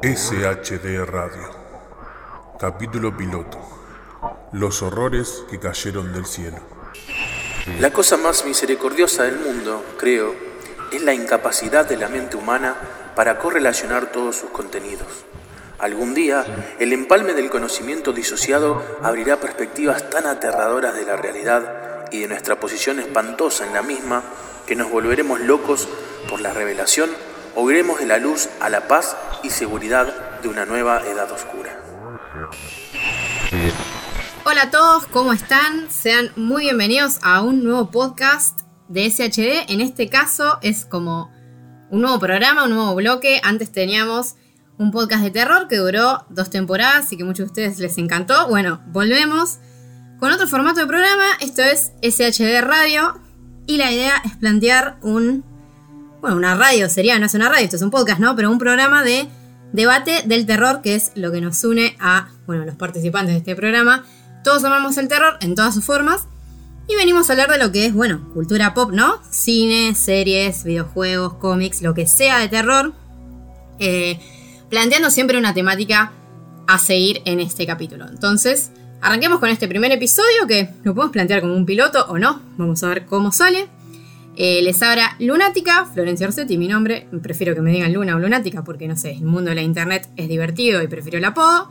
SHD Radio. Capítulo piloto. Los horrores que cayeron del cielo. La cosa más misericordiosa del mundo, creo, es la incapacidad de la mente humana para correlacionar todos sus contenidos. Algún día, el empalme del conocimiento disociado abrirá perspectivas tan aterradoras de la realidad y de nuestra posición espantosa en la misma que nos volveremos locos por la revelación o iremos de la luz a la paz y seguridad de una nueva edad oscura. Hola a todos, ¿cómo están? Sean muy bienvenidos a un nuevo podcast de SHD. En este caso es como un nuevo programa, un nuevo bloque. Antes teníamos un podcast de terror que duró dos temporadas y que muchos de ustedes les encantó. Bueno, volvemos con otro formato de programa. Esto es SHD Radio. Y la idea es plantear un. Bueno, una radio sería, no es una radio, esto es un podcast, ¿no? Pero un programa de debate del terror, que es lo que nos une a, bueno, los participantes de este programa. Todos amamos el terror en todas sus formas. Y venimos a hablar de lo que es, bueno, cultura pop, ¿no? Cine, series, videojuegos, cómics, lo que sea de terror. Eh, planteando siempre una temática a seguir en este capítulo. Entonces, arranquemos con este primer episodio que lo podemos plantear como un piloto o no. Vamos a ver cómo sale. Eh, les habla Lunática, Florencia Orsetti, mi nombre. Prefiero que me digan Luna o Lunática porque no sé, el mundo de la internet es divertido y prefiero el apodo.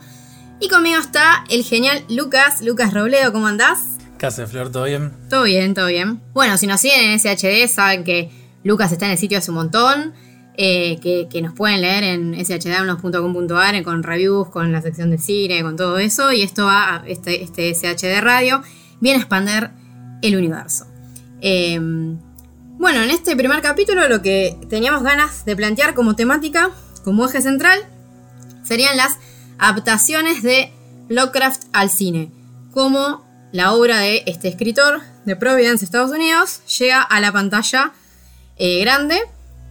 Y conmigo está el genial Lucas, Lucas Robledo, ¿cómo andás? ¿Qué Flor? ¿Todo bien? Todo bien, todo bien. Bueno, si nos siguen en SHD saben que Lucas está en el sitio hace un montón. Eh, que, nos pueden leer en shdaunos.com.ar con reviews, con la sección de cine, con todo eso. Y esto va a este, este SHD Radio, viene a expander el universo. Em, bueno, en este primer capítulo lo que teníamos ganas de plantear como temática, como eje central, serían las adaptaciones de Lovecraft al cine. Cómo la obra de este escritor de Providence, Estados Unidos, llega a la pantalla eh, grande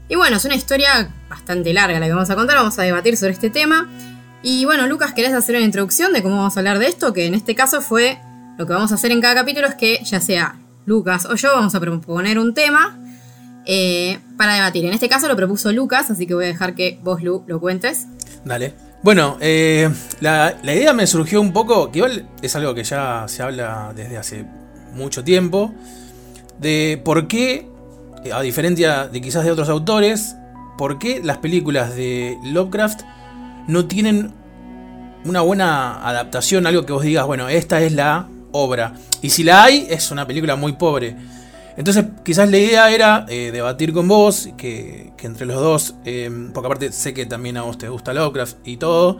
y bueno, es una historia bastante larga la que vamos a contar, vamos a debatir sobre este tema. Y bueno, Lucas, ¿querés hacer una introducción de cómo vamos a hablar de esto? Que en este caso fue lo que vamos a hacer en cada capítulo es que ya sea Lucas o yo vamos a proponer un tema eh, para debatir. En este caso lo propuso Lucas, así que voy a dejar que vos, Lu, lo cuentes. Dale. Bueno, eh, la, la, idea me surgió un poco, que igual es algo que ya se habla desde hace mucho tiempo, de por qué a diferencia de quizás de otros autores, ¿por qué las películas de Lovecraft no tienen una buena adaptación, algo que vos digas, bueno, esta es la Y si la hay, es una película muy pobre. Entonces, quizás la idea era eh, debatir con vos, que, entre los dos, eh, porque aparte sé que también a vos te gusta Lovecraft y todo.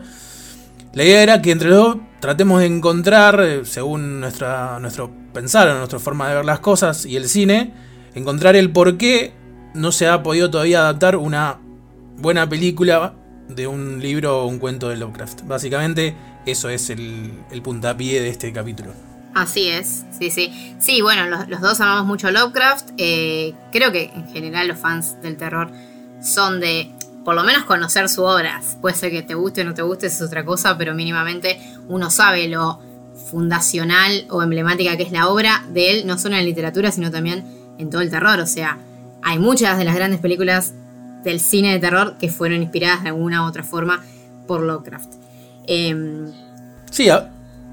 La idea era que entre los dos tratemos de encontrar, eh, según nuestra, nuestro pensar, nuestra forma de ver las cosas y el cine, encontrar el por qué no se ha podido todavía adaptar una buena película de un libro o un cuento de Lovecraft. Básicamente eso es el, puntapié de este capítulo. Así es, sí, sí. Sí, bueno, los, dos amamos mucho Lovecraft. Eh, creo que en general los fans del terror son de por lo menos conocer su obra. Puede ser que te guste o no te guste, es otra cosa, pero mínimamente uno sabe lo fundacional o emblemática que es la obra de él, no solo en la literatura, sino también en todo el terror. O sea, hay muchas de las grandes películas del cine de terror que fueron inspiradas de alguna u otra forma por Lovecraft. Em, sí,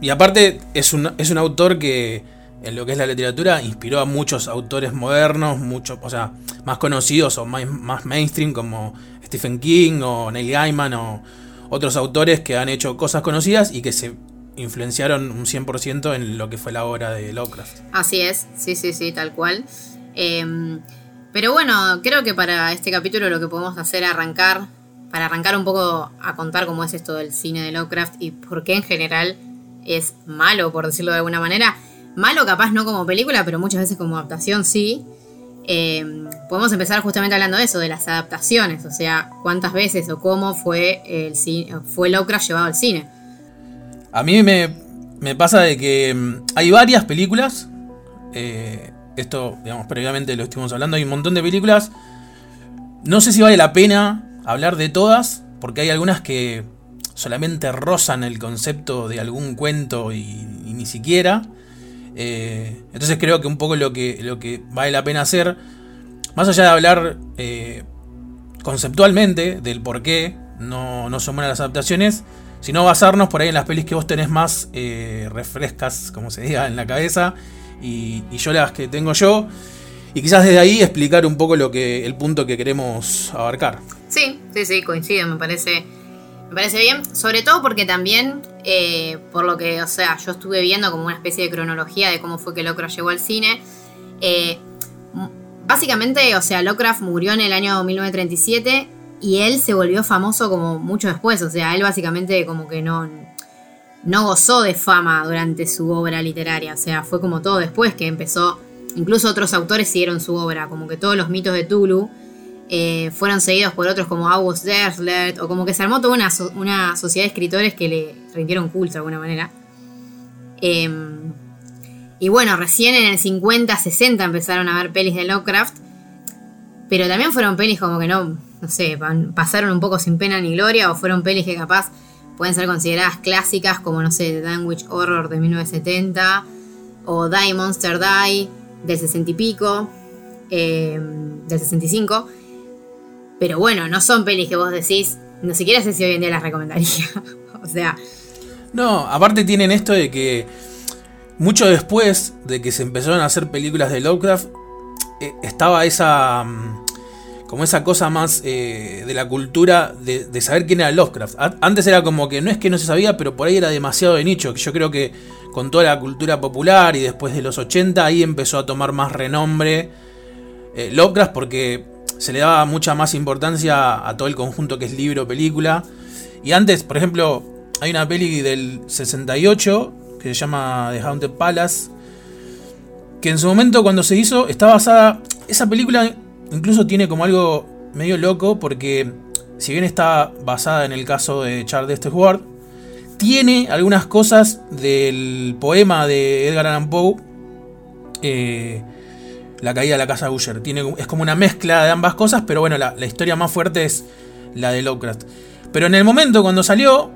y aparte es un, es un autor que en lo que es la literatura inspiró a muchos autores modernos, muchos, o sea, más conocidos o más, más mainstream como Stephen King o Neil Gaiman o otros autores que han hecho cosas conocidas y que se influenciaron un 100% en lo que fue la obra de Lovecraft. Así es, sí, sí, sí, tal cual. Em, pero bueno, creo que para este capítulo lo que podemos hacer es arrancar, para arrancar un poco a contar cómo es esto del cine de Lovecraft y por qué en general es malo, por decirlo de alguna manera. Malo capaz no como película, pero muchas veces como adaptación sí. Em, podemos empezar justamente hablando de eso, de las adaptaciones, o sea, cuántas veces o cómo fue, el fue Lovecraft llevado al cine. A mí me, pasa de que mm, hay varias películas. Eh, esto, digamos, previamente lo estuvimos hablando. Hay un montón de películas. No sé si vale la pena hablar de todas. Porque hay algunas que solamente rozan el concepto de algún cuento y, ni siquiera. Eh, entonces creo que un poco lo que, lo que vale la pena hacer, más allá de hablar eh, conceptualmente del por qué no, no son buenas las adaptaciones, sino basarnos por ahí en las pelis que vos tenés más eh, refrescas, como se diga, en la cabeza, y, y, yo las que tengo yo, y quizás desde ahí explicar un poco lo que el punto que queremos abarcar. Sí, sí, sí, coincido, me parece, me parece bien, sobre todo porque también, eh, por lo que, o sea, yo estuve viendo como una especie de cronología de cómo fue que Lovecraft llegó al cine, eh, básicamente, o sea, Lovecraft murió en el año 1937 y él se volvió famoso como mucho después, o sea, él básicamente como que no, no gozó de fama durante su obra literaria, o sea, fue como todo después que empezó, incluso otros autores siguieron su obra, como que todos los mitos de Tulu eh, fueron seguidos por otros como August Derleth, o como que se armó toda una, una sociedad de escritores que le rindieron culto de alguna manera. Em, y bueno, recién en el 50, 60 empezaron a ver pelis de Lovecraft, pero también fueron pelis como que no, no sé, pasaron un poco sin pena ni gloria, o fueron pelis que capaz pueden ser consideradas clásicas, como no sé, The Danwich Horror de 1970, o Die Monster Die del 60 y pico, em, del 65. Pero bueno, no son pelis que vos decís, no siquiera sé si hoy en día las recomendaría. o sea. No, aparte tienen esto de que mucho después de que se empezaron a hacer películas de Lovecraft, eh, estaba esa. Mm, como esa cosa más eh, de la cultura de, saber quién era Lovecraft. Antes era como que no es que no se sabía, pero por ahí era demasiado de nicho. Yo creo que con toda la cultura popular y después de los 80 ahí empezó a tomar más renombre eh, Lovecraft porque se le daba mucha más importancia a todo el conjunto que es libro, película. Y antes, por ejemplo, hay una peli del 68 que se llama The Haunted Palace, que en su momento cuando se hizo está basada... Esa película Incluso tiene como algo medio loco porque si bien está basada en el caso de Charles Stewart, tiene algunas cosas del poema de Edgar Allan Poe, eh, La caída de la casa Usher. Tiene, es como una mezcla de ambas cosas, pero bueno, la, la historia más fuerte es la de Lovecraft. Pero en el momento cuando salió,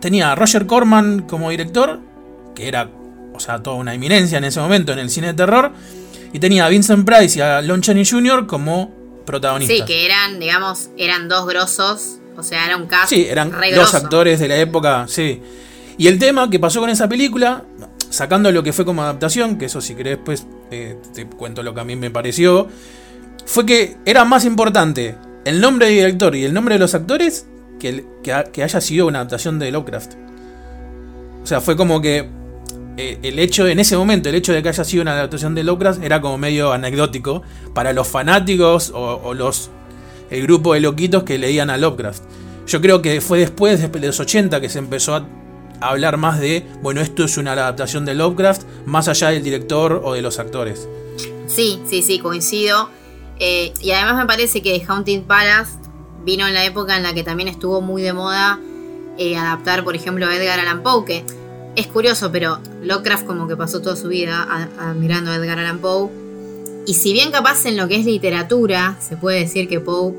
tenía a Roger Corman como director, que era, o sea, toda una eminencia en ese momento en el cine de terror, y tenía a Vincent Price y a Lon Chaney Jr. como protagonistas. Sí, que eran, digamos, eran dos grosos. O sea, era un cast. Sí, eran dos actores de la época, sí. Y el tema que pasó con esa película, sacando lo que fue como adaptación, que eso si querés después eh, te cuento lo que a mí me pareció, fue que era más importante el nombre del director y el nombre de los actores que, que haya sido una adaptación de Lovecraft. O sea, fue como que eh, el hecho, en ese momento, el hecho de que haya sido una adaptación de Lovecraft era como medio anecdótico para los fanáticos o, los el grupo de loquitos que leían a Lovecraft. Yo creo que fue después, de los 80, que se empezó a hablar más de, bueno, esto es una adaptación de Lovecraft, más allá del director o de los actores. Sí, sí, sí, coincido. Eh, y además me parece que Haunted Palace vino en la época en la que también estuvo muy de moda eh, adaptar, por ejemplo, a Edgar Allan Poe, que es curioso, pero Lovecraft como que pasó toda su vida admirando a Edgar Allan Poe. Y si bien capaz en lo que es literatura, se puede decir que Poe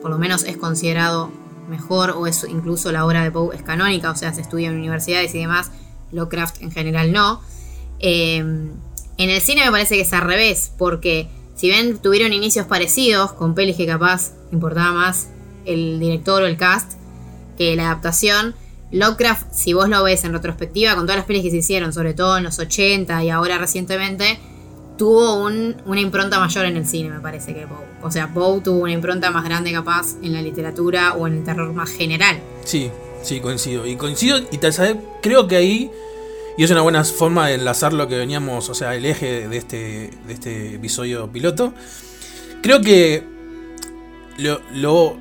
por lo menos es considerado mejor o es incluso la obra de Poe es canónica, o sea, se estudia en universidades y demás, Lovecraft en general no. Eh, en el cine me parece que es al revés, porque si bien tuvieron inicios parecidos, con pelis que capaz importaba más el director o el cast que la adaptación, Lovecraft, si vos lo ves en retrospectiva, con todas las pelis que se hicieron, sobre todo en los 80 y ahora recientemente, tuvo una impronta mayor en el cine, me parece que Poe. O sea, Poe tuvo una impronta más grande capaz en la literatura o en el terror más general. Sí, sí, coincido. Y coincido, y te, creo que ahí, y es una buena forma de enlazar lo que veníamos, o sea, el eje de este, de este episodio piloto, creo que lo, lo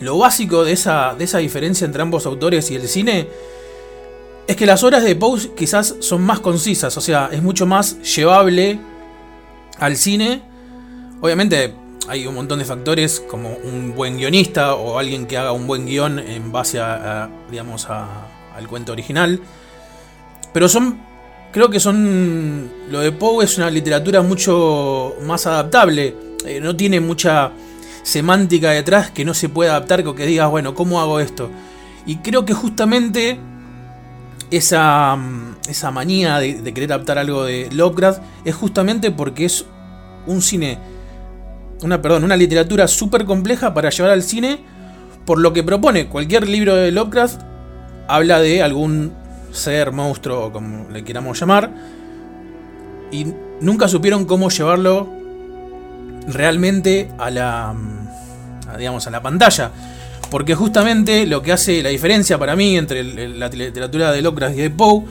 lo básico de esa, de esa diferencia entre ambos autores y el cine es que las obras de Poe quizás son más concisas, o sea, es mucho más llevable al cine. Obviamente hay un montón de factores como un buen guionista o alguien que haga un buen guion en base a, digamos, al cuento original. Pero son, creo que son, lo de Poe es una literatura mucho más adaptable. Eh, no tiene mucha semántica detrás que no se puede adaptar, que digas, bueno, ¿cómo hago esto? Y creo que justamente esa, mm, esa manía de, querer adaptar algo de Lovecraft es justamente porque es un cine, una, perdón, una literatura súper compleja para llevar al cine, por lo que propone cualquier libro de Lovecraft, habla de algún ser, monstruo o como le queramos llamar, y nunca supieron cómo llevarlo realmente a la, digamos, a la pantalla. Porque justamente lo que hace la diferencia para mí entre la literatura de Lovecraft y de Poe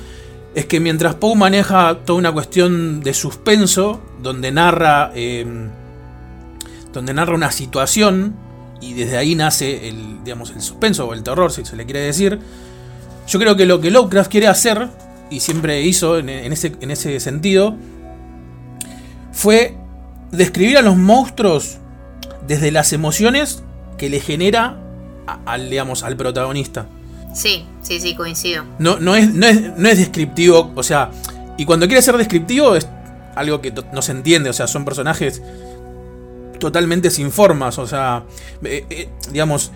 es que mientras Poe maneja toda una cuestión de suspenso, donde narra, em, donde narra una situación y desde ahí nace el, digamos, el suspenso o el terror, si se le quiere decir, yo creo que lo que Lovecraft quiere hacer, y siempre hizo en, ese, en ese sentido, fue describir a los monstruos desde las emociones que le genera al, digamos, al protagonista. Sí, sí, sí, coincido. No, no, es, no, es, no es descriptivo, o sea, y cuando quiere ser descriptivo es algo que no se entiende, o sea, son personajes totalmente sin formas, o sea, eh, eh, digamos,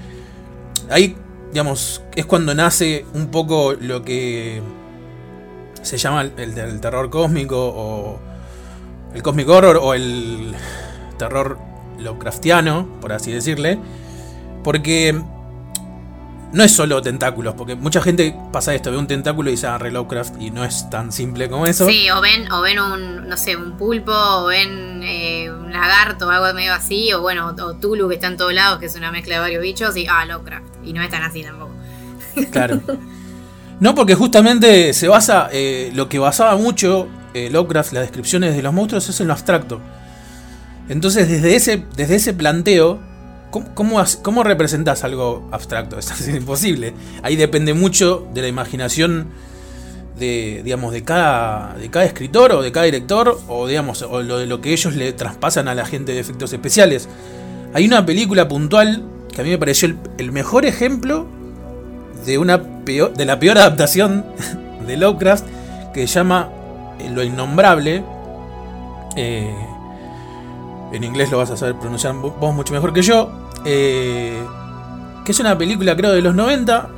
ahí, digamos, es cuando nace un poco lo que se llama el, terror cósmico o el cosmic horror o el terror Lovecraftiano, por así decirle, porque no es solo tentáculos, porque mucha gente pasa esto, ve un tentáculo y dice, ah, re Lovecraft, y no es tan simple como eso. Sí, o ven, o ven un, no sé, un pulpo, o ven eh, un lagarto o algo medio así, o bueno, o Tulu que está en todos lados, que es una mezcla de varios bichos, y ah, Lovecraft, y no es tan así tampoco. Claro. No, porque justamente se basa, eh, lo que basaba mucho eh, Lovecraft, las descripciones de los monstruos, es en lo abstracto. Entonces, desde ese, desde ese planteo, ¿Cómo, cómo, representas algo abstracto? Es imposible. Ahí depende mucho de la imaginación de, digamos, de cada, de cada escritor o de cada director o, digamos, o lo de lo que ellos le traspasan a la gente de efectos especiales. Hay una película puntual que a mí me pareció el, mejor ejemplo de, una de la peor adaptación de Lovecraft que se llama Lo Innombrable. Eh, en inglés lo vas a saber pronunciar vos mucho mejor que yo, eh, que es una película creo de los 90,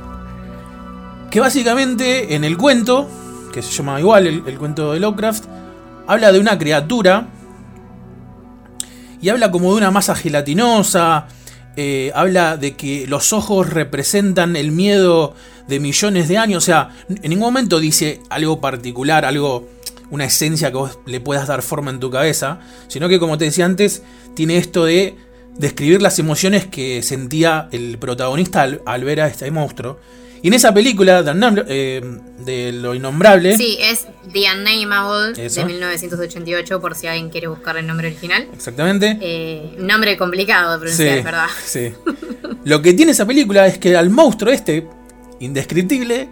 que básicamente en el cuento, que se llama igual el, cuento de Lovecraft, habla de una criatura y habla como de una masa gelatinosa, eh, habla de que los ojos representan el miedo de millones de años, o sea, en ningún momento dice algo particular, algo una esencia que vos le puedas dar forma en tu cabeza, sino que como te decía antes, tiene esto de describir las emociones que sentía el protagonista al, ver a este monstruo. Y en esa película eh, de Lo Innombrable. Sí, es The Unnameable de 1988, por si alguien quiere buscar el nombre original. Exactamente. Eh, nombre complicado de pronunciar, ¿verdad? Sí. Lo que tiene esa película es que al monstruo este, indescriptible,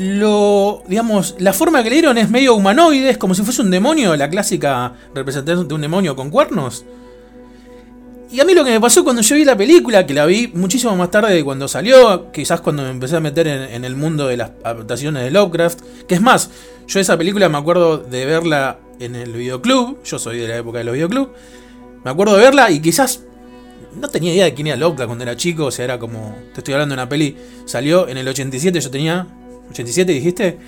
lo, digamos, la forma que le dieron es medio humanoide, es como si fuese un demonio, la clásica representación de un demonio con cuernos. Y a mí lo que me pasó cuando yo vi la película, que la vi muchísimo más tarde de cuando salió, quizás cuando me empecé a meter en, el mundo de las adaptaciones de Lovecraft, que es más, yo esa película me acuerdo de verla en el videoclub, yo soy de la época de los videoclub, me acuerdo de verla y quizás no tenía idea de quién era Lovecraft cuando era chico, o sea, era como, te estoy hablando de una peli, salió en el 87, yo tenía ¿87 dijiste?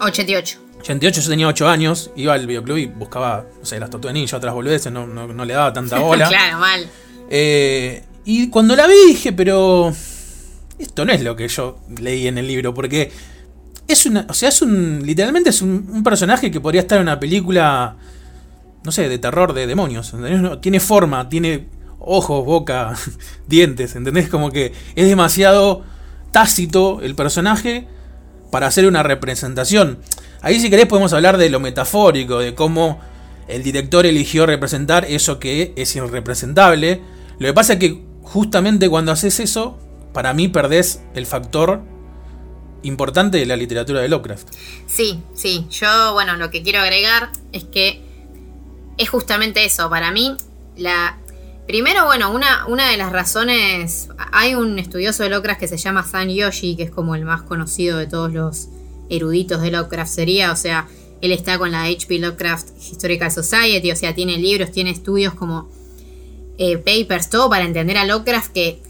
88. 88 yo tenía 8 años, iba al videoclub y buscaba, no sé, las tortugas ninja, otras boludeces, no, no, le daba tanta bola. claro, mal. Eh, y cuando la vi dije, pero esto no es lo que yo leí en el libro, porque es una, o sea, es un, literalmente es un, personaje que podría estar en una película, no sé, de terror de demonios, tiene forma, tiene ojos, boca, dientes, ¿entendés? Como que es demasiado tácito el personaje para hacer una representación. Ahí si querés podemos hablar de lo metafórico, de cómo el director eligió representar eso que es irrepresentable. Lo que pasa es que justamente cuando haces eso, para mí perdés el factor importante de la literatura de Lovecraft. Sí, sí. Yo, bueno, lo que quiero agregar es que es justamente eso. Para mí, la Primero, bueno, una, de las razones. Hay un estudioso de Lovecraft que se llama San Yoshi, que es como el más conocido de todos los eruditos de Lovecraft sería. O sea, él está con la HP Lovecraft Historical Society, o sea, tiene libros, tiene estudios como eh, papers, todo para entender a Lovecraft que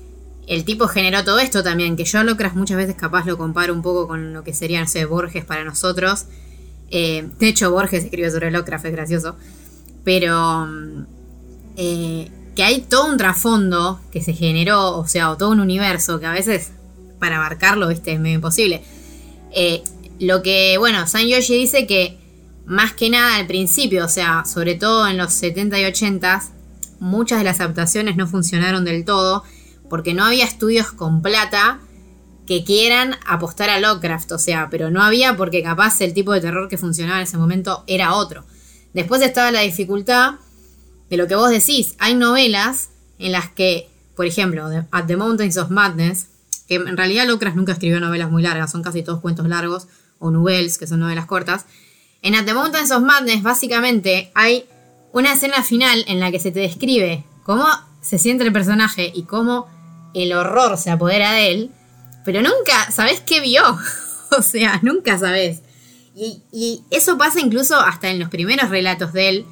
el tipo generó todo esto también, que yo a Lovecraft muchas veces capaz lo comparo un poco con lo que sería, no sé, Borges para nosotros. Eh, de hecho, Borges escribe sobre Lovecraft, es gracioso. Pero mm, eh, que hay todo un trasfondo que se generó, o sea, o todo un universo que a veces para abarcarlo, viste, es medio imposible. Eh, lo que, bueno, San Yoshi dice que más que nada al principio, o sea, sobre todo en los 70 y 80, muchas de las adaptaciones no funcionaron del todo porque no había estudios con plata que quieran apostar a Lovecraft, o sea, pero no había porque capaz el tipo de terror que funcionaba en ese momento era otro. Después estaba la dificultad de lo que vos decís. Hay novelas en las que, por ejemplo, At the Mountains of Madness, que en realidad Lovecraft nunca escribió novelas muy largas, son casi todos cuentos largos, o novelas, que son novelas cortas. En At the Mountains of Madness, básicamente, hay una escena final en la que se te describe cómo se siente el personaje y cómo el horror se apodera de él, pero nunca sabes qué vio. o sea, nunca sabes. Y, y, eso pasa incluso hasta en los primeros relatos de él,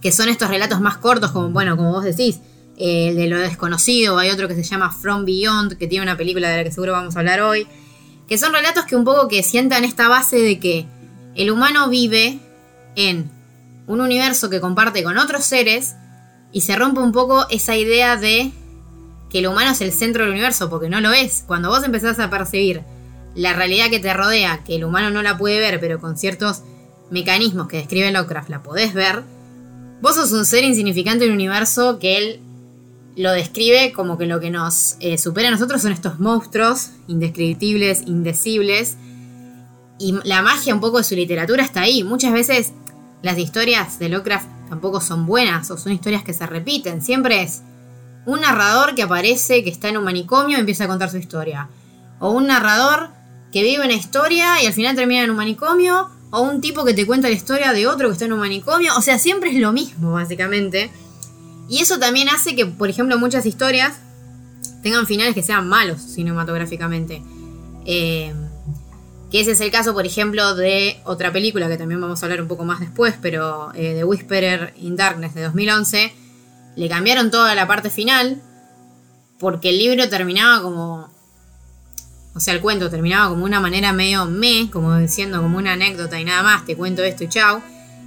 que son estos relatos más cortos, como, bueno, como vos decís, el de lo desconocido, hay otro que se llama From Beyond, que tiene una película de la que seguro vamos a hablar hoy, que son relatos que un poco que sientan esta base de que el humano vive en un universo que comparte con otros seres y se rompe un poco esa idea de que el humano es el centro del universo, porque no lo es. Cuando vos empezás a percibir la realidad que te rodea, que el humano no la puede ver, pero con ciertos mecanismos que describe Lovecraft la podés ver, vos sos un ser insignificante en un universo que él lo describe como que lo que nos eh, supera a nosotros son estos monstruos indescriptibles, indecibles. Y la magia un poco de su literatura está ahí. Muchas veces las historias de Lovecraft tampoco son buenas o son historias que se repiten. Siempre es un narrador que aparece, que está en un manicomio y empieza a contar su historia. O un narrador que vive una historia y al final termina en un manicomio. O un tipo que te cuenta la historia de otro que está en un manicomio. O sea, siempre es lo mismo, básicamente. Y eso también hace que, por ejemplo, muchas historias tengan finales que sean malos cinematográficamente. Eh, que ese es el caso, por ejemplo, de otra película que también vamos a hablar un poco más después, pero eh, de Whisperer in Darkness de 2011. Le cambiaron toda la parte final porque el libro terminaba como... O sea, el cuento terminaba como una manera medio me, como diciendo como una anécdota y nada más, te cuento esto y chao.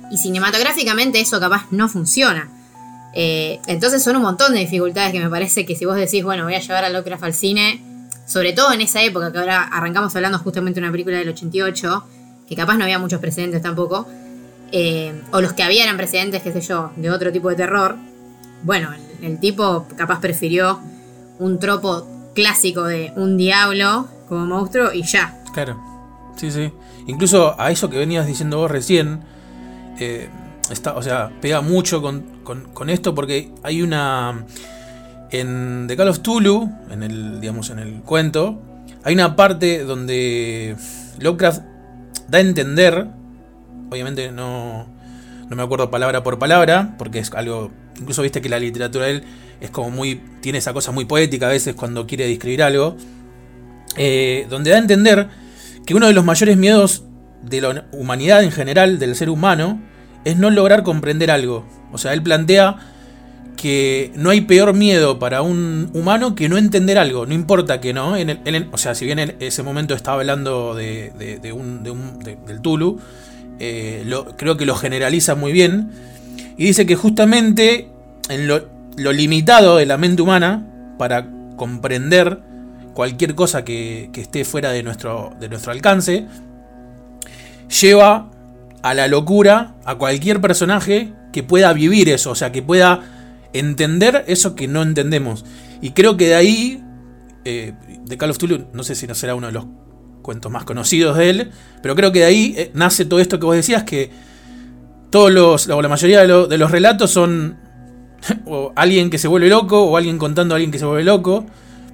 Y cinematográficamente eso capaz no funciona. Eh, entonces son un montón de dificultades que me parece que si vos decís, bueno, voy a llevar a Lovecraft al cine, sobre todo en esa época, que ahora arrancamos hablando justamente de una película del 88, que capaz no había muchos precedentes tampoco, eh, o los que había eran precedentes, qué sé yo, de otro tipo de terror, bueno, el, tipo capaz prefirió un tropo clásico de un diablo como monstruo y ya. Claro, sí, sí. Incluso a eso que venías diciendo vos recién, eh, está, o sea, pega mucho con, con, esto porque hay una. En The Call of Tulu, en el, digamos, en el cuento, hay una parte donde Lovecraft da a entender, obviamente no, no me acuerdo palabra por palabra, porque es algo, incluso viste que la literatura de él es como muy, tiene esa cosa muy poética a veces cuando quiere describir algo, eh, donde da a entender que uno de los mayores miedos de la humanidad en general, del ser humano, es no lograr comprender algo. O sea, él plantea que no hay peor miedo para un humano que no entender algo, no importa que no. O sea, si bien en ese momento estaba hablando de, un, del Tulu, eh, creo que lo generaliza muy bien. Y dice que justamente en lo, limitado de la mente humana para comprender cualquier cosa que, esté fuera de nuestro, de nuestro alcance, lleva a la locura a cualquier personaje que pueda vivir eso, o sea, que pueda entender eso que no entendemos. Y creo que de ahí, eh, de Call of no sé si no será uno de los cuentos más conocidos de él, pero creo que de ahí eh, nace todo esto que vos decías, que todos los, la mayoría de, de los relatos son o alguien que se vuelve loco, o alguien contando a alguien que se vuelve loco,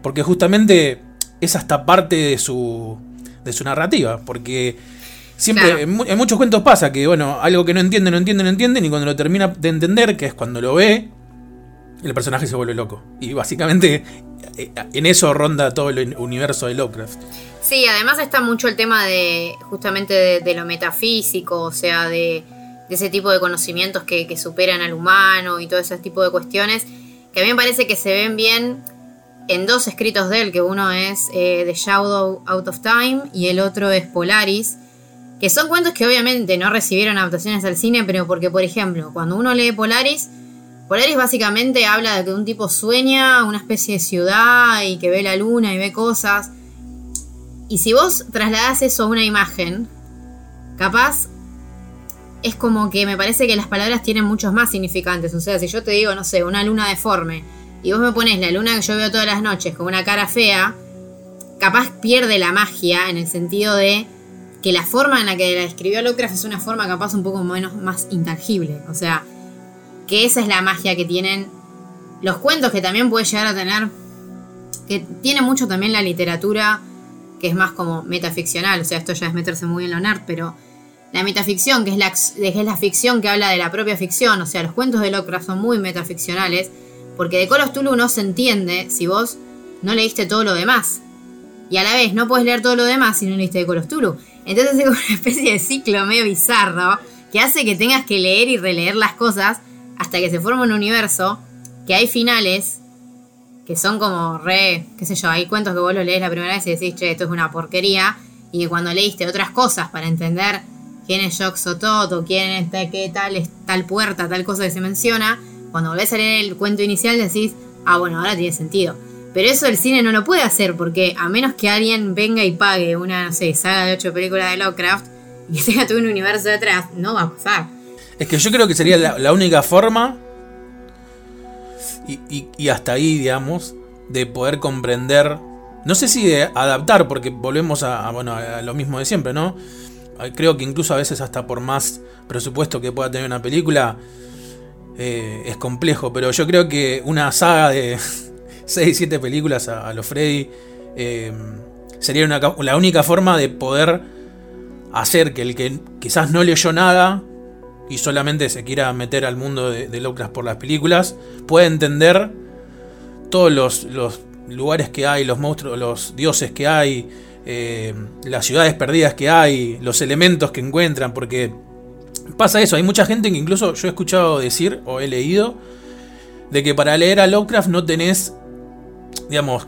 porque justamente es hasta parte de su, de su narrativa, porque Siempre, en, muchos cuentos pasa que, bueno, algo que no entiende, no entiende, no entienden, y cuando lo termina de entender, que es cuando lo ve, el personaje se vuelve loco. Y básicamente eh, en eso ronda todo el universo de Lovecraft. Sí, además está mucho el tema de justamente de, lo metafísico, o sea, de, ese tipo de conocimientos que, superan al humano y todo ese tipo de cuestiones, que a mí me parece que se ven bien en dos escritos de él, que uno es eh, The Shadow Out of Time y el otro es Polaris que son cuentos que obviamente no recibieron adaptaciones al cine, pero porque, por ejemplo, cuando uno lee Polaris, Polaris básicamente habla de que un tipo sueña una especie de ciudad y que ve la luna y ve cosas. Y si vos trasladás eso a una imagen, capaz es como que me parece que las palabras tienen muchos más significantes. O sea, si yo te digo, no sé, una luna deforme, y vos me pones la luna que yo veo todas las noches con una cara fea, capaz pierde la magia en el sentido de que la forma en la que la escribió Lovecraft es una forma capaz un poco menos más intangible. O sea, que esa es la magia que tienen los cuentos que también puede llegar a tener, que tiene mucho también la literatura, que es más como metaficcional, o sea, esto ya es meterse muy en lo nerd, pero la metaficción, que es la, que es la ficción que habla de la propia ficción, o sea, los cuentos de Lovecraft son muy metaficcionales, porque de Call Tulu no se entiende si vos no leíste todo lo demás. Y a la vez no puedes leer todo lo demás si no leíste de Call Tulu. Entonces es una especie de ciclo medio bizarro que hace que tengas que leer y releer las cosas hasta que se forma un universo que hay finales que son como re, qué sé yo, hay cuentos que vos lo lees la primera vez y decís, che, esto es una porquería, y que cuando leíste otras cosas para entender quién es Jock Sotot o quién es qué tal, es tal puerta, tal cosa que se menciona, cuando volvés a leer el cuento inicial decís, ah, bueno, ahora tiene sentido. Pero eso el cine no lo puede hacer porque a menos que alguien venga y pague una, no sé, saga de ocho películas de Lovecraft y tenga todo un universo detrás, no va a pasar. Es que yo creo que sería la, única forma, y, hasta ahí, digamos, de poder comprender, no sé si de adaptar, porque volvemos a, bueno, a lo mismo de siempre, ¿no? Creo que incluso a veces hasta por más presupuesto que pueda tener una película, eh, es complejo, pero yo creo que una saga de 6, 7 películas a, los Freddy eh, sería la única forma de poder hacer que el que quizás no leyó nada y solamente se quiera meter al mundo de, de Lovecraft por las películas, puede entender todos los, lugares que hay, los monstruos, los dioses que hay, eh, las ciudades perdidas que hay, los elementos que encuentran, porque pasa eso, hay mucha gente que incluso yo he escuchado decir o he leído de que para leer a Lovecraft no tenés, digamos,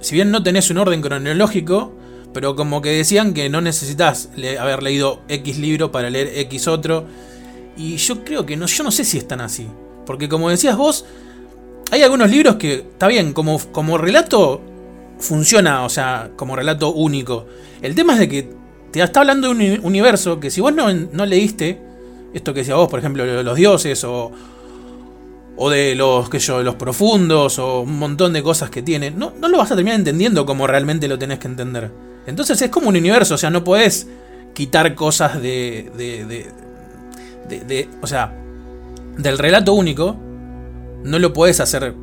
si bien no tenés un orden cronológico, pero como que decían que no necesitas haber leído X libro para leer X otro. Y yo creo que no, yo no sé si están así. Porque como decías vos, hay algunos libros que, está bien, como, como relato funciona, o sea, como relato único. El tema es de que te está hablando de un universo que si vos no, no leíste, esto que decía vos, por ejemplo, de los dioses o, o de los, que yo, los profundos o un montón de cosas que tiene, no, no lo vas a terminar entendiendo como realmente lo tenés que entender. Entonces es como un universo, o sea, no podés quitar cosas de, de, de de, o sea, del relato único, no lo puedes hacer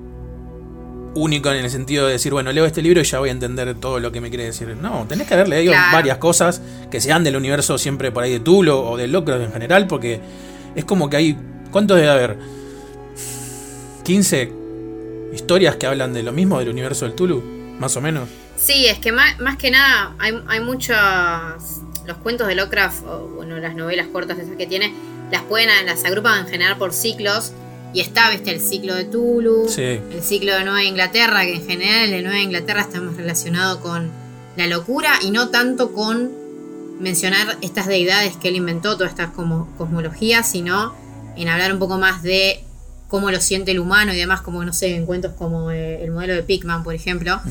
único en el sentido de decir, bueno, leo este libro y ya voy a entender todo lo que me quiere decir. No, tenés que haber leído varias cosas que sean del universo siempre por ahí de Tulo o de Lovecraft en general, porque es como que hay, ¿cuántos debe haber? 15 historias que hablan de lo mismo del universo del Tulu, más o menos. Sí, es que más, más que nada hay, hay muchos, los cuentos de Lovecraft, o bueno, las novelas cortas esas que tiene, las pueden, las agrupan en general por ciclos. Y está, viste, el ciclo de Tulu, el ciclo de Nueva Inglaterra, que en general el de Nueva Inglaterra está más relacionado con la locura y no tanto con mencionar estas deidades que él inventó, todas estas como cosmologías, sino en hablar un poco más de cómo lo siente el humano y demás, como no sé, en cuentos como eh, el modelo de Pickman, por ejemplo.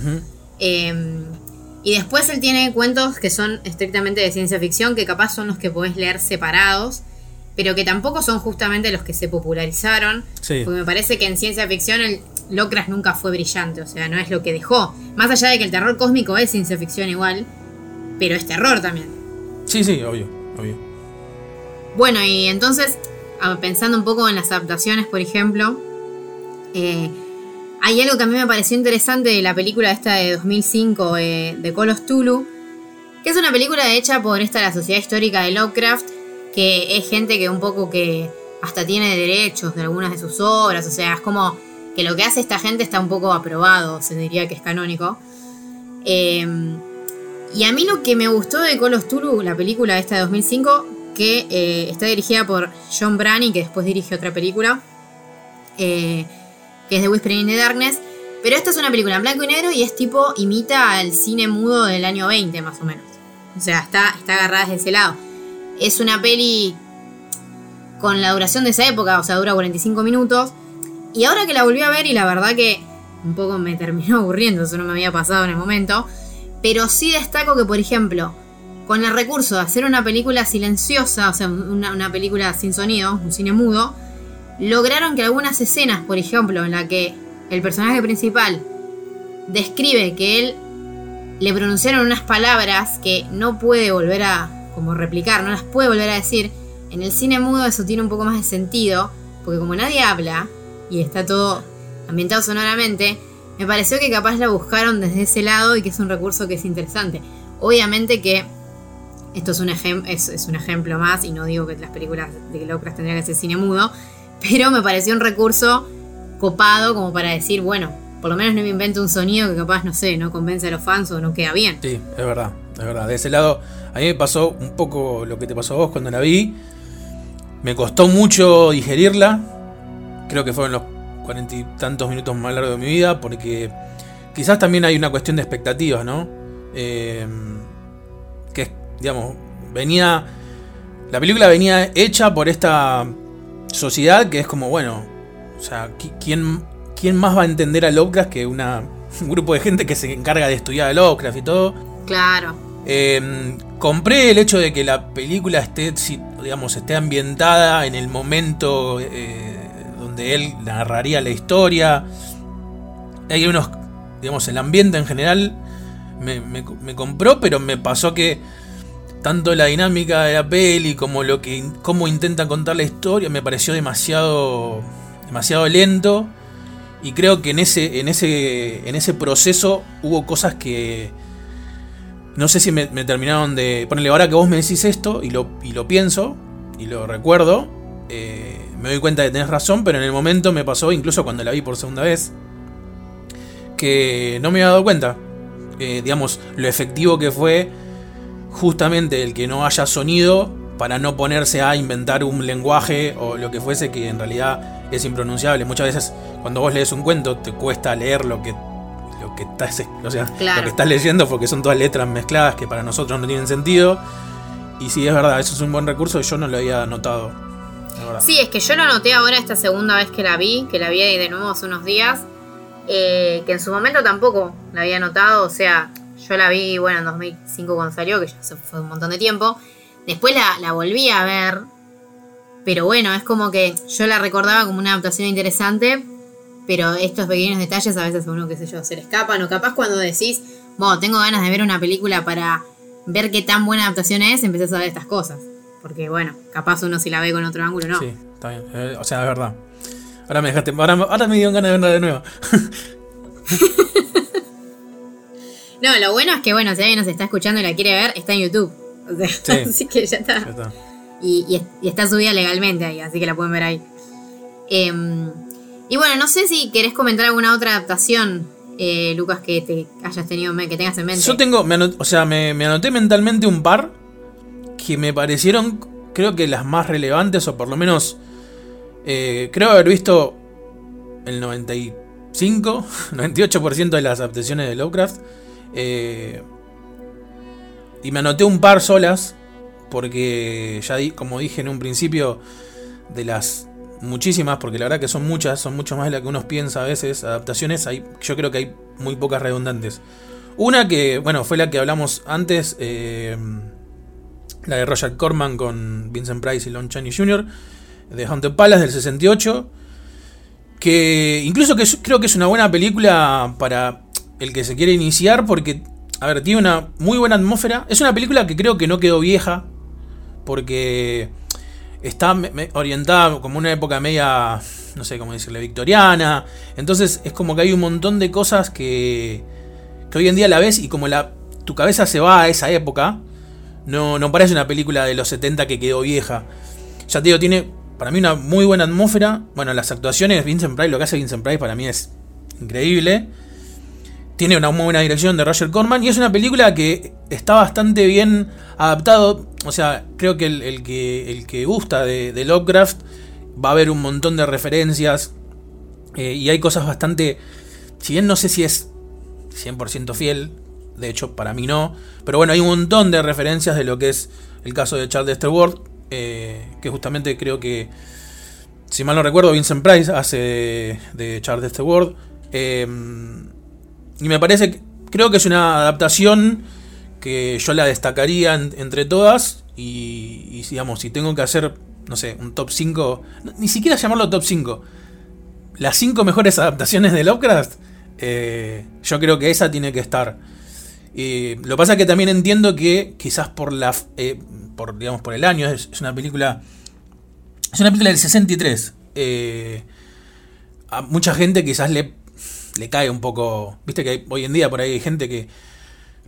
Em, y después él tiene cuentos que son estrictamente de ciencia ficción, que capaz son los que podés leer separados pero que tampoco son justamente los que se popularizaron. Porque me parece que en ciencia ficción el Lovecraft nunca fue brillante, o sea, no es lo que dejó. Más allá de que el terror cósmico es ciencia ficción igual, pero es terror también. Sí, sí, obvio, obvio. Bueno, y entonces, pensando un poco en las adaptaciones, por ejemplo, eh, hay algo que a mí me pareció interesante de la película esta de 2005 eh, de Colos Tulu, que es una película hecha por esta la Sociedad Histórica de Lovecraft, que es gente que un poco que hasta tiene derechos de algunas de sus obras, o sea, es como que lo que hace esta gente está un poco aprobado, se diría que es canónico. Em, y a mí lo que me gustó de Call of Tulu, la película esta de 2005, que eh, está dirigida por John Brani, que después dirige otra película, eh, que es The Whispering in the Darkness. Pero esta es una película en blanco y negro y es tipo, imita al cine mudo del año 20 más o menos. O sea, está, está agarrada desde ese lado. Es una peli con la duración de esa época, o sea, dura 45 minutos, Y ahora que la volví a ver y la verdad que un poco me terminó aburriendo, eso no me había pasado en el momento, pero sí destaco que, por ejemplo, con el recurso de hacer una película silenciosa, o sea, una, película sin sonido, un cine mudo, lograron que algunas escenas, por ejemplo, en la que el personaje principal describe que él le pronunciaron unas palabras que no puede volver a como replicar, no las puede volver a decir, en el cine mudo eso tiene un poco más de sentido, porque como nadie habla y está todo ambientado sonoramente, me pareció que capaz la buscaron desde ese lado y que es un recurso que es interesante. Obviamente que esto es un, es, un ejemplo más, y no digo que las películas de Lovecraft tendrían que ser cine mudo, pero me pareció un recurso copado como para decir, bueno, por lo menos no me invento un sonido que capaz, no sé, no convence a los fans o no queda bien. Sí, es verdad, es verdad. De ese lado, a mí me pasó un poco lo que te pasó a vos cuando la vi. Me costó mucho digerirla. Creo que fueron los cuarenta y tantos minutos más largos de mi vida, porque quizás también hay una cuestión de expectativas, ¿no? Eh, que, digamos, venía. La película venía hecha por esta sociedad que es como, bueno, o sea, ¿quién, quién más va a entender a Lovecraft que una, un grupo de gente que se encarga de estudiar a Lovecraft y todo? Claro. Eh, compré el hecho de que la película esté, digamos, esté ambientada en el momento eh, donde él narraría la historia. Hay unos, digamos, el ambiente en general me, compró, pero me pasó que tanto la dinámica de la peli como lo que cómo intenta contar la historia me pareció demasiado demasiado lento y creo que en ese en ese en ese proceso hubo cosas que no sé si me, terminaron de ponerle ahora que vos me decís esto y lo, y lo pienso y lo recuerdo eh, me doy cuenta de que tenés razón, pero en el momento me pasó, incluso cuando la vi por segunda vez, que no me había dado cuenta. Eh, digamos, lo efectivo que fue justamente el que no haya sonido para no ponerse a inventar un lenguaje o lo que fuese que en realidad es impronunciable. Muchas veces cuando vos lees un cuento te cuesta leer lo que que estás, o sea, lo que estás leyendo porque son todas letras mezcladas que para nosotros no tienen sentido. Y sí, es verdad, eso es un buen recurso y yo no lo había notado. Sí, es que yo lo noté ahora esta segunda vez que la vi, que la vi de nuevo hace unos días, eh, que en su momento tampoco la había notado, o sea, yo la vi, bueno, en 2005 cuando salió, que ya fue un montón de tiempo, después la, volví a ver, pero bueno, es como que yo la recordaba como una adaptación interesante, pero estos pequeños detalles a veces uno, qué sé yo, se le escapan, o capaz cuando decís, bueno, tengo ganas de ver una película para ver qué tan buena adaptación es, empezás a ver estas cosas. Porque bueno, capaz uno si la ve con otro ángulo, no. Sí, está bien. Eh, o sea, es verdad. Ahora me dejaste. Ahora, me dio ganas de verla de nuevo. no, lo bueno es que, bueno, si alguien nos está escuchando y la quiere ver, está en YouTube. O sea, así que ya está. Y, está subida legalmente ahí, así que la pueden ver ahí. Em, y bueno, no sé si querés comentar alguna otra adaptación, eh, Lucas, que te hayas tenido, que tengas en mente. Yo tengo, o sea, me, anoté mentalmente un par que me parecieron, creo que las más relevantes, o por lo menos, eh, creo haber visto el 95, 98% de las adaptaciones de Lovecraft. Eh, y me anoté un par solas, porque ya di, como dije en un principio, de las muchísimas, porque la verdad que son muchas, son mucho más de las que uno piensa a veces, adaptaciones, hay, yo creo que hay muy pocas redundantes. Una que, bueno, fue la que hablamos antes, eh, la de Roger Corman con Vincent Price y Lon Chaney Jr., de Haunted Palace del 68, que incluso que creo que es una buena película para el que se quiere iniciar porque, a ver, tiene una muy buena atmósfera. Es una película que creo que no quedó vieja, porque está orientada como una época media, no sé cómo decirle, victoriana. Entonces es como que hay un montón de cosas que, que hoy en día la ves y como la, tu cabeza se va a esa época, no, no parece una película de los 70 que quedó vieja. Ya te digo, tiene para mí una muy buena atmósfera. Bueno, las actuaciones, Vincent Price, lo que hace Vincent Price para mí es increíble. Tiene una muy buena dirección de Roger Corman y es una película que está bastante bien adaptado. O sea, creo que el, que, el que gusta de, Lovecraft va a ver un montón de referencias eh, y hay cosas bastante... Si bien no sé si es 100% fiel, de hecho para mí no. Pero bueno, hay un montón de referencias de lo que es el caso de Charles Stewart, eh, que justamente creo que si mal no recuerdo, Vincent Price hace de, Charles the World. Em, y me parece, creo que es una adaptación que yo la destacaría entre todas. Y, digamos, si tengo que hacer, no sé, un top 5, ni siquiera llamarlo top 5, las 5 mejores adaptaciones de Lovecraft, eh, yo creo que esa tiene que estar. lo que pasa que también entiendo que quizás por la eh, por digamos por el año es, una película es una película del 63. Eh, a mucha gente quizás le, le cae un poco. Viste que hoy en día por ahí hay gente que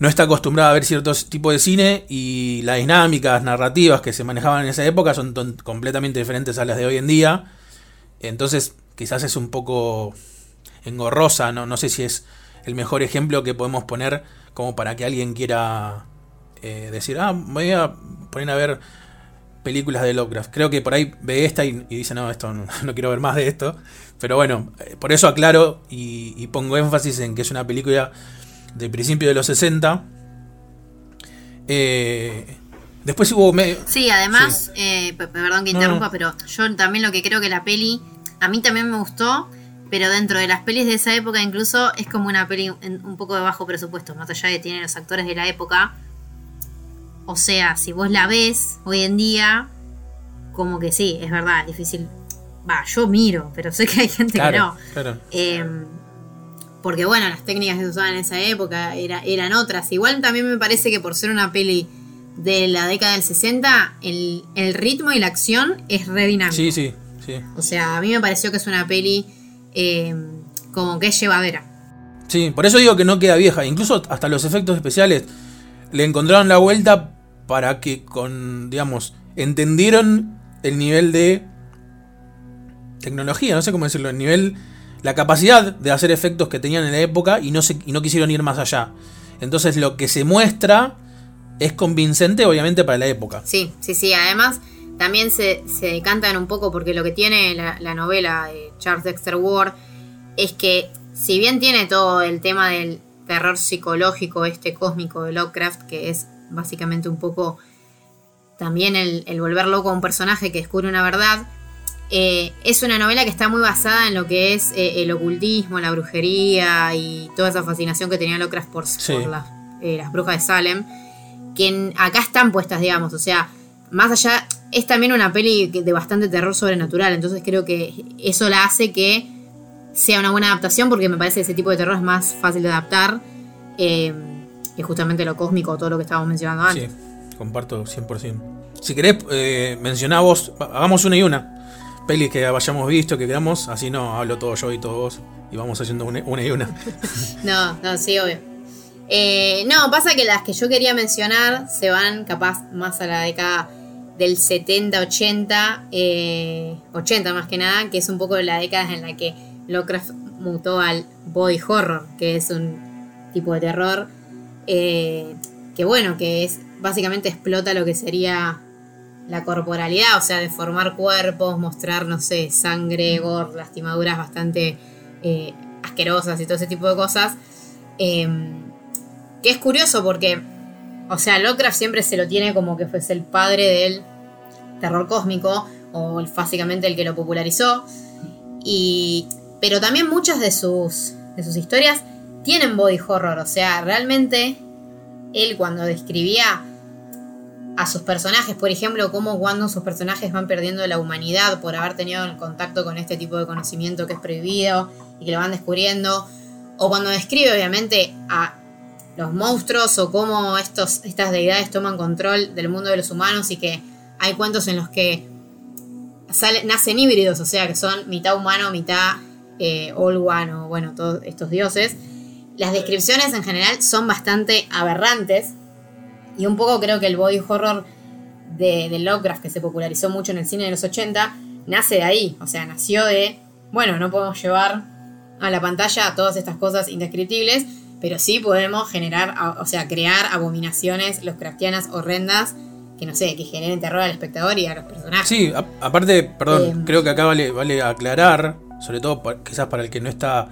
no está acostumbrada a ver ciertos tipos de cine y las dinámicas narrativas que se manejaban en esa época son completamente diferentes a las de hoy en día. Entonces, quizás es un poco engorrosa, no, no sé si es el mejor ejemplo que podemos poner como para que alguien quiera eh, decir, ah, voy a poner a ver películas de Lovecraft. Creo que por ahí ve esta y, dice, no, esto no, quiero ver más de esto. Pero bueno, eh, por eso aclaro y pongo énfasis en que es una película de principio de los 60. Eh, después hubo... Sí, además, eh, perdón que interrumpa, pero yo también lo que creo que la peli, a mí también me gustó, pero dentro de las pelis de esa época incluso es como una peli un poco de bajo presupuesto, más allá de que tiene los actores de la época. O sea, si vos la ves hoy en día, como que sí, es verdad, es difícil. Va, yo miro, pero sé que hay gente que no. Claro. Eh, porque bueno, las técnicas que se usaban en esa época era, eran otras. Igual también me parece que por ser una peli de la década del 60, el, ritmo y la acción es re dinámico. Sí, sí, sí. O sea, a mí me pareció que es una peli eh, como que es llevadera. Sí, por eso digo que no queda vieja. Incluso hasta los efectos especiales le encontraron la vuelta para que con, digamos, entendieron el nivel de tecnología, no sé cómo decirlo, el nivel la capacidad de hacer efectos que tenían en la época y no, se, y no quisieron ir más allá. Entonces lo que se muestra es convincente obviamente para la época. Sí, sí, sí. Además también se, se decantan un poco porque lo que tiene la, novela de Charles Dexter Ward es que si bien tiene todo el tema del terror psicológico este cósmico de Lovecraft, que es básicamente un poco también el, el volver loco a un personaje que descubre una verdad, eh, es una novela que está muy basada en lo que es eh, el ocultismo, la brujería y toda esa fascinación que tenía Lovecraft por, eh, las brujas de Salem, que acá están puestas, digamos, o sea, más allá, es también una peli de bastante terror sobrenatural, entonces creo que eso la hace que sea una buena adaptación, porque me parece que ese tipo de terror es más fácil de adaptar que justamente lo cósmico, todo lo que estábamos mencionando antes. Sí, comparto 100%. Si querés, mencionamos, hagamos una y una pelis que hayamos visto, que queramos, así no hablo todo yo y todos vos y vamos haciendo una, y una. no, no, sí, obvio. Eh, no, pasa que las que yo quería mencionar se van capaz más a la década del 70, 80, 80 más que nada, que es un poco la década en la que Lovecraft mutó al body horror, que es un tipo de terror eh, que bueno, que es básicamente explota lo que sería la corporalidad, o sea, de formar cuerpos, mostrar, no sé, sangre, gore, lastimaduras bastante eh, asquerosas y todo ese tipo de cosas. Em, que es curioso porque, o sea, Lovecraft siempre se lo tiene como que fuese el padre del terror cósmico, o básicamente el que lo popularizó. Y, pero también muchas de sus, de sus historias tienen body horror, o sea, realmente él cuando describía a sus personajes, por ejemplo, cómo cuando sus personajes van perdiendo la humanidad por haber tenido el contacto con este tipo de conocimiento que es prohibido y que lo van descubriendo, o cuando describe obviamente a los monstruos o cómo estos, estas deidades toman control del mundo de los humanos y que hay cuentos en los que nacen híbridos, o sea, que son mitad humano, mitad eh, One o bueno, todos estos dioses. Las descripciones en general son bastante aberrantes, y un poco creo que el body horror de, de Lovecraft, que se popularizó mucho en el cine de los 80, nace de ahí. O sea, nació de, bueno, no podemos llevar a la pantalla todas estas cosas indescriptibles, pero sí podemos generar, o sea, crear abominaciones Lovecraftianas horrendas que no sé, que generen terror al espectador y a los personajes. Sí, aparte, perdón, eh, creo que acá vale, vale aclarar, sobre todo quizás para el que no está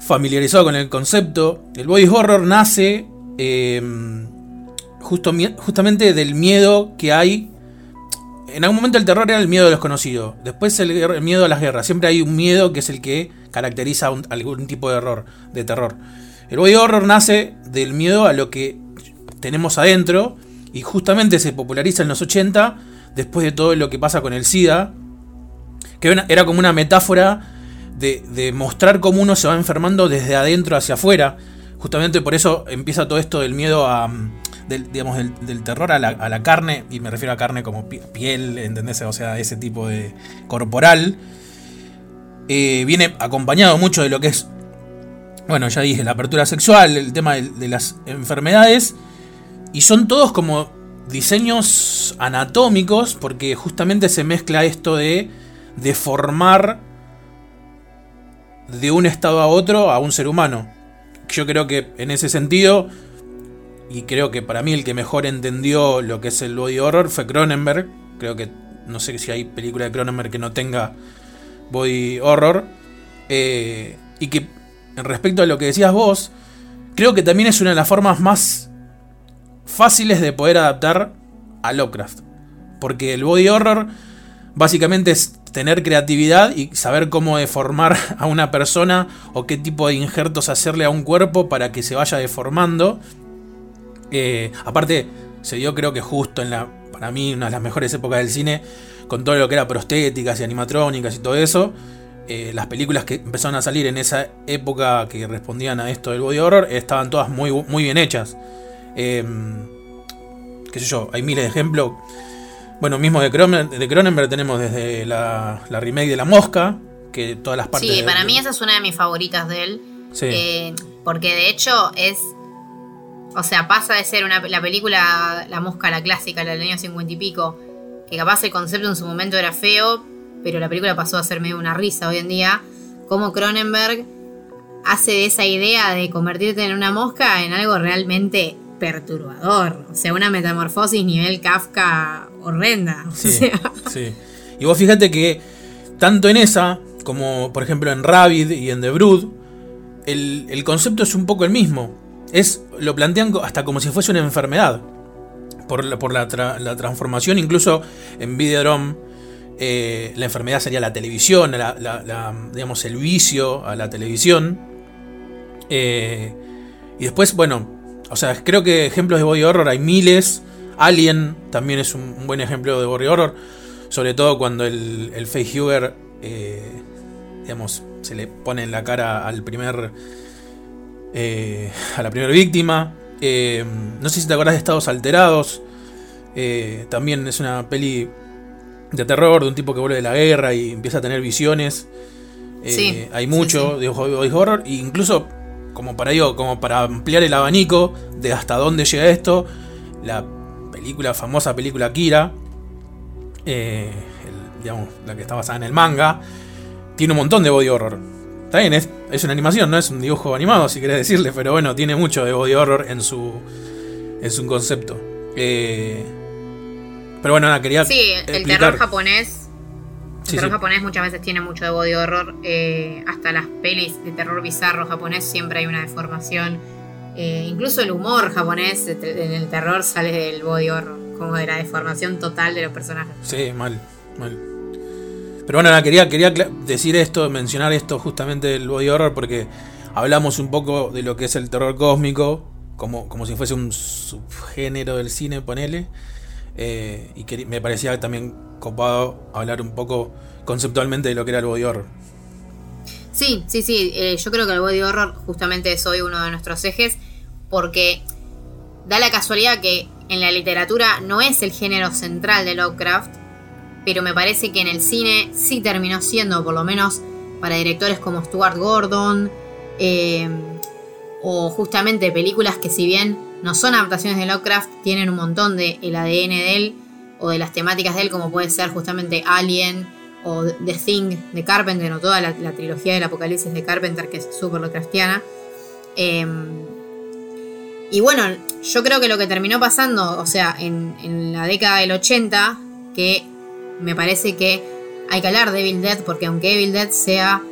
familiarizado con el concepto, el body horror nace eh, justamente del miedo que hay en algún momento el terror era el miedo a lo desconocido. Después el, miedo a las guerras. Siempre hay un miedo que es el que caracteriza algún tipo de error, de terror. El body horror nace del miedo a lo que tenemos adentro y justamente se populariza en los 80 después de todo lo que pasa con el SIDA, que era como una metáfora de, mostrar cómo uno se va enfermando desde adentro hacia afuera. Justamente por eso empieza todo esto del miedo a, del, digamos, del, terror a la, carne, y me refiero a carne como piel, ¿entendés? O sea, ese tipo de corporal. Eh, viene acompañado mucho de lo que es, bueno, ya dije, la apertura sexual, el tema de, las enfermedades, y son todos como diseños anatómicos, porque justamente se mezcla esto de deformar de un estado a otro a un ser humano. Yo creo que en ese sentido y creo que para mí el que mejor entendió lo que es el body horror fue Cronenberg. Creo que no sé si hay película de Cronenberg que no tenga body horror. Eh, y que respecto a lo que decías vos, creo que también es una de las formas más fáciles de poder adaptar a Lovecraft. Porque el body horror básicamente es tener creatividad y saber cómo deformar a una persona o qué tipo de injertos hacerle a un cuerpo para que se vaya deformando eh, aparte, se dio creo que justo en la, para mí, una de las mejores épocas del cine, con todo lo que era prostéticas y animatrónicas y todo eso. Eh, las películas que empezaron a salir en esa época que respondían a esto del body horror estaban todas muy, muy bien hechas. Em, qué sé yo, hay miles de ejemplos. Bueno, mismo de Cronenberg, de Cronenberg tenemos desde la, remake de La Mosca, que todas las partes... Sí, para mí esa es una de mis favoritas de él. Eh, porque de hecho es o sea, pasa de ser una, la película La Mosca, la clásica, la del año 50 y pico, que capaz el concepto en su momento era feo, pero la película pasó a ser medio una risa hoy en día, como Cronenberg hace de esa idea de convertirte en una mosca en algo realmente perturbador. O sea, una metamorfosis nivel Kafka horrenda. Sí, sí. Y vos fíjate que tanto en esa, como por ejemplo en Rabbit y en The Brood, el, el concepto es un poco el mismo es, lo plantean hasta como si fuese una enfermedad. Por, la, por la, transformación, incluso en Videodrome, eh, la enfermedad sería la televisión, digamos, el vicio a la televisión. Eh, y después, bueno, o sea, creo que ejemplos de body horror hay miles. Alien también es un, buen ejemplo de body horror. Sobre todo cuando el, el facehugger, eh, digamos, se le pone en la cara al primer eh, a la primera víctima. Eh, no sé si te acordás de Estados Alterados. También es una peli de terror de un tipo que vuelve de la guerra y empieza a tener visiones. hay mucho de horror. E incluso, como para, digo, como para ampliar el abanico de hasta dónde llega esto, la película, famosa película Kira, digamos, la que está basada en el manga, tiene un montón de body horror. Está bien, es, una animación, no es un dibujo animado, si querés decirle, pero bueno, tiene mucho de body horror en su, en su concepto. Eh, pero bueno, nada, quería. Sí, el terror japonés. El terror japonés muchas veces tiene mucho de body horror. Eh, hasta las pelis de terror bizarro japonés siempre hay una deformación. Eh, incluso el humor japonés en el terror sale del body horror, como de la deformación total de los personajes. Sí, mal, mal. Pero bueno, quería, quería decir esto, mencionar esto justamente del body horror porque hablamos un poco de lo que es el terror cósmico, como, como si fuese un subgénero del cine, ponele. Eh, y me parecía también copado hablar un poco conceptualmente de lo que era el body horror. Sí, sí, sí. Eh, yo creo que el body horror justamente es hoy uno de nuestros ejes porque da la casualidad que en la literatura no es el género central de Lovecraft, pero me parece que en el cine sí terminó siendo, por lo menos para directores como Stuart Gordon, eh, o justamente películas que si bien no son adaptaciones de Lovecraft, tienen un montón de el ADN de él o de las temáticas de él, como puede ser justamente Alien o The Thing de Carpenter, o toda la, trilogía del apocalipsis de Carpenter, que es súper Lovecraftiana. Eh, y bueno, yo creo que lo que terminó pasando, o sea, en, la década del 80, que me parece que hay que hablar de Evil Dead porque aunque Evil Dead sea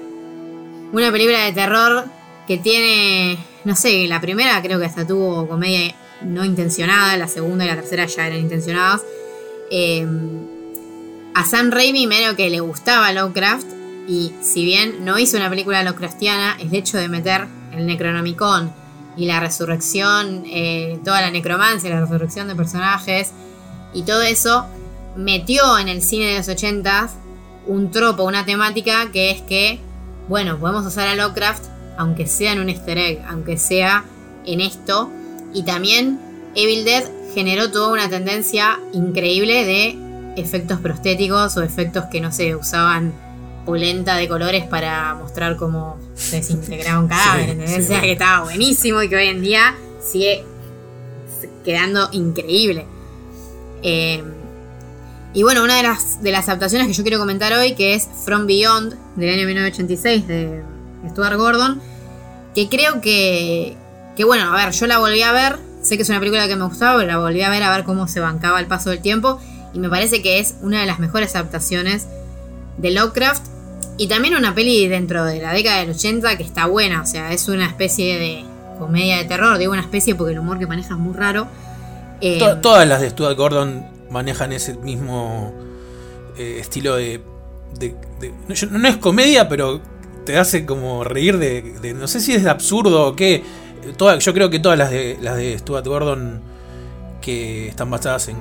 una película de terror que tiene, no sé, la primera creo que hasta tuvo comedia no intencionada, la segunda y la tercera ya eran intencionadas. Em, a Sam Raimi medio que le gustaba Lovecraft y si bien no hizo una película Lovecraftiana, el hecho de meter el Necronomicon y la resurrección, eh, toda la necromancia, la resurrección de personajes y todo eso, metió en el cine de los 80 un tropo, una temática que es que, bueno, podemos usar a Lovecraft aunque sea en un easter egg, aunque sea en esto. Y también Evil Dead generó toda una tendencia increíble de efectos prostéticos o efectos que no se usaban polenta de colores para mostrar cómo se desintegraba un cadáver, O sea, que estaba buenísimo y que hoy en día sigue quedando increíble. Eh, y bueno, una de las, de las adaptaciones que yo quiero comentar hoy, que es From Beyond, del año 1986, de Stuart Gordon, que creo que, que, bueno, a ver, yo la volví a ver, sé que es una película que me gustaba, pero la volví a ver a ver cómo se bancaba el paso del tiempo, y me parece que es una de las mejores adaptaciones de Lovecraft, y también una peli dentro de la década del 80 que está buena, o sea, es una especie de comedia de terror, digo una especie porque el humor que maneja es muy raro. Eh, todas las de Stuart Gordon manejan ese mismo eh, estilo de, no, es comedia, pero te hace como reír de, no sé si es absurdo o qué. yo creo que todas las de las de Stuart Gordon que están basadas en,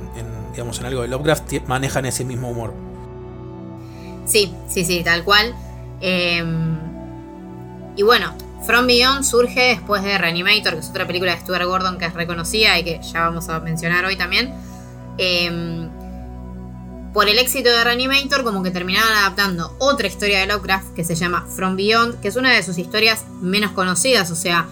digamos en algo de Lovecraft manejan ese mismo humor. Sí, sí, sí, tal cual. Em, y bueno, From Beyond surge después de Reanimator, que es otra película de Stuart Gordon que es reconocida y que ya vamos a mencionar hoy también. Em, por el éxito de Reanimator, como que terminaron adaptando otra historia de Lovecraft que se llama From Beyond, que es una de sus historias menos conocidas, o sea,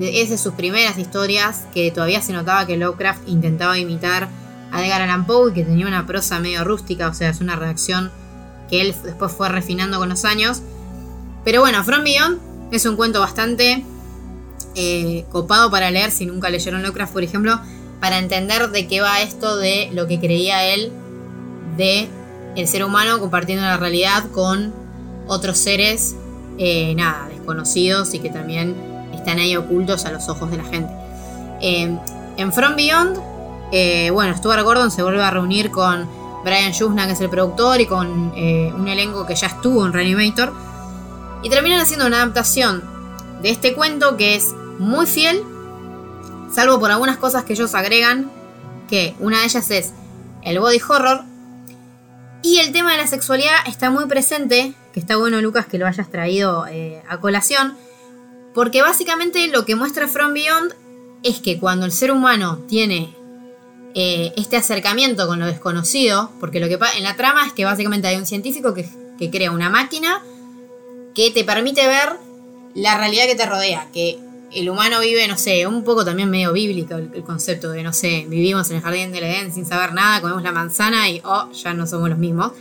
es de sus primeras historias que todavía se notaba que Lovecraft intentaba imitar a Edgar Allan Poe y que tenía una prosa medio rústica, o sea, es una redacción que él después fue refinando con los años. Pero bueno, From Beyond es un cuento bastante eh, copado para leer si nunca leyeron Lovecraft, por ejemplo, para entender de qué va esto de lo que creía él de el ser humano compartiendo la realidad con otros seres, eh, nada, desconocidos y que también están ahí ocultos a los ojos de la gente. Eh, en From Beyond, eh, bueno, Stuart Gordon se vuelve a reunir con Brian Shusna, que es el productor, y con un elenco que ya estuvo en Reanimator. Y terminan haciendo una adaptación de este cuento que es muy fiel, salvo por algunas cosas que ellos agregan, que una de ellas es el body horror, y el tema de la sexualidad está muy presente, que está bueno Lucas que lo hayas traído eh, a colación, porque básicamente lo que muestra From Beyond es que cuando el ser humano tiene eh, este acercamiento con lo desconocido, porque lo que en la trama es que básicamente hay un científico que, crea una máquina que te permite ver la realidad que te rodea, que el humano vive, no sé, un poco también medio bíblico el, concepto de, no sé, vivimos en el jardín del Edén sin saber nada, comemos la manzana y, oh, ya no somos los mismos.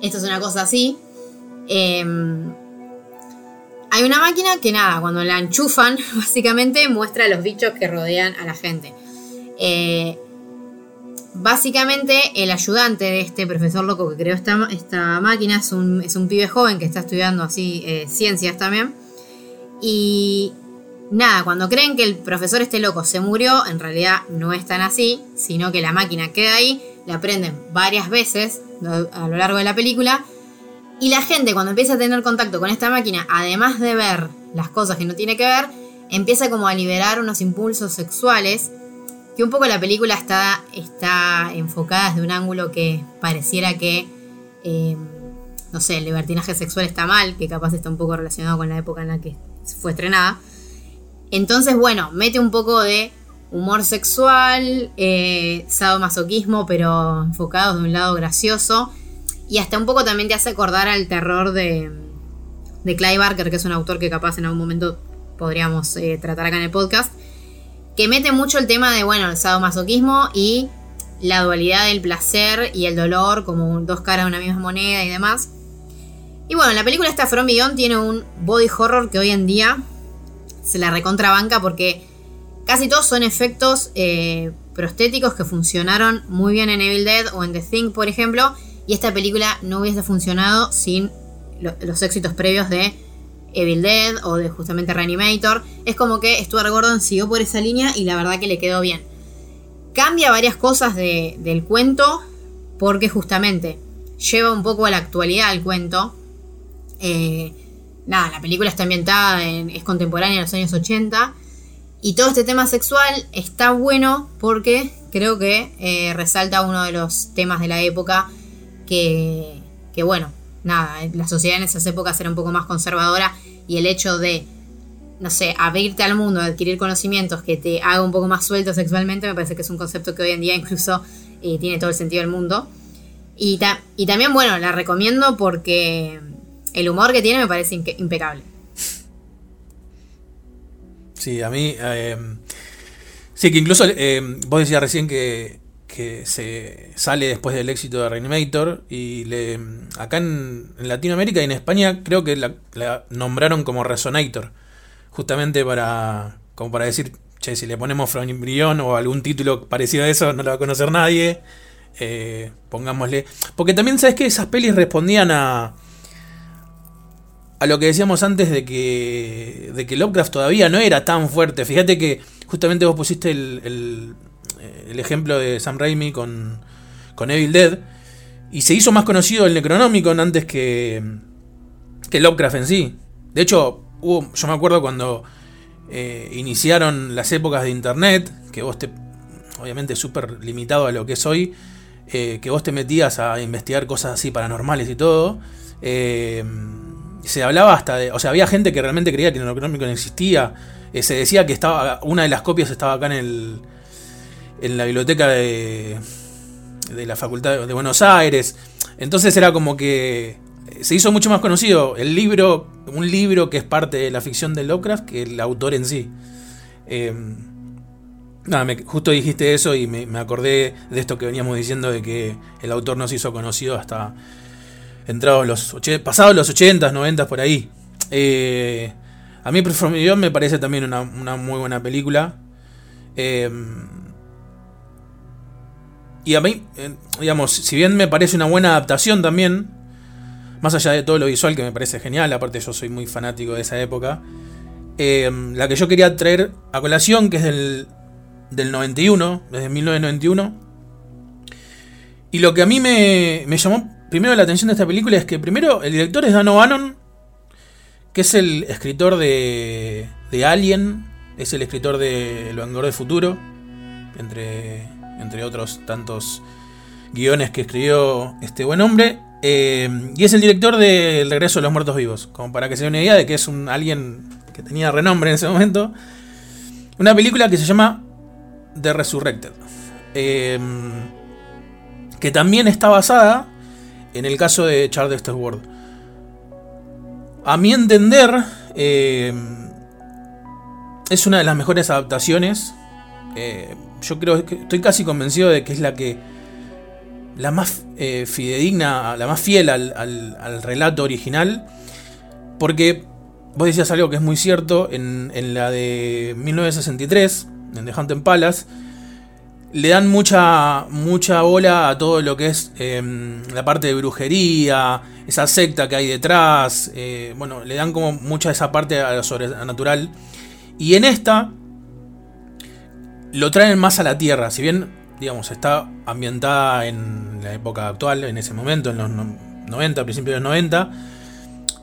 Esto es una cosa así. Em, hay una máquina que nada, cuando la enchufan, básicamente muestra los bichos que rodean a la gente. Eh, básicamente, el ayudante de este profesor loco que creó esta, esta máquina es un, es un pibe joven que está estudiando así eh, ciencias también. Y Nada, cuando creen que el profesor este loco se murió, en realidad no es tan así, sino que la máquina queda ahí, la prenden varias veces a lo largo de la película, y la gente cuando empieza a tener contacto con esta máquina, además de ver las cosas que no tiene que ver, empieza como a liberar unos impulsos sexuales, que un poco la película está, está enfocada desde un ángulo que pareciera que, eh, no sé, el libertinaje sexual está mal, que capaz está un poco relacionado con la época en la que fue estrenada. Entonces, bueno, mete un poco de humor sexual, eh, sadomasoquismo, pero enfocado de un lado gracioso. Y hasta un poco también te hace acordar al terror de, de Clive Barker, que es un autor que capaz en algún momento podríamos eh, tratar acá en el podcast. Que mete mucho el tema de, bueno, el sadomasoquismo y la dualidad del placer y el dolor como dos caras de una misma moneda y demás. Y bueno, la película esta From Beyond tiene un body horror que hoy en día se la recontrabanca porque casi todos son efectos eh, prostéticos que funcionaron muy bien en Evil Dead o en The Thing, por ejemplo, y esta película no hubiese funcionado sin los éxitos previos de Evil Dead o de justamente Reanimator. Es como que Stuart Gordon siguió por esa línea y la verdad que le quedó bien. Cambia varias cosas del cuento porque justamente lleva un poco a la actualidad al cuento. Eh, nada, la película está ambientada, en, es contemporánea en los años 80. Y todo este tema sexual está bueno porque creo que eh, resalta uno de los temas de la época que, bueno, nada, la sociedad en esas épocas era un poco más conservadora y el hecho de, no sé, abrirte al mundo, adquirir conocimientos que te haga un poco más suelto sexualmente, me parece que es un concepto que hoy en día incluso eh, tiene todo el sentido del mundo. Y, y también, bueno, la recomiendo porque el humor que tiene me parece impecable. Sí, a mí. Eh, sí, que incluso eh, vos decías recién que, que, se sale después del éxito de Reanimator. Y le, acá en, Latinoamérica y en España creo que la, nombraron como Resonator. Justamente para. como para decir, che, si le ponemos From o algún título parecido a eso, no lo va a conocer nadie. Eh, pongámosle. Porque también sabes que esas pelis respondían a a lo que decíamos antes de que, de que Lovecraft todavía no era tan fuerte. Fíjate que justamente vos pusiste el, eh, ejemplo de Sam Raimi con, con Evil Dead. Y se hizo más conocido el Necronomicon antes que, que Lovecraft en sí. De hecho, yo me acuerdo cuando eh, iniciaron las épocas de Internet, que vos te, obviamente súper limitado a lo que es hoy, eh, que vos te metías a investigar cosas así paranormales y todo. Se hablaba hasta de. O sea, había gente que realmente creía que el económico no existía. Se decía que estaba. Una de las copias estaba acá en el. En la biblioteca de. De la Facultad de Buenos Aires. Entonces era como que. Se hizo mucho más conocido el libro. Un libro que es parte de la ficción de Lovecraft que el autor en sí. Eh, nada, justo dijiste eso y me, me acordé de esto que veníamos diciendo de que el autor no se hizo conocido hasta entrados los pasados los 80s, 90 por ahí. Eh, a mí From me parece también una, muy buena película. Eh, y a mí, eh, digamos, si bien me parece una buena adaptación también, más allá de todo lo visual que me parece genial, aparte yo soy muy fanático de esa época, la que yo quería traer a colación, que es del, del 91, desde 1991, y lo que a mí me, me llamó primero la atención de esta película es que primero el director es Dan O'Bannon, que es el escritor de, de Alien, es el escritor de Lo Vengador del Futuro, entre, entre otros tantos guiones que escribió este buen hombre. Eh, y es el director de El regreso de los muertos vivos, como para que se den una idea de que es un alguien que tenía renombre en ese momento. Una película que se llama The Resurrected. Eh, que también está basada en el caso de Charles Ward. A mi entender, eh, es una de las mejores adaptaciones. Eh, yo creo que estoy casi convencido de que es la que. La más eh, fidedigna, la más fiel al, relato original. Porque vos decías algo que es muy cierto. En, en la de 1963, en The Haunted Palace le dan mucha, mucha bola a todo lo que es em, la parte de brujería, esa secta que hay detrás. Eh, bueno, le dan como mucha esa parte a lo sobrenatural. Y en esta lo traen más a la tierra. Si bien, digamos, está ambientada en la época actual, en ese momento, en los 90, principios de los 90.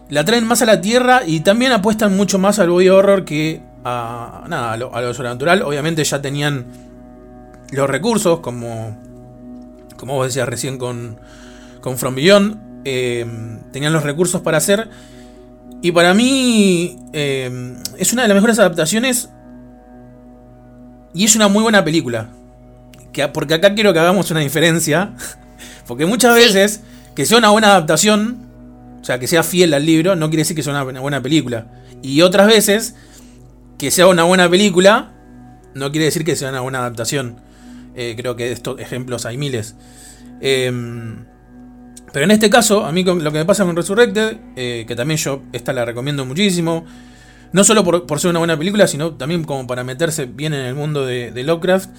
La traen más a la tierra y también apuestan mucho más al body horror que a, nada, a lo sobrenatural. Obviamente ya tenían los recursos, como, como vos decías recién con, con From Beyond, eh, tenían los recursos para hacer. Y para mí eh, es una de las mejores adaptaciones y es una muy buena película. Que, porque acá quiero que hagamos una diferencia. Porque muchas veces que sea una buena adaptación, o sea, que sea fiel al libro, no quiere decir que sea una buena película. Y otras veces que sea una buena película, no quiere decir que sea una buena adaptación. Eh, creo que de estos ejemplos hay miles. Em, pero en este caso, a mí lo que me pasa con Resurrected, eh, que también yo esta la recomiendo muchísimo, no solo por, ser una buena película, sino también como para meterse bien en el mundo de, Lovecraft,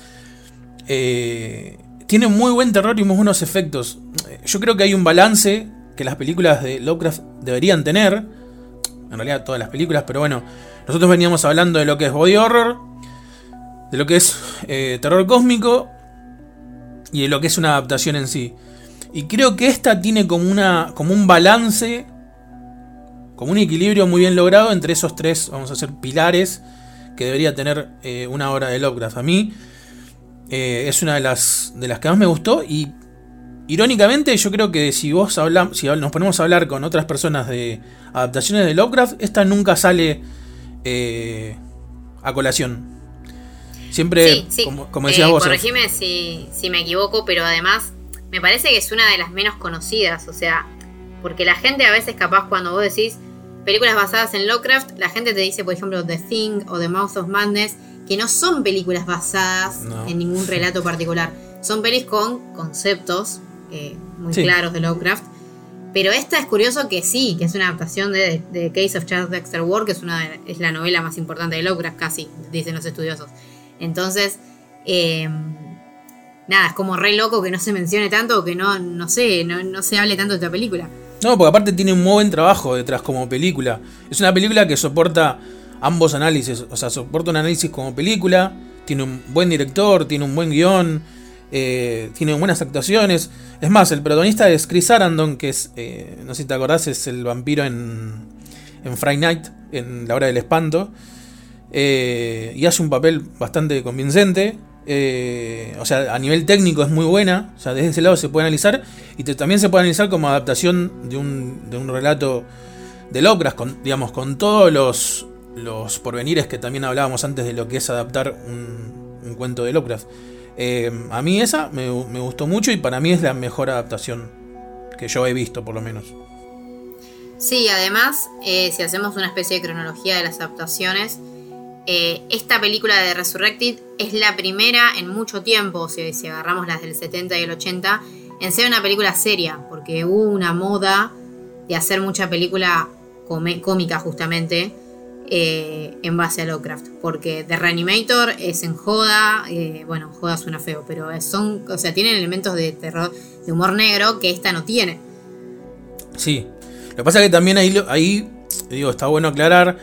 eh, tiene muy buen terror y muy buenos efectos. Yo creo que hay un balance que las películas de Lovecraft deberían tener, en realidad todas las películas, pero bueno, nosotros veníamos hablando de lo que es body horror, lo que es eh, terror cósmico y de lo que es una adaptación en sí. Y creo que esta tiene como, una, como un balance, como un equilibrio muy bien logrado entre esos tres, vamos a decir, pilares que debería tener eh, una obra de Lovecraft. A mí eh, es una de las, de las que más me gustó y irónicamente yo creo que si vos hablamos, si nos ponemos a hablar con otras personas de adaptaciones de Lovecraft, esta nunca sale eh, a colación. Siempre, como, como, decías vos. Corregime si, si me equivoco, pero además me parece que es una de las menos conocidas, o sea, porque la gente a veces capaz cuando vos decís películas basadas en Lovecraft, la gente te dice, por ejemplo, The Thing o The Mouth of Madness, que no son películas basadas en ningún relato particular. Son pelis con conceptos eh, muy claros de Lovecraft. Pero esta es curioso que sí, que es una adaptación de, The Case of Charles Dexter Ward, que es, una es la novela más importante de Lovecraft, casi, dicen los estudiosos. Entonces, eh, nada, es como re loco que no se mencione tanto o que no, no sé, no, se hable tanto de esta película. No, porque aparte tiene un muy buen trabajo detrás como película. Es una película que soporta ambos análisis, o sea, soporta un análisis como película, tiene un buen director, tiene un buen guion, eh, tiene buenas actuaciones. Es más, el protagonista es Chris Arandon, que es, eh, no sé si te acordás, es el vampiro en, en Friday Night, en La Hora del Espanto. Eh, y hace un papel bastante convincente. Eh, o sea, a nivel técnico es muy buena. O sea, desde ese lado se puede analizar. Y también se puede analizar como adaptación de un, de un relato de Lovecraft, con, digamos, con todos los, los porvenires que también hablábamos antes de lo que es adaptar un, cuento de Lovecraft. Eh, a mí esa me, gustó mucho y para mí es la mejor adaptación que yo he visto, por lo menos. Sí, además, eh, si hacemos una especie de cronología de las adaptaciones, eh, esta película de Resurrected es la primera en mucho tiempo, si, agarramos las del 70 y el 80, en ser una película seria, porque hubo una moda de hacer mucha película cómica justamente eh, en base a Lovecraft, porque The Reanimator es en joda, eh, bueno, joda suena feo, pero son, o sea, tienen elementos de terror, de humor negro que esta no tiene. Sí, lo que pasa es que también ahí, ahí digo, está bueno aclarar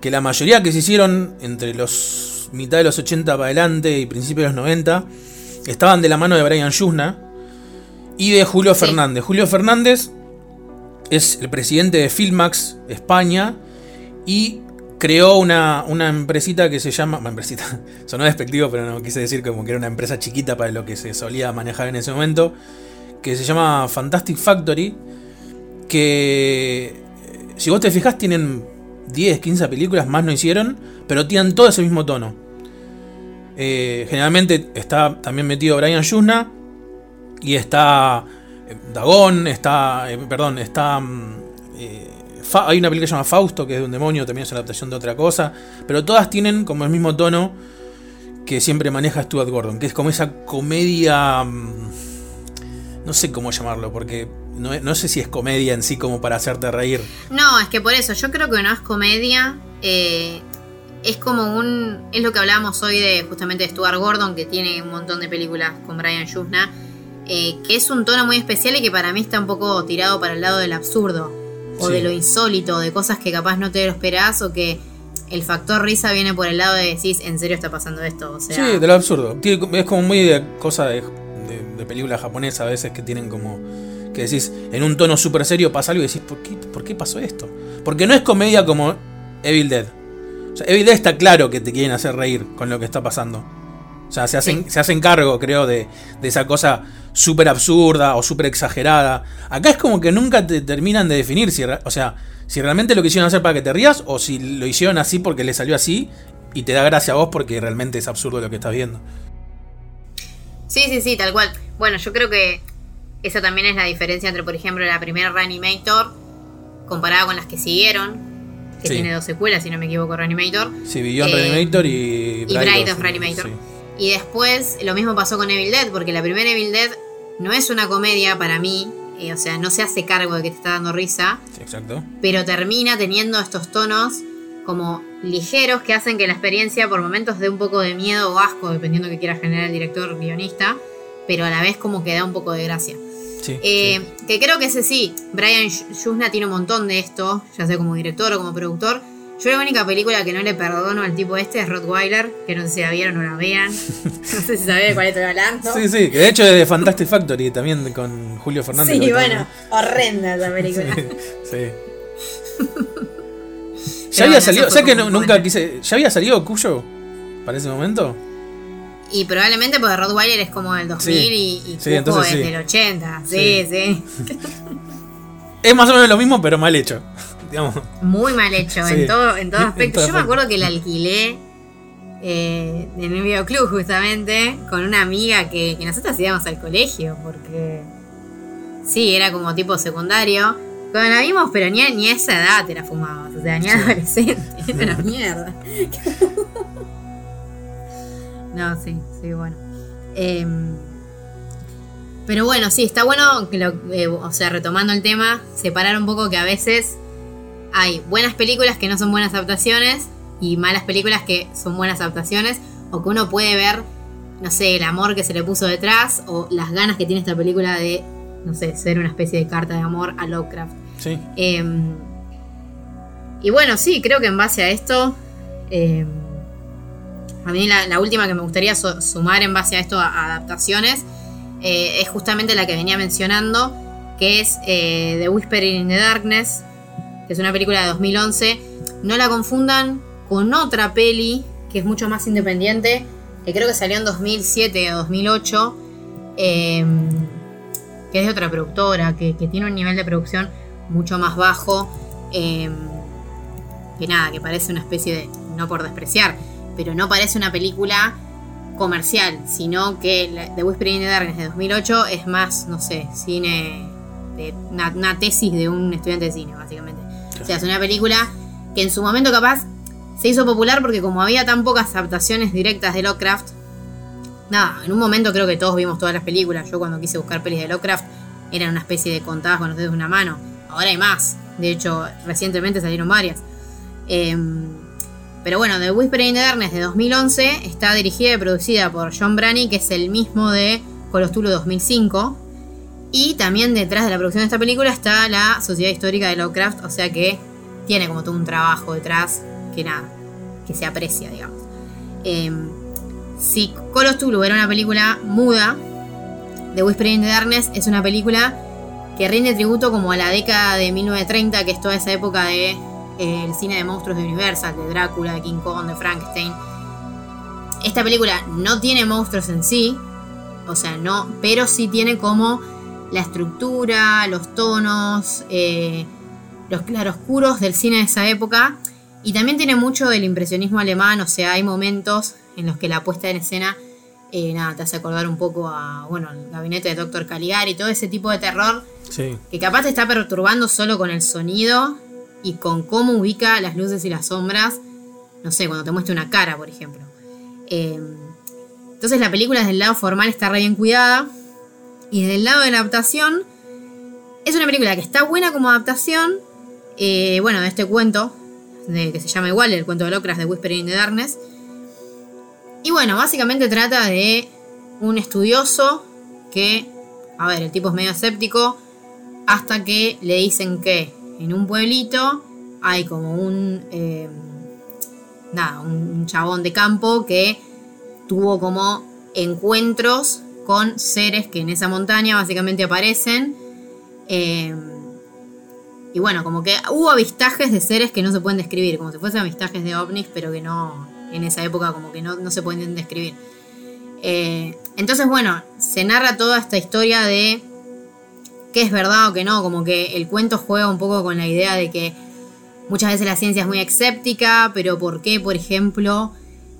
que la mayoría que se hicieron entre los mitad de los 80 para adelante y principios de los 90 estaban de la mano de Brian Yusna y de Julio Fernández. Julio Fernández es el presidente de Filmax España y creó una, una empresita que se llama. Empresita, sonó despectivo, pero no quise decir como que era una empresa chiquita para lo que se solía manejar en ese momento. Que se llama Fantastic Factory. Que si vos te fijas, tienen 10, 15 películas más no hicieron, pero tienen todo ese mismo tono. Eh, generalmente está también metido Brian Yusna y está eh, Dagon, está, eh, perdón, está... Mm, hay una película que se llama Fausto, que es de un demonio, también es una adaptación de otra cosa, pero todas tienen como el mismo tono que siempre maneja Stuart Gordon, que es como esa comedia... Mm, no sé cómo llamarlo, porque no, sé si es comedia en sí como para hacerte reír. No, es que por eso, yo creo que no es comedia. Eh, es como un. Es lo que hablábamos hoy de justamente de Stuart Gordon, que tiene un montón de películas con Brian Yusna. Eh, que es un tono muy especial y que para mí está un poco tirado para el lado del absurdo. O de lo insólito, de cosas que capaz no te lo esperás o que el factor risa viene por el lado de decís, ¿en serio está pasando esto? O sea, sí, de lo absurdo. Es como muy de cosa de, de, de película japonesa a veces que tienen como que decís, en un tono súper serio pasa algo y decís, ¿por qué, ¿por qué pasó esto? Porque no es comedia como Evil Dead. O sea, Evil Dead está claro que te quieren hacer reír con lo que está pasando. O sea, se hacen, se hacen cargo, creo, de, de esa cosa súper absurda o súper exagerada. Acá es como que nunca te terminan de definir si, o sea, si realmente lo quisieron hacer para que te rías o si lo hicieron así porque le salió así y te da gracia a vos porque realmente es absurdo lo que estás viendo. Sí, sí, sí, tal cual. Bueno, yo creo que esa también es la diferencia entre, por ejemplo, la primera Reanimator comparada con las que siguieron, que tiene dos secuelas, si no me equivoco, Reanimator. Sí, Beyond eh, Reanimator y, y Bride of Reanimator. Y después lo mismo pasó con Evil Dead, porque la primera Evil Dead no es una comedia para mí, eh, o sea, no se hace cargo de que te está dando risa. exacto. Pero termina teniendo estos tonos como ligeros que hacen que la experiencia por momentos dé un poco de miedo o asco, dependiendo de que quiera generar el director guionista, pero a la vez como que da un poco de gracia. Eh, que creo que ese sí, Brian Yusna tiene un montón de esto, ya sea como director o como productor. Yo la única película que no le perdono al tipo este es Rottweiler, que no sé si la vieron o la vean. no sé si sabés de cuál estoy hablando. Sí, sí, que de hecho es de Fantastic Factory también con Julio Fernández. Sí, bueno, horrenda esa película. Sí. ¿Ya había salido? O sea que nunca quise. ¿Ya había salido Cuyo para ese momento? Y probablemente porque Rottweiler es como del 2000 y, y es del 80. Sí, sí. es más o menos lo mismo, pero mal hecho. Muy mal hecho, en todo, en todo aspecto. Yo me acuerdo que la alquilé eh, en el videoclub justamente con una amiga que, que nosotros íbamos al colegio porque sí, era como tipo secundario. Cuando la vimos, pero ni, ni a esa edad te la fumabas, o sea, ni adolescente, era mierda. no, sí, sí, bueno. Em, pero bueno, sí, está bueno que lo, eh, o sea, retomando el tema, separar un poco que a veces hay buenas películas que no son buenas adaptaciones y malas películas que son buenas adaptaciones o que uno puede ver, no sé, el amor que se le puso detrás o las ganas que tiene esta película de, no sé, ser una especie de carta de amor a Lovecraft. Em, y bueno, sí, creo que en base a esto, em, a mí la, última que me gustaría sumar en base a esto a, adaptaciones eh, es justamente la que venía mencionando, que es eh, The Whispering in the Darkness, que es una película de 2011. No la confundan con otra peli que es mucho más independiente, que creo que salió en 2007 o 2008, em, que es de otra productora, que, tiene un nivel de producción mucho más bajo, em, que nada, que parece una especie de, no por despreciar, pero no parece una película comercial, sino que The Whispering in the Darkness de 2008 es más, no sé, cine, una tesis de un estudiante de cine, básicamente. O sea, es una película que en su momento capaz se hizo popular porque como había tan pocas adaptaciones directas de Lovecraft, nada, en un momento creo que todos vimos todas las películas. Yo cuando quise buscar pelis de Lovecraft eran una especie de contadas con los dedos de una mano. Ahora hay más. De hecho, recientemente salieron varias. Em, pero bueno, The Whisper in the Darkness de 2011 está dirigida y producida por John Brani, que es el mismo de Colostulo 2005. Y también detrás de la producción de esta película está la Sociedad Histórica de Lovecraft, o sea que tiene como todo un trabajo detrás que nada, que se aprecia, digamos. Em, si Colos Tulu era una película muda, The Whispering in the Darkness es una película que rinde tributo como a la década de 1930, que es toda esa época de eh, el cine de monstruos de Universal, de Drácula, de King Kong, de Frankenstein. Esta película no tiene monstruos en sí, o sea, no, pero sí tiene como la estructura, los tonos, eh, los claroscuros del cine de esa época. Y también tiene mucho del impresionismo alemán, o sea, hay momentos en los que la puesta en escena eh, nada, te hace acordar un poco a, bueno, el gabinete de Doctor Caligari, todo ese tipo de terror que capaz te está perturbando solo con el sonido y con cómo ubica las luces y las sombras, no sé, cuando te muestra una cara, por ejemplo. Eh, entonces la película desde el lado formal está re bien cuidada, y desde el lado de la adaptación, es una película que está buena como adaptación, eh, bueno, de este cuento, de, que se llama igual, el cuento de Lovecraft de Whispering in the Darkness. Y bueno, básicamente trata de un estudioso que, a ver, el tipo es medio escéptico, hasta que le dicen que en un pueblito hay como un, eh, nada, un chabón de campo que tuvo como encuentros con seres que en esa montaña básicamente aparecen. Eh, y bueno, como que hubo avistajes de seres que no se pueden describir, como si fuesen avistajes de ovnis, pero que no, en esa época como que no, se pueden describir. Eh, entonces, bueno, se narra toda esta historia de qué es verdad o qué no, como que el cuento juega un poco con la idea de que muchas veces la ciencia es muy escéptica, pero ¿por qué, por ejemplo,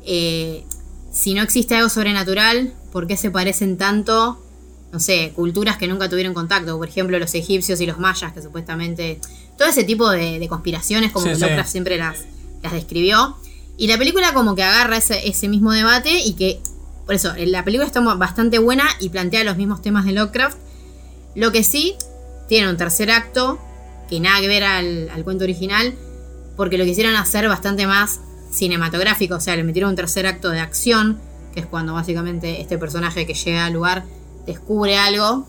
eh, si no existe algo sobrenatural, ¿por qué se parecen tanto, no sé, culturas que nunca tuvieron contacto? Por ejemplo, los egipcios y los mayas, que supuestamente. Todo ese tipo de, conspiraciones, como Lovecraft siempre las, las describió. Y la película, como que agarra ese, ese mismo debate y que. Por eso, la película está bastante buena y plantea los mismos temas de Lovecraft. Lo que sí, tiene un tercer acto que nada que ver al, al cuento original, porque lo quisieron hacer bastante más cinematográfico, o sea, le metieron un tercer acto de acción, que es cuando básicamente este personaje que llega al lugar descubre algo,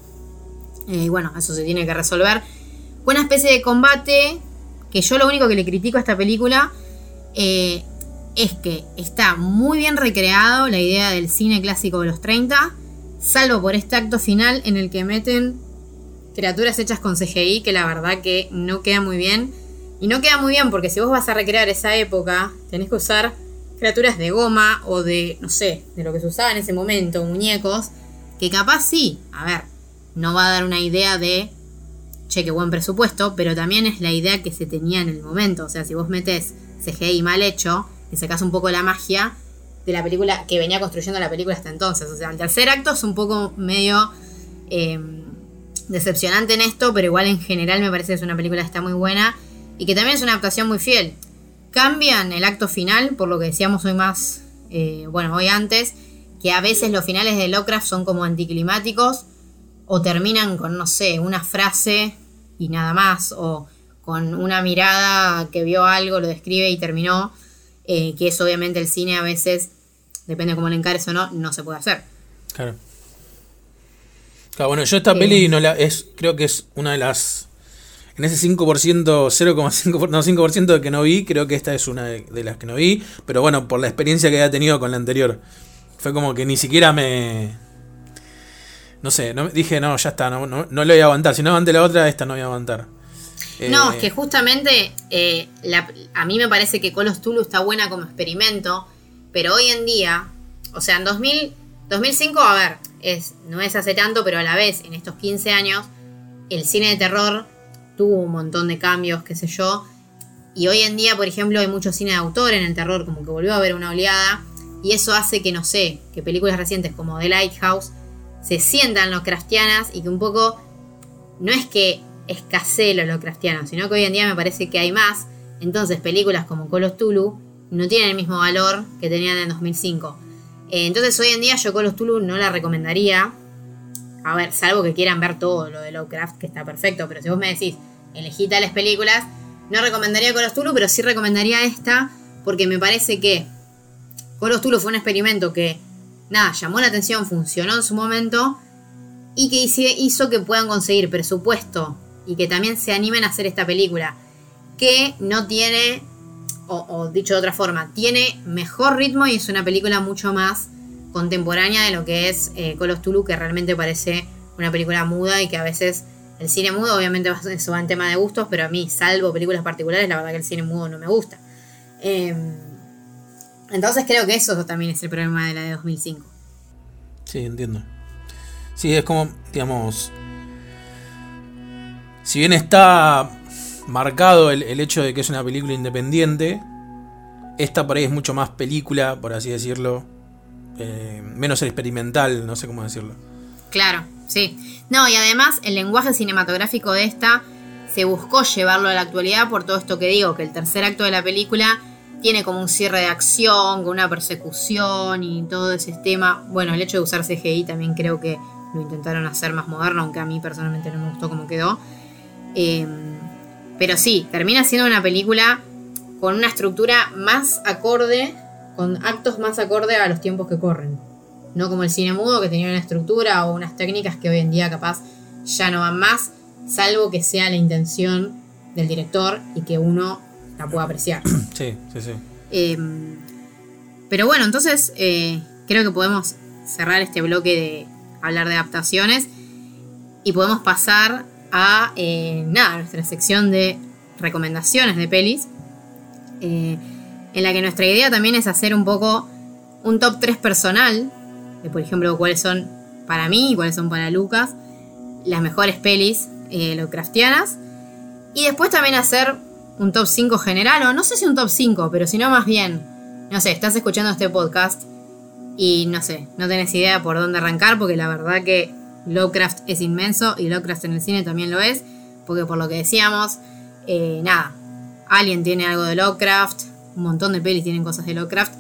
eh, y bueno, eso se tiene que resolver. Una especie de combate, que yo lo único que le critico a esta película eh, es que está muy bien recreado la idea del cine clásico de los 30, salvo por este acto final en el que meten criaturas hechas con CGI, que la verdad que no queda muy bien. Y no queda muy bien porque si vos vas a recrear esa época, tenés que usar criaturas de goma o de, no sé, de lo que se usaba en ese momento, muñecos, que capaz sí, a ver, no va a dar una idea de, che, qué buen presupuesto, pero también es la idea que se tenía en el momento. O sea, si vos metes CGI mal hecho, y sacás un poco la magia de la película que venía construyendo la película hasta entonces. O sea, el tercer acto es un poco medio eh, decepcionante en esto, pero igual en general me parece que es una película que está muy buena y que también es una adaptación muy fiel. Cambian el acto final, por lo que decíamos hoy más, eh, bueno, hoy antes, que a veces los finales de Lovecraft son como anticlimáticos o terminan con, no sé, una frase y nada más, o con una mirada que vio algo, lo describe y terminó. Eh, que es obviamente el cine a veces, depende de cómo lo encares o no, no se puede hacer. Claro. Claro, bueno, yo esta peli no la, es, creo que es una de las... En ese 5%, 0,5% no, 5% de que no vi, creo que esta es una de, las que no vi. Pero bueno, por la experiencia que había tenido con la anterior. Fue como que ni siquiera me... No sé, no, dije, no, ya está, no, no, no le voy a aguantar. Si no aguanté la otra, esta no voy a aguantar. No, es que justamente eh, a mí me parece que Colos Tulu está buena como experimento, pero hoy en día, o sea, en 2000, 2005, a ver, es, no es hace tanto, pero a la vez, en estos 15 años, el cine de terror tuvo un montón de cambios, qué sé yo, y hoy en día, por ejemplo, hay mucho cine de autor en el terror, como que volvió a haber una oleada, y eso hace que, no sé, que películas recientes como The Lighthouse se sientan los cristianas y que un poco, no es que escasee lo Lovecraftiano, sino que hoy en día me parece que hay más. Entonces, películas como Call of Tulu no tienen el mismo valor que tenían en 2005. Eh, entonces, hoy en día yo Call of Tulu no la recomendaría. A ver, salvo que quieran ver todo lo de Lovecraft, que está perfecto, pero si vos me decís, elegí tales películas, no recomendaría Call of Tulu, pero sí recomendaría esta, porque me parece que Call of Tulu fue un experimento que, nada, llamó la atención, funcionó en su momento, y que hizo que puedan conseguir presupuesto y que también se animen a hacer esta película, que no tiene, o, dicho de otra forma, tiene mejor ritmo y es una película mucho más contemporánea de lo que es eh, Call of Tulu, que realmente parece una película muda y que a veces el cine mudo, obviamente eso va en tema de gustos, pero a mí, salvo películas particulares, la verdad que el cine mudo no me gusta. Em, entonces creo que eso también es el problema de la de 2005. Sí, entiendo. Sí, es como, digamos, si bien está marcado el, hecho de que es una película independiente, esta por ahí es mucho más película, por así decirlo, eh, menos experimental, no sé cómo decirlo. Claro, sí. No, y además el lenguaje cinematográfico de esta se buscó llevarlo a la actualidad por todo esto que digo, que el tercer acto de la película tiene como un cierre de acción, con una persecución y todo ese tema. Bueno, el hecho de usar CGI también creo que lo intentaron hacer más moderno, aunque a mí personalmente no me gustó cómo quedó. Em, pero sí, termina siendo una película con una estructura más acorde, con actos más acorde a los tiempos que corren. No como el cine mudo que tenía una estructura o unas técnicas que hoy en día capaz ya no van más, salvo que sea la intención del director y que uno la pueda apreciar. Sí, sí, sí. Em, pero bueno, entonces eh, creo que podemos cerrar este bloque de hablar de adaptaciones y podemos pasar a eh, nada, nuestra sección de recomendaciones de pelis, eh, en la que nuestra idea también es hacer un poco un top 3 personal, de por ejemplo cuáles son para mí y cuáles son para Lucas, las mejores pelis eh, y después también hacer un top 5 general, o no sé si un top 5, pero si no más bien, no sé, estás escuchando este podcast y no sé, no tenés idea por dónde arrancar, porque la verdad que Lovecraft es inmenso y Lovecraft en el cine también lo es, porque por lo que decíamos, eh, nada, Alien tiene algo de Lovecraft, un montón de pelis tienen cosas de Lovecraft.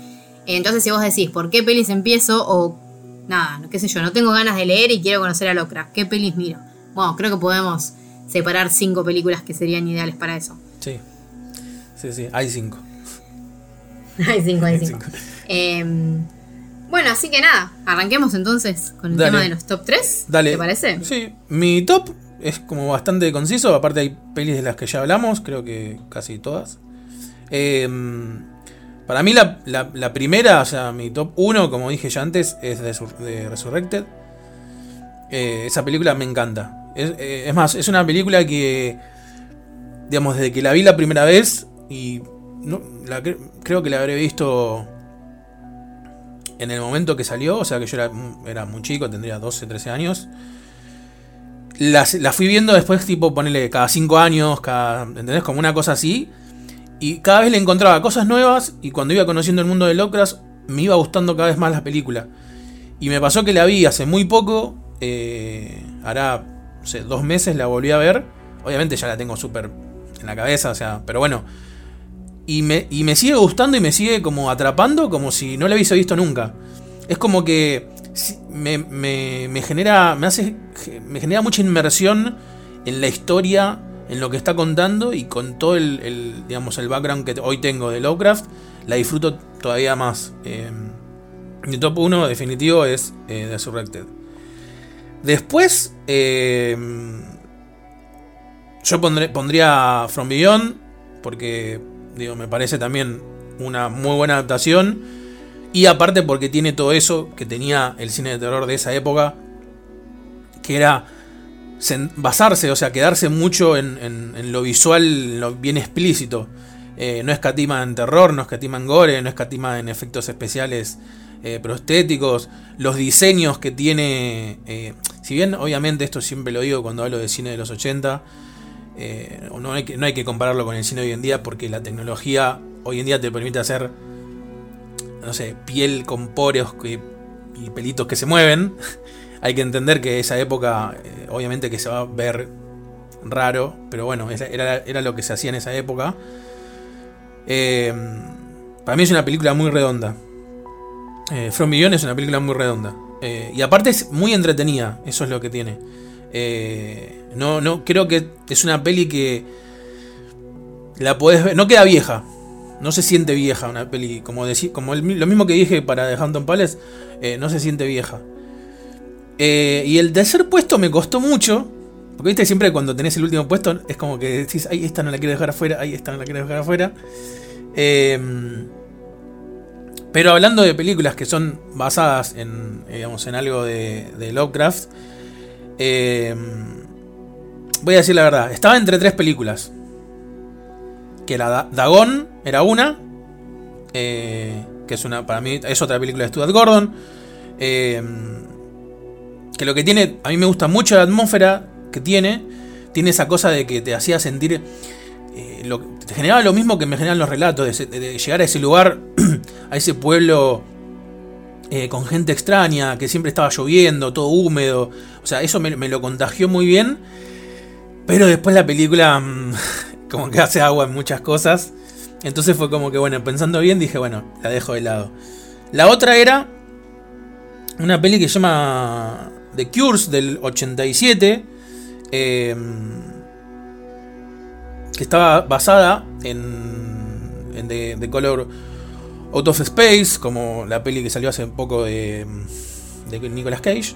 Entonces, si vos decís, ¿por qué pelis empiezo? O nada, qué sé yo, no tengo ganas de leer y quiero conocer a Lovecraft, ¿qué pelis miro? Bueno, creo que podemos separar cinco películas que serían ideales para eso. Sí, sí, sí, hay cinco. hay cinco, hay cinco. Em, bueno, así que nada, arranquemos entonces con el tema de los top 3. Dale. ¿Te parece? Sí, mi top es como bastante conciso, aparte hay pelis de las que ya hablamos, creo que casi todas. Em, Para mí la, primera, o sea, mi top 1, como dije ya antes, es de, Resurrected. Eh, esa película me encanta. Eh, es, más, es una película que, digamos, desde que la vi la primera vez, y no, creo que la habré visto en el momento que salió, o sea que yo era, era muy chico, tendría 12, 13 años. La, fui viendo después, tipo, ponerle cada 5 años, cada, ¿entendés? Como una cosa así. Y cada vez le encontraba cosas nuevas y cuando iba conociendo el mundo de Lovecraft me iba gustando cada vez más la película. Y me pasó que la vi hace muy poco, eh, hará, no sé, dos meses la volví a ver. Obviamente ya la tengo súper en la cabeza, o sea, pero bueno, y me, sigue gustando y me sigue como atrapando como si no la hubiese visto nunca. Es como que me, genera. Me hace. Me genera mucha inmersión en la historia, en lo que está contando. Y con todo el, digamos, el background que hoy tengo de Lovecraft. La disfruto todavía más. Eh, mi top 1 definitivo es eh, The Resurrected. Después. Eh, yo pondré, pondría From Beyond. Porque Digo, me parece también una muy buena adaptación. Y aparte porque tiene todo eso que tenía el cine de terror de esa época. Que era basarse, o sea, quedarse mucho en, lo visual, lo bien explícito. Eh, no escatima en terror, no escatima en gore, no escatima en efectos especiales eh, prostéticos. Los diseños que tiene... Eh, si bien obviamente esto siempre lo digo cuando hablo de cine de los 80 eh, no, hay que, no hay que compararlo con el cine hoy en día porque la tecnología hoy en día te permite hacer, no sé, piel con poros y, pelitos que se mueven. hay que entender que esa época, eh, obviamente que se va a ver raro, pero bueno, era, lo que se hacía en esa época. Eh, para mí es una película muy redonda. From Beyond es una película muy redonda. y aparte es muy entretenida, eso es lo que tiene. Eh, no, no, creo que es una peli que la puedes ver. No queda vieja. No se siente vieja una peli. Como, decir, como lo mismo que dije para The Hampton Palace. Eh, no se siente vieja. Eh, y el tercer puesto me costó mucho. Porque viste, siempre cuando tenés el último puesto es como que decís, ay, esta no la quiero dejar afuera, ay, esta no la quiero dejar afuera. Em, pero hablando de películas que son basadas en, digamos, en algo de Lovecraft, eh, voy a decir la verdad. Estaba entre tres películas. Que la Dagon era una. Eh, que es una. Para mí es otra película de Stuart Gordon. Eh, que lo que tiene. A mí me gusta mucho la atmósfera que tiene. Tiene esa cosa de que te hacía sentir. te generaba lo mismo que me generan los relatos. de llegar a ese lugar. a ese pueblo con gente extraña, que siempre estaba lloviendo, todo húmedo. O sea, eso me, lo contagió muy bien. Pero después la película mm, como que hace agua en muchas cosas. Entonces fue como que, bueno, pensando bien, dije, bueno, la dejo de lado. La otra era una peli que se llama The Cures del 87. Em, que estaba basada en, en The Color Out of Space, como la peli que salió hace poco de, de Nicolas Cage.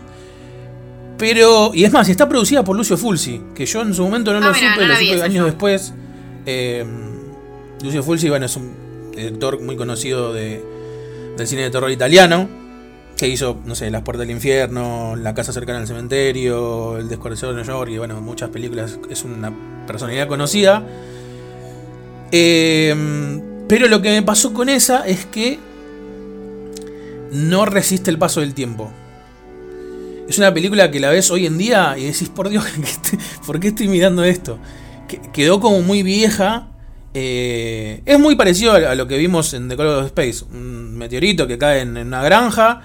Pero, y es más, está producida por Lucio Fulci, que yo en su momento no, ah, lo supe, lo supe años después. Eh, Lucio Fulci, bueno, es un director muy conocido de, del cine de terror italiano, que hizo, no sé, Las Puertas del Infierno, La Casa Cercana al Cementerio, El Descuartizador de Nueva York, y bueno, muchas películas, es una personalidad conocida. Eh, pero lo que me pasó con esa es que no resiste el paso del tiempo. Es una película que la ves hoy en día y decís, por Dios, ¿por qué estoy mirando esto? Quedó como muy vieja. Eh, es muy parecido a lo que vimos en The Color of Space. Un meteorito que cae en una granja.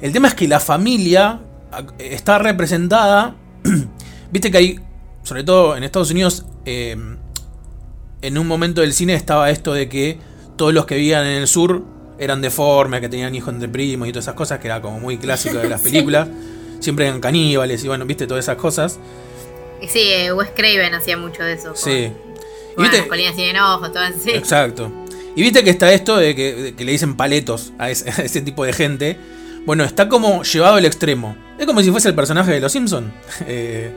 El tema es que la familia está representada. Viste que hay, sobre todo en Estados Unidos, eh, en un momento del cine estaba esto de que todos los que vivían en el sur eran deformes, que tenían hijos entre primos y todas esas cosas, que era como muy clásico de las películas. Siempre eran caníbales y bueno, viste todas esas cosas. Sí, eh, Wes Craven hacía mucho de eso. Sí. ¿Y viste? Las tienen ojos, todo así. Exacto. Y viste que está esto de que, le dicen paletos a ese, tipo de gente. Bueno, está como llevado al extremo. Es como si fuese el personaje de Los Simpsons. Eh,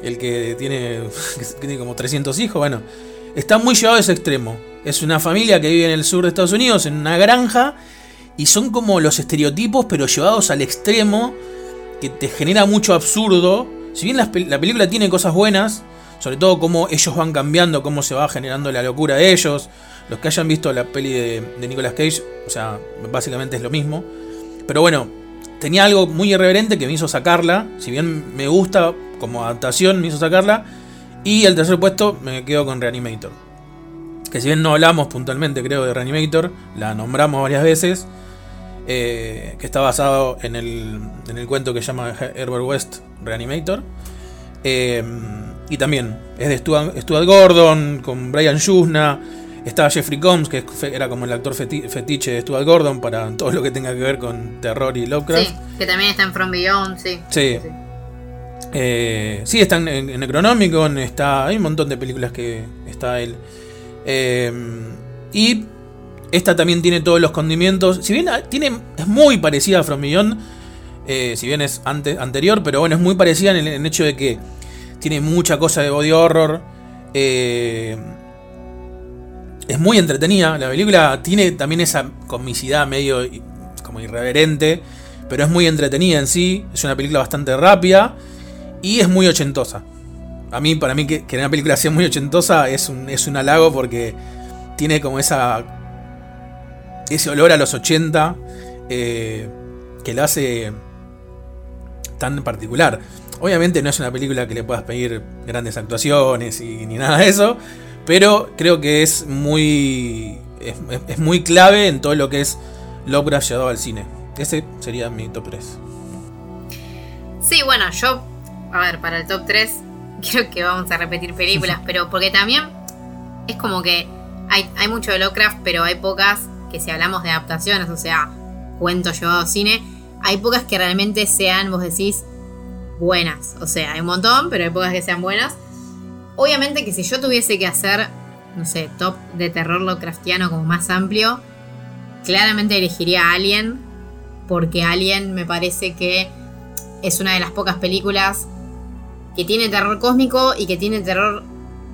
el que tiene, que tiene como 300 hijos. Bueno, Está muy llevado a ese extremo. Es una familia que vive en el sur de Estados Unidos, en una granja, y son como los estereotipos, pero llevados al extremo, que te genera mucho absurdo. Si bien la, película tiene cosas buenas, sobre todo cómo ellos van cambiando, cómo se va generando la locura de ellos. Los que hayan visto la peli de, de Nicolas Cage, o sea, básicamente es lo mismo. Pero bueno, tenía algo muy irreverente que me hizo sacarla. Si bien me gusta como adaptación, me hizo sacarla. Y el tercer puesto me quedo con Reanimator. Que si bien no hablamos puntualmente, creo, de Reanimator, la nombramos varias veces. Eh, que está basado en el, en el cuento que llama Herbert West Reanimator. Eh, y también es de Stuart, Gordon, con Brian Yuzna. Estaba Jeffrey Combs, que era como el actor fetiche de Stuart Gordon para todo lo que tenga que ver con terror y Lovecraft. Sí, que también está en From Beyond, sí. Sí. Sí, eh, está en, en, Necronomicon, está, hay un montón de películas que está él. Y esta también tiene todos los condimentos. Si bien tiene, es muy parecida a From eh, si bien es anterior, pero bueno, es muy parecida en el, hecho de que tiene mucha cosa de body horror. Eh, es muy entretenida. La película tiene también esa comicidad medio como irreverente, pero es muy entretenida en sí. Es una película bastante rápida y es muy ochentosa. A mí, para mí, que, que una película sea muy ochentosa es un, es un halago porque tiene como esa ese olor a los 80 eh, que lo hace tan particular. Obviamente no es una película que le puedas pedir grandes actuaciones y ni nada de eso, pero creo que es muy es, muy clave en todo lo que es Lovecraft llevado al cine. Ese sería mi top 3. Sí, bueno, yo, a ver, para el top 3 creo que vamos a repetir películas, pero porque también es como que hay, hay mucho de Lovecraft, pero hay pocas que si hablamos de adaptaciones, o sea, cuentos llevados a cine, hay pocas que realmente sean, vos decís, buenas. O sea, hay un montón, pero hay pocas que sean buenas. Obviamente que si yo tuviese que hacer, no sé, top de terror Lovecraftiano como más amplio, claramente elegiría Alien, porque Alien me parece que es una de las pocas películas que tiene terror cósmico y que tiene terror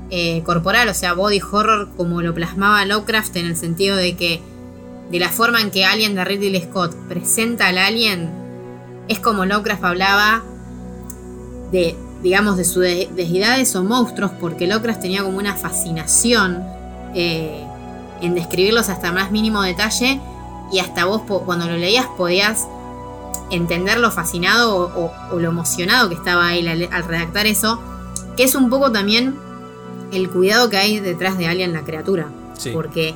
eh, corporal, o sea, body horror como lo plasmaba Lovecraft en el sentido de que de la forma en que Alien de Ridley Scott presenta al alien, es como Lovecraft hablaba de, digamos, de sus deidades o monstruos, porque Lovecraft tenía como una fascinación eh, en describirlos hasta más mínimo detalle, y hasta vos cuando lo leías podías entender lo fascinado o, lo emocionado que estaba él al, redactar eso, que es un poco también el cuidado que hay detrás de Alien la criatura, porque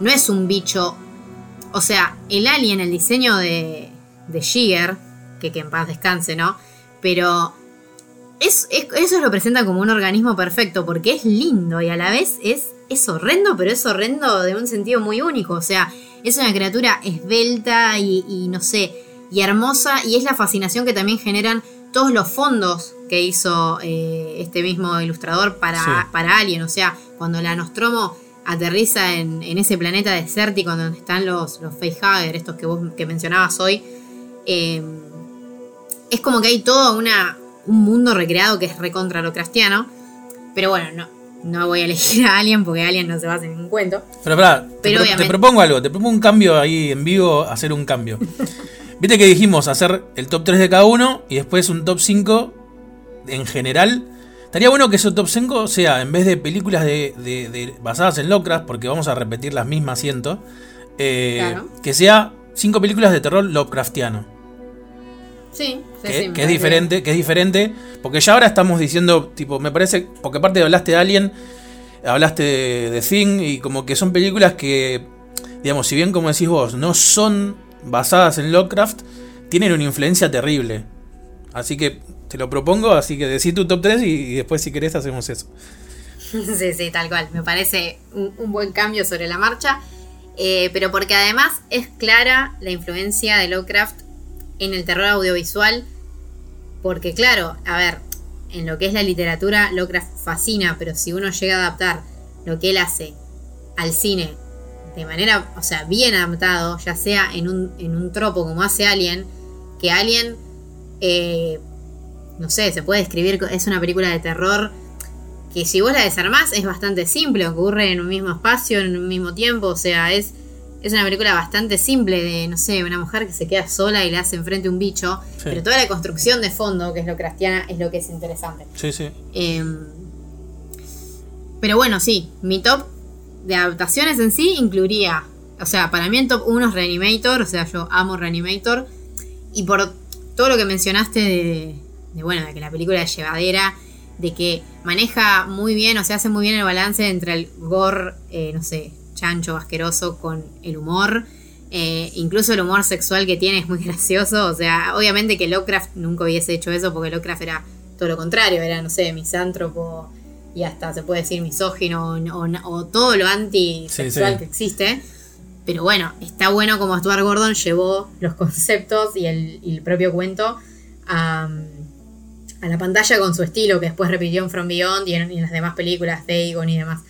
no es un bicho o sea, el alien, el diseño de, de Giger, que, que en paz descanse, ¿no? Pero es, eso lo presenta como un organismo perfecto, porque es lindo y a la vez es, es horrendo, pero es horrendo de un sentido muy único. O sea, es una criatura esbelta y, no sé, y hermosa, y es la fascinación que también generan todos los fondos que hizo eh, este mismo ilustrador para, para Alien. O sea, cuando la Nostromo aterriza en, ese planeta desértico donde están los, los facehugger, estos que vos que mencionabas hoy, eh, es como que hay todo una, un mundo recreado que es recontra lo cristiano. Pero bueno, no, no voy a elegir a Alien porque Alien no se va a hacer ningún cuento. Pero, pero te, propongo algo, te propongo un cambio ahí en vivo, hacer un cambio. Viste que dijimos hacer el top 3 de cada uno y después un top 5 en general. Estaría bueno que su top 5 sea, en vez de películas de, basadas en Lovecraft, porque vamos a repetir las mismas, siento, eh, que sea 5 películas de terror Lovecraftiano. Sí, que, que es diferente, que es diferente, porque ya ahora estamos diciendo, tipo, me parece, porque aparte hablaste de Alien, hablaste de, de Thing, y como que son películas que, digamos, si bien como decís vos, no son basadas en Lovecraft, tienen una influencia terrible. Así que te lo propongo, así que decí tu top 3 y, después si querés hacemos eso. Sí, sí, tal cual. Me parece un, buen cambio sobre la marcha. Eh, pero porque además es clara la influencia de Lovecraft en el terror audiovisual. Porque claro, a ver, en lo que es la literatura, Lovecraft fascina, pero si uno llega a adaptar lo que él hace al cine de manera, o sea, bien adaptado, ya sea en un, en un tropo como hace Alien, que Alien eh, no sé, se puede describir, es una película de terror que si vos la desarmás es bastante simple, ocurre en un mismo espacio, en un mismo tiempo, o sea, es, es una película bastante simple de, no sé, una mujer que se queda sola y le hace enfrente un bicho, pero toda la construcción de fondo, que es lo cristiana, es lo que es interesante. Sí, sí. Em, pero bueno, sí, mi top de adaptaciones en sí incluiría, o sea, para mí el top 1 es Reanimator, o sea, yo amo Reanimator, y por todo lo que mencionaste de, de bueno, de que la película es llevadera, de que maneja muy bien, o sea, hace muy bien el balance entre el gore, eh, no sé, chancho, asqueroso, con el humor. Eh, incluso el humor sexual que tiene es muy gracioso. O sea, obviamente que Lovecraft nunca hubiese hecho eso porque Lovecraft era todo lo contrario, era, no sé, misántropo y hasta se puede decir misógino o, todo lo antisexual que existe. Pero bueno, está bueno como Stuart Gordon llevó los conceptos y el, propio cuento a, la pantalla con su estilo que después repitió en From Beyond y en, las demás películas, Dagon y demás.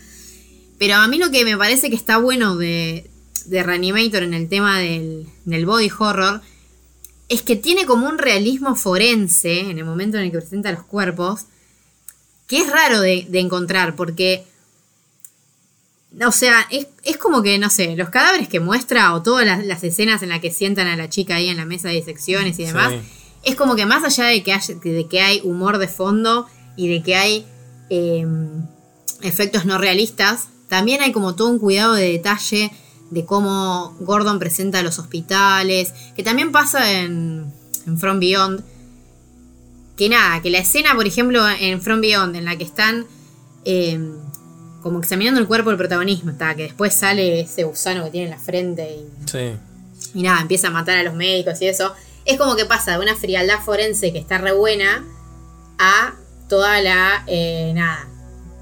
Pero a mí lo que me parece que está bueno de, de Reanimator en el tema del, del body horror es que tiene como un realismo forense en el momento en el que presenta los cuerpos, que es raro de, encontrar, porque, o sea, es, como que, no sé, los cadáveres que muestra o todas las, escenas en las que sientan a la chica ahí en la mesa de disecciones y demás, es como que más allá de que, hay, de que hay humor de fondo y de que hay em, efectos no realistas, también hay como todo un cuidado de detalle de cómo Gordon presenta los hospitales, que también pasa en, en From Beyond. Que nada, que la escena, por ejemplo, en From Beyond, en la que están em, como examinando el cuerpo del protagonismo, está, que después sale ese gusano que tiene en la frente y, sí. y nada, empieza a matar a los médicos y eso. Es como que pasa de una frialdad forense que está re buena a toda la, eh, nada,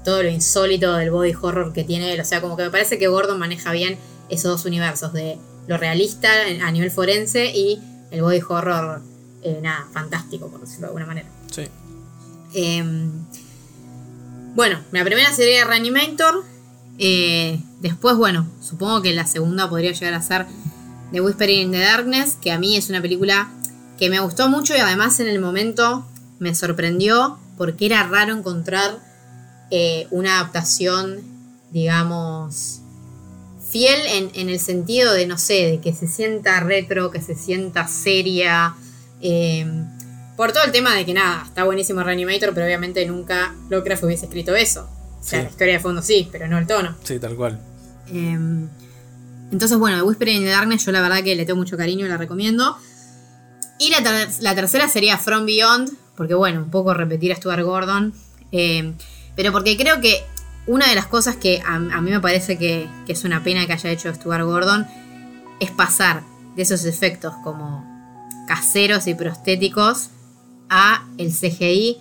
todo lo insólito del body horror que tiene él. O sea, como que me parece que Gordon maneja bien esos dos universos, de lo realista a nivel forense y el body horror, eh, nada, fantástico, por decirlo de alguna manera. Sí. Em, bueno, la primera sería Reanimator. Eh, después, bueno, supongo que la segunda podría llegar a ser The Whispering in the Darkness, que a mí es una película que me gustó mucho y además en el momento me sorprendió porque era raro encontrar eh, una adaptación, digamos, fiel en, el sentido de, no sé, de que se sienta retro, que se sienta seria. Eh, por todo el tema de que nada, está buenísimo Reanimator, pero obviamente nunca Lovecraft hubiese escrito eso. O sea, la historia de fondo sí, pero no el tono. Sí, tal cual. Em, entonces, bueno, The Whisper in the Darkness, yo la verdad que le tengo mucho cariño y la recomiendo. Y la, tercera sería From Beyond, porque bueno, un poco repetir a Stuart Gordon. Em, pero porque creo que una de las cosas que a, mí me parece que, es una pena que haya hecho Stuart Gordon es pasar de esos efectos como caseros y prostéticos a el CGI,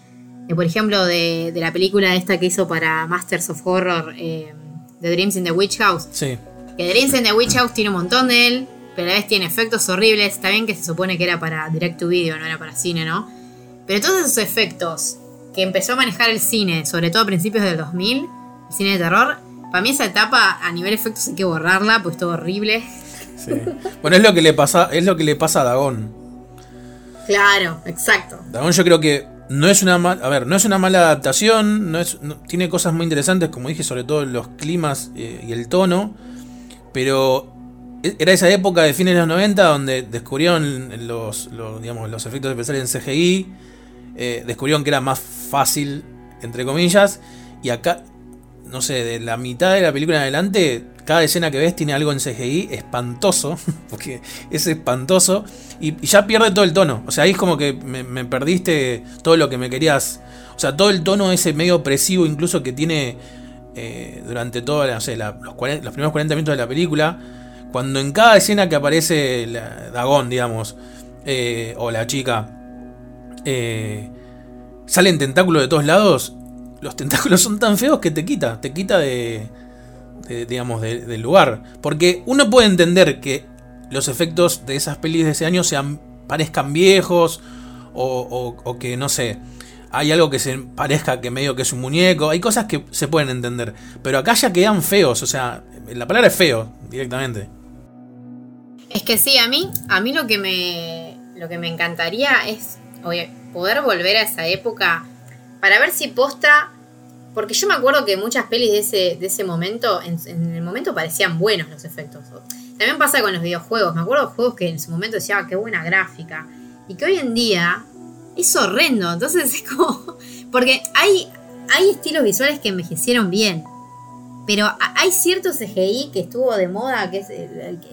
de, por ejemplo, de, la película esta que hizo para Masters of Horror, eh, The Dreams in the Witch House. Sí. Que Dreams in the Witch House tiene un montón de él, pero a la vez tiene efectos horribles. Está bien que se supone que era para direct to video, no era para cine, ¿no? Pero todos esos efectos que empezó a manejar el cine, sobre todo a principios del 2000, cine de terror. Para mí esa etapa a nivel efectos hay que borrarla, pues todo horrible. Bueno, es lo que le pasa, es lo que le pasa a Dagon. Claro, exacto. Dagon yo creo que no es una a ver, no es una mala adaptación, no es, tiene cosas muy interesantes, como dije, sobre todo los climas eh, y el tono, pero e, era esa época de fines de los 90 donde descubrieron los, digamos, los efectos especiales en CGI, eh, descubrieron que era más fácil, entre comillas, y acá no sé, de la mitad de la película en adelante, cada escena que ves tiene algo en CGI espantoso, porque es espantoso, y, ya pierde todo el tono. O sea, ahí es como que me, perdiste todo lo que me querías. O sea, todo el tono ese medio opresivo, incluso que tiene eh, durante todo, no los, primeros 40 minutos de la película, cuando en cada escena que aparece la, Dagón, digamos, eh, o la chica, eh, salen tentáculos de todos lados los tentáculos son tan feos que te quita, te quita de, digamos, del lugar. Porque uno puede entender que los efectos de esas pelis de ese año sean, parezcan viejos o, que, no sé, hay algo que se parezca que medio que es un muñeco, hay cosas que se pueden entender. Pero acá ya quedan feos, o sea, la palabra es feo directamente. Es que sí, a mí, a mí lo que me, lo que me encantaría es poder volver a esa época para ver si posta. Porque yo me acuerdo que muchas pelis de ese, de ese momento, en, el momento parecían buenos los efectos. También pasa con los videojuegos. Me acuerdo de juegos que en su momento decía, ah, qué buena gráfica. Y que hoy en día es horrendo. Entonces es como. Porque hay, hay estilos visuales que envejecieron bien. Pero hay cierto CGI que estuvo de moda, que es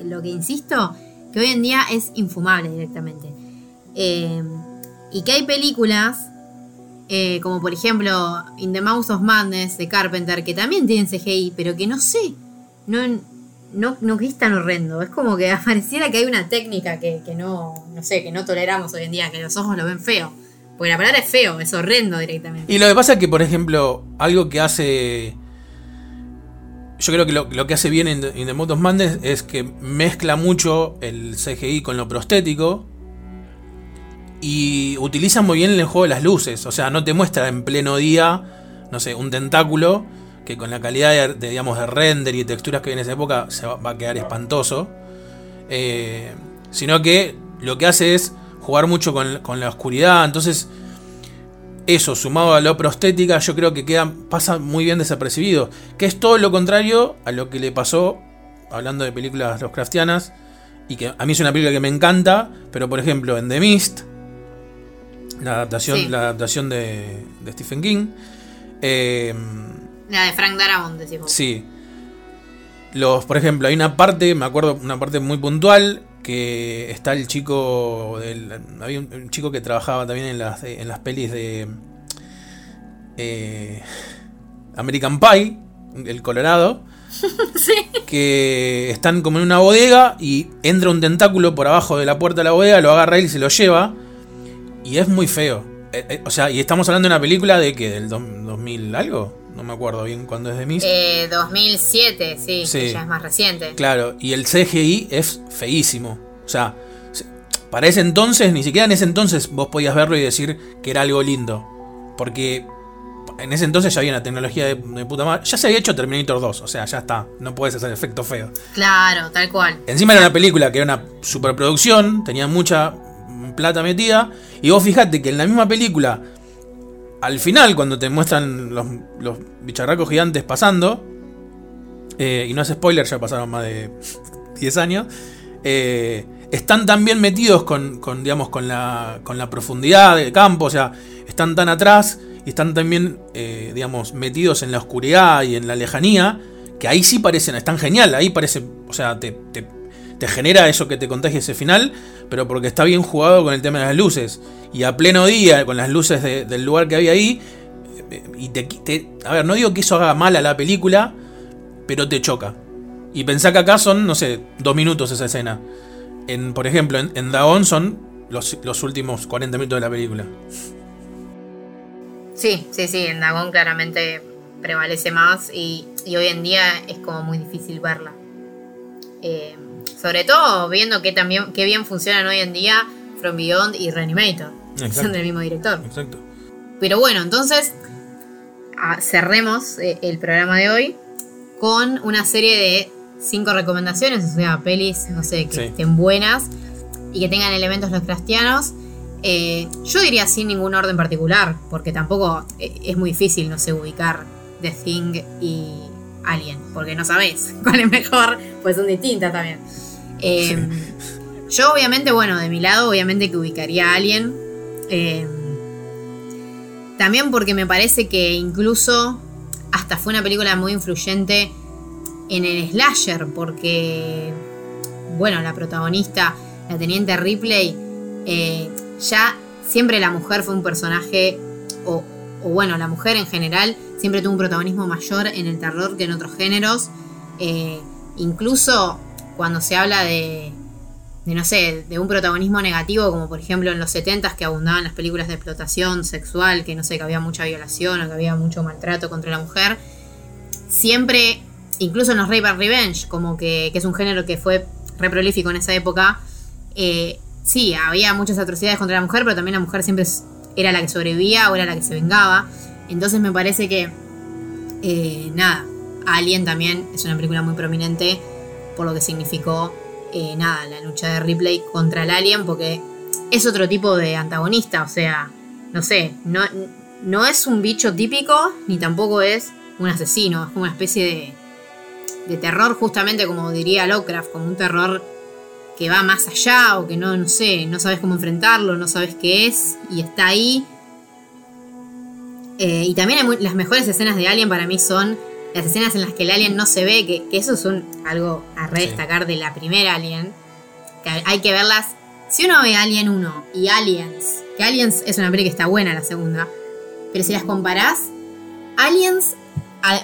lo que insisto, que hoy en día es infumable directamente. Eh, y que hay películas, eh, como por ejemplo In the Mouse of Madness de Carpenter, que también tienen CGI, pero que no sé, no, no, no es tan horrendo. Es como que pareciera que hay una técnica que, que no, no sé, que no toleramos hoy en día, que los ojos lo ven feo. Porque la palabra es feo, es horrendo directamente. Y lo que pasa es que, por ejemplo, algo que hace. Yo creo que lo, lo que hace bien en in The Mode of Madness es que mezcla mucho el CGI con lo prostético. Y utiliza muy bien el juego de las luces. O sea, no te muestra en pleno día, no sé, un tentáculo que con la calidad de, de, digamos, de render y texturas que hay en esa época se va, a quedar espantoso. Eh, sino que lo que hace es jugar mucho con, con la oscuridad. Entonces, eso sumado a la prostética, yo creo que queda, pasa muy bien desapercibido. Que es todo lo contrario a lo que le pasó, hablando de películas Lovecraftianas, y que a mí es una película que me encanta, pero por ejemplo en The Mist, la adaptación, Sí. la adaptación de, de Stephen King, eh, La de Frank Darabont, decimos. Sí. Los, por ejemplo, hay una parte, me acuerdo, una parte muy puntual, que está el chico, del, había un, un chico que trabajaba también en las, en las pelis de eh, American Pie, el Colorado, que están como en una bodega y entra un tentáculo por abajo de la puerta de la bodega, lo agarra él y se lo lleva, y es muy feo. Eh, eh, o sea, y estamos hablando de una película de que del dos- 2000 algo, no me acuerdo bien cuándo es de Mist. Eh, 2007, sí, Sí. que ya es más reciente. Claro, y el CGI es feísimo. O sea, se- para ese entonces, ni siquiera en ese entonces vos podías verlo y decir que era algo lindo. Porque en ese entonces ya había una tecnología de, de puta madre. Ya se había hecho Terminator 2, o sea, ya está. No puedes hacer efecto feo. Claro, tal cual. Encima era una película que era una superproducción, tenía mucha plata metida. Y vos fijate que en la misma película, al final, cuando te muestran los, bicharracos gigantes pasando, eh, y no es spoiler, ya pasaron más de 10 años, eh, están tan bien metidos con, con, digamos, con, la, con la profundidad del campo, o sea, están tan atrás y están también, eh, digamos, metidos en la oscuridad y en la lejanía, que ahí sí parecen, están genial, ahí parece, o sea, te, te genera eso que te contagia ese final, pero porque está bien jugado con el tema de las luces. Y a pleno día, con las luces de- del lugar que había ahí, eh, y te, A ver, no digo que eso haga mal a la película, pero te choca. Y pensá que acá son, no sé, dos minutos esa escena. En, por ejemplo, en, en Dagon son los, los últimos 40 minutos de la película. Sí, sí, sí, en Dagon claramente prevalece más y, y hoy en día es como muy difícil verla. Eh, sobre todo viendo que también qué bien funcionan hoy en día From Beyond y Reanimator. que. Son del mismo director. Exacto. Pero bueno, entonces ah, cerremos eh, el programa de hoy con una serie de cinco recomendaciones, o sea, pelis, no sé, que Sí. estén buenas y que tengan elementos lovecraftianos. Eh, yo diría sin ningún orden particular, porque tampoco eh, es muy difícil, no sé, ubicar The Thing y Alien, porque no sabés cuál es mejor, pues son distintas también. Eh, Yo obviamente, bueno, de mi lado, obviamente que ubicaría a Alien. Eh, también porque me parece que incluso hasta fue una película muy influyente en el slasher, porque, bueno, la protagonista, la teniente Ripley, eh, ya siempre la mujer fue un personaje, o, o bueno, la mujer en general siempre tuvo un protagonismo mayor en el terror que en otros géneros. Eh, incluso cuando se habla de, no sé, de un protagonismo negativo, como por ejemplo en los 70s que abundaban las películas de explotación sexual, que no sé, que había mucha violación o que había mucho maltrato contra la mujer, siempre, incluso en los Rape and Revenge, como que, que es un género que fue re prolífico en esa época, eh, sí, había muchas atrocidades contra la mujer, pero también la mujer siempre era la que sobrevivía o era la que se vengaba. Entonces me parece que, eh, nada, Alien también es una película muy prominente por lo que significó, eh, nada, la lucha de Ripley contra el Alien, porque es otro tipo de antagonista, o sea, no sé, no, no es un bicho típico, ni tampoco es un asesino, es como una especie de, de terror, justamente como diría Lovecraft, como un terror que va más allá o que no, no sé, no sabes cómo enfrentarlo, no sabes qué es y está ahí. Eh, y también las mejores escenas de Alien para mí son las escenas en las que el alien no se ve, que, eso es un, algo a redestacar de la primera Alien. Que hay que verlas. Si uno ve Alien 1 y Aliens, que Aliens es una peli que está buena la segunda, pero si las comparás, Aliens,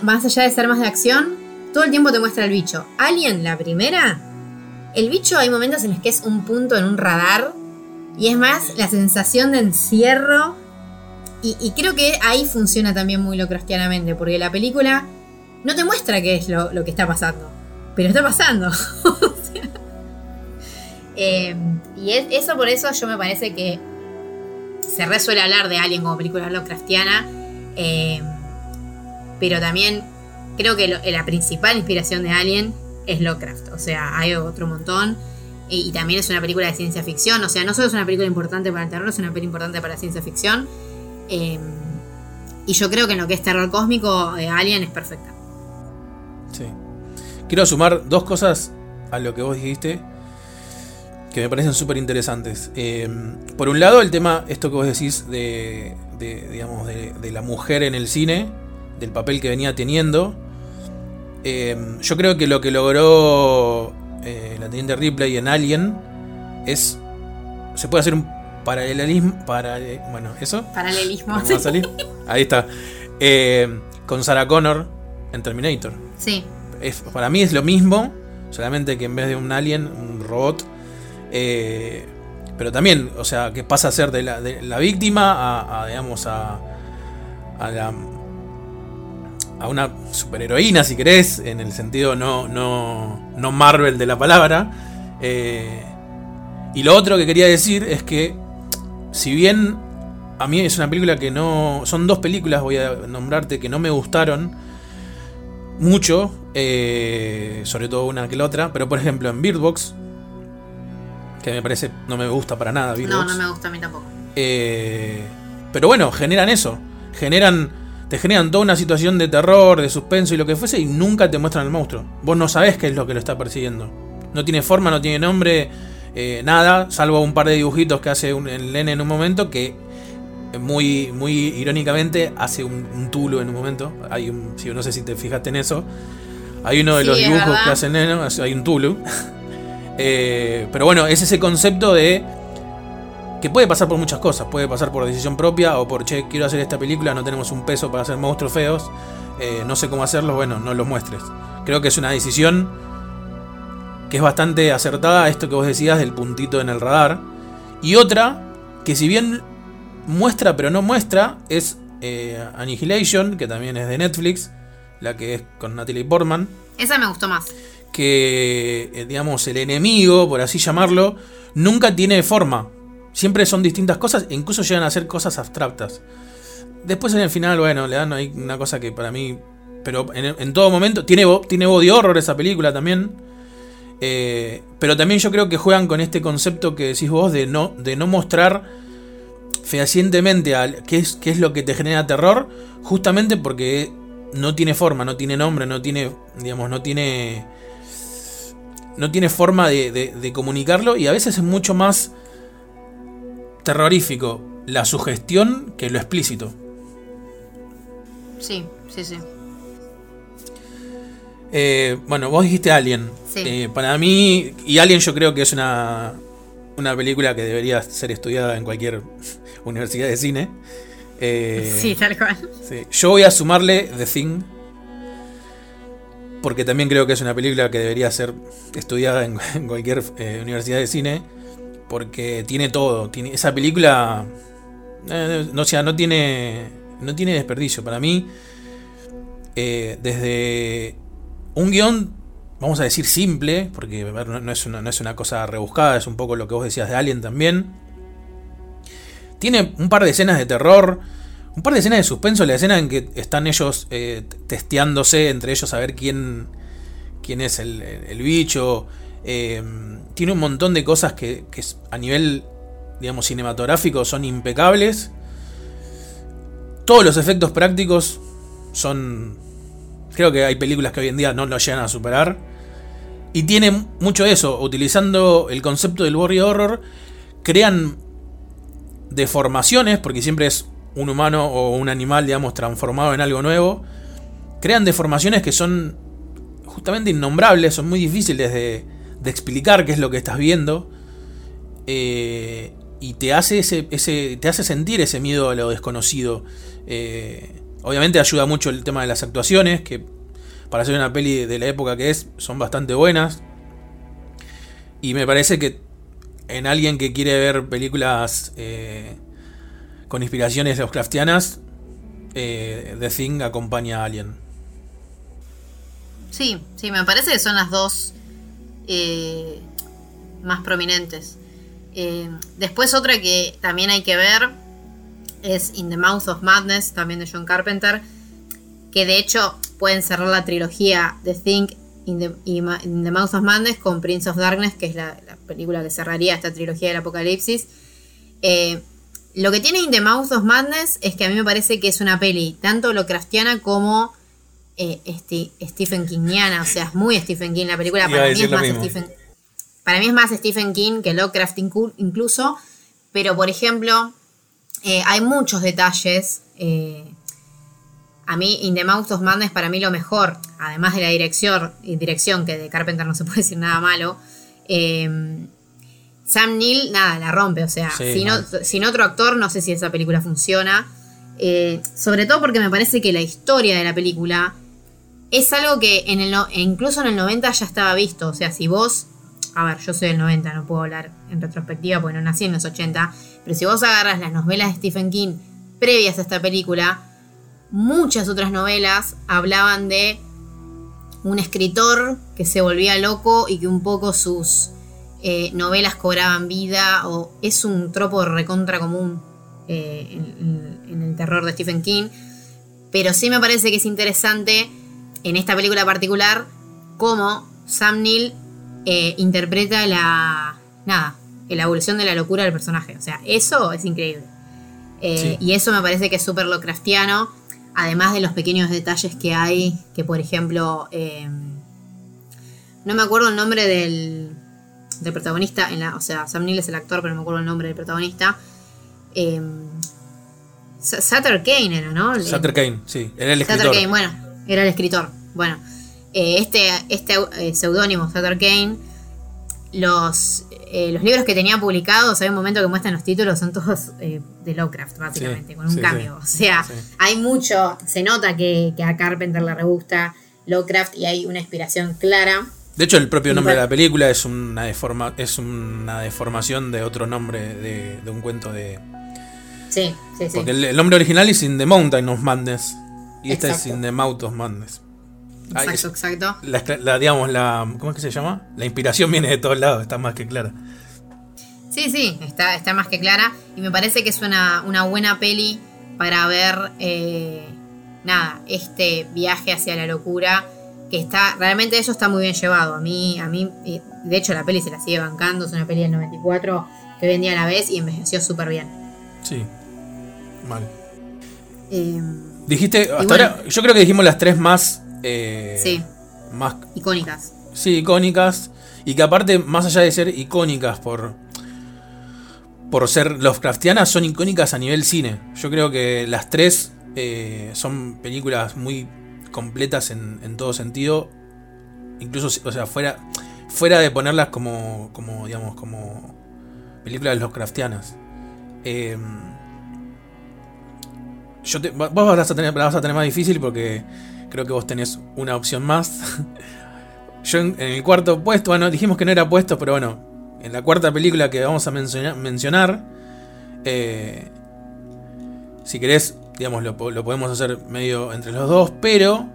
más allá de ser más de acción, todo el tiempo te muestra el bicho. Alien, la primera, el bicho hay momentos en los que es un punto en un radar y es más la sensación de encierro. Y, creo que ahí funciona también muy locrostianamente, porque la película no te muestra qué es lo, que está pasando, pero está pasando. Eh, y eso por eso yo me parece que se resuele hablar de Alien como película Lovecraftiana, eh, pero también creo que la principal inspiración de Alien es Lovecraft. O sea, hay otro montón. Y, también es una película de ciencia ficción. O sea, no solo es una película importante para el terror, es una película importante para la ciencia ficción. Em, y yo creo que en lo que es terror cósmico, eh, Alien es perfecta. Sí. Quiero sumar dos cosas a lo que vos dijiste que me parecen súper interesantes. Em, por un lado, el tema, esto que vos decís de, digamos, de la mujer en el cine, del papel que venía teniendo. Eh, yo creo que lo que logró eh, la teniente Ripley en Alien es. Se puede hacer un paralelismo. Para, bueno, ¿eso? Paralelismo. Ahí está. Eh, con Sarah Connor en Terminator. Sí. para mí es lo mismo, solamente que en vez de un alien, un robot. pero también, o sea, que pasa a ser de la, víctima a, digamos, a, a la a una superheroína, si querés, en el sentido no, no, no Marvel de la palabra. Eh, y lo otro que quería decir es que, si bien a mí es una película que no. Son dos películas, voy a nombrarte, que no me gustaron mucho, eh, sobre todo una que la otra, pero por ejemplo en Beardbox, que me parece, no me gusta para nada. No, no me gusta a mí tampoco. Eh, pero bueno, generan eso, generan te generan toda una situación de terror, de suspenso y lo que fuese y nunca te muestran el monstruo. Vos no sabés qué es lo que lo está persiguiendo. No tiene forma, no tiene nombre, eh, nada, salvo un par de dibujitos que hace un, el nene en un momento que muy, muy irónicamente hace un, un tulo en un momento. Hay un, si no sé si te fijaste en eso. Hay uno de los dibujos que hace el nene, hay un tulu. Eh, pero bueno, es ese concepto de que puede pasar por muchas cosas, puede pasar por decisión propia o por, che, quiero hacer esta película, no tenemos un peso para hacer monstruos feos, eh, no sé cómo hacerlo, bueno, no los muestres. Creo que es una decisión que es bastante acertada, esto que vos decías del puntito en el radar. Y otra, que si bien muestra pero no muestra, es eh, Annihilation, que también es de Netflix, la que es con Natalie Portman. Esa me gustó más. Que, eh, digamos, el enemigo, por así llamarlo, nunca tiene forma. Siempre son distintas cosas e incluso llegan a ser cosas abstractas. Después en el final, bueno, le dan ahí una cosa que para mí. Pero en, todo momento. Tiene, tiene body horror esa película también. Eh, pero también yo creo que juegan con este concepto que decís vos de no, de no mostrar fehacientemente al, qué, es, qué es lo que te genera terror. Justamente porque no tiene forma, no tiene nombre, no tiene. Digamos, no tiene. No tiene forma de, de comunicarlo. Y a veces es mucho más terrorífico la sugestión que lo explícito. Sí, sí, sí. Eh, bueno, vos dijiste Alien. Eh, para mí, y Alien yo creo que es una, una película que debería ser estudiada en cualquier universidad de cine. Eh, sí, tal cual. Yo voy a sumarle The Thing. Porque también creo que es una película que debería ser estudiada en, cualquier universidad de cine porque tiene todo. Tiene, esa película. Eh, no, sea, no tiene. No tiene desperdicio. Para mí. Eh, desde un guion. Vamos a decir simple. Porque no, es una, no es una cosa rebuscada. Es un poco lo que vos decías de Alien también. Tiene un par de escenas de terror. Un par de escenas de suspenso. La escena en que están ellos eh, testeándose entre ellos a ver quién. quién es el, bicho. Eh, tiene un montón de cosas que, a nivel, digamos, cinematográfico son impecables. todos los efectos prácticos son. Creo que hay películas que hoy en día no lo llegan a superar. Y tiene mucho eso. Utilizando el concepto del body horror, crean deformaciones, porque siempre es un humano o un animal, digamos, transformado en algo nuevo. Crean deformaciones que son justamente innombrables, son muy difíciles de, explicar qué es lo que estás viendo. Eh, y te hace, ese, ese, te hace sentir ese miedo a lo desconocido. Eh, obviamente ayuda mucho el tema de las actuaciones, que para hacer una peli de la época que es, son bastante buenas. Y me parece que en alguien que quiere ver películas eh, con inspiraciones Lovecraftianas, eh, The Thing acompaña a alguien. Sí, sí, me parece que son las dos más prominentes. Eh, después otra que también hay que ver es In the Mouth of Madness, también de John Carpenter, que de hecho pueden cerrar la trilogía The Think in the, Mouth of Madness con Prince of Darkness, que es la, película que cerraría esta trilogía del apocalipsis. Eh, lo que tiene In the Mouth of Madness es que a mí me parece que es una peli tanto Lovecraftiana como eh, Stephen Kingiana, o sea, es muy Stephen King la película, para mí es más Stephen para mí es más Stephen King que Lovecraft incluso, pero por ejemplo, eh, hay muchos detalles. Eh, a mí, In the Mouth of Madness, para mí lo mejor, además de la dirección, dirección que de Carpenter no se puede decir nada malo. Eh, Sam Neill, nada, la rompe. O sea, sin, otro actor, no sé si esa película funciona. sobre todo porque me parece que la historia de la película es algo que en el incluso en el 90 ya estaba visto. O sea, si vos a ver, yo soy del 90, no puedo hablar en retrospectiva porque no nací en los 80, pero si vos agarras las novelas de Stephen King previas a esta película, muchas otras novelas hablaban de un escritor que se volvía loco y que un poco sus eh, novelas cobraban vida, o es un tropo recontra común eh, en, en el terror de Stephen King, pero sí me parece que es interesante en esta película particular cómo Sam Neill eh, interpreta la. Nada, la evolución de la locura del personaje. O sea, eso es increíble. Y eso me parece que es súper locraftiano. Además de los pequeños detalles que hay, que por ejemplo. Eh, no me acuerdo el nombre del, del protagonista. En la, o sea, Sam Neill es el actor, pero no me acuerdo el nombre del protagonista. Sutter Kane era, ¿no? Sutter Kane, sí, era el escritor. Sutter Kane, bueno, era el escritor. Bueno, eh, este, este eh, seudónimo, Sutter Kane, los, eh, los libros que tenía publicados, hay un momento que muestran los títulos, son todos de Lovecraft, básicamente, con un cambio. O sea, hay mucho, se nota que, a Carpenter le gusta Lovecraft y hay una inspiración clara. De hecho, el propio nombre de la película es una, deforma, es una deformación de otro nombre de, un cuento de. Sí, sí, sí. Porque el, nombre original es In the Mountain of Madness. Y este es In the Mouth of Madness. Exacto, exacto. La, digamos, la, ¿cómo es que se llama? La inspiración viene de todos lados, está más que clara. Sí, sí, está, está más que clara. Y me parece que es una, buena peli para ver, eh, nada, este viaje hacia la locura. Que está, realmente eso está muy bien llevado. A mí, a mí, eh, de hecho la peli se la sigue bancando, es una peli del 94 que hoy en día la ves y envejeció súper bien. Sí, vale. Em, Dijiste, hasta ahora, yo creo que dijimos las tres más eh, sí. Más, icónicas. Sí, icónicas. Y que aparte, más allá de ser icónicas por, por ser Lovecraftianas, son icónicas a nivel cine. Yo creo que las tres eh, son películas muy completas en, todo sentido. Incluso, o sea, fuera, fuera de ponerlas como, como digamos, como películas Lovecraftianas. Eh, yo vos vas a, tener, vas a tener más difícil porque Creo que vos tenés una opción más. Yo en, el cuarto puesto, bueno, dijimos que no era puesto, pero bueno, en la cuarta película que vamos a mencionar, eh, si querés, digamos, lo, podemos hacer medio entre los dos, pero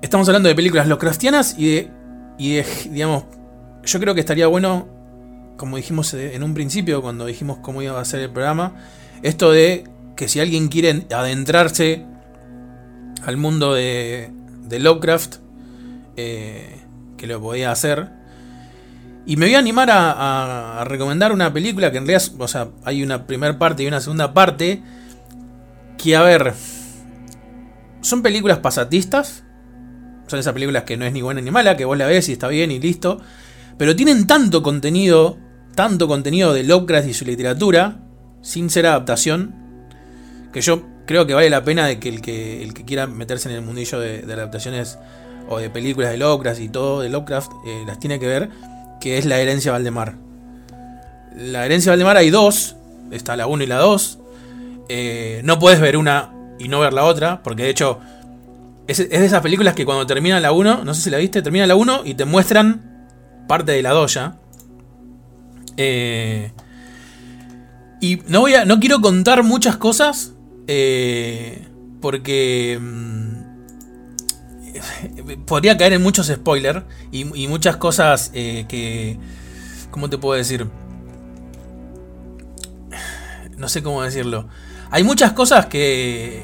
estamos hablando de películas locrastianas y de, y de, digamos, yo creo que estaría bueno, como dijimos en un principio, cuando dijimos cómo iba a ser el programa, esto de que si alguien quiere adentrarse al mundo de, Lovecraft, eh, que lo podía hacer. Y me voy a animar a, recomendar una película que en realidad, o sea, hay una primera parte y una segunda parte. Que a ver, son películas pasatistas. Son esas películas que no es ni buena ni mala, que vos la ves y está bien y listo. Pero tienen tanto contenido, tanto contenido de Lovecraft y su literatura, sin ser adaptación, que yo creo que vale la pena de que el que, el que quiera meterse en el mundillo de, adaptaciones o de películas de Lovecraft y todo de Lovecraft, eh, las tiene que ver que es la herencia Valdemar. La herencia Valdemar hay dos, está la 1 y la 2. Eh, no puedes ver una y no ver la otra, porque de hecho es, de esas películas que cuando termina la 1, no sé si la viste, termina la 1 y te muestran parte de la 2 ya. Eh, y no, voy a, no quiero contar muchas cosas, eh, porque mm, podría caer en muchos spoilers y, muchas cosas eh, que... ¿Cómo te puedo decir? No sé cómo decirlo. Hay muchas cosas que,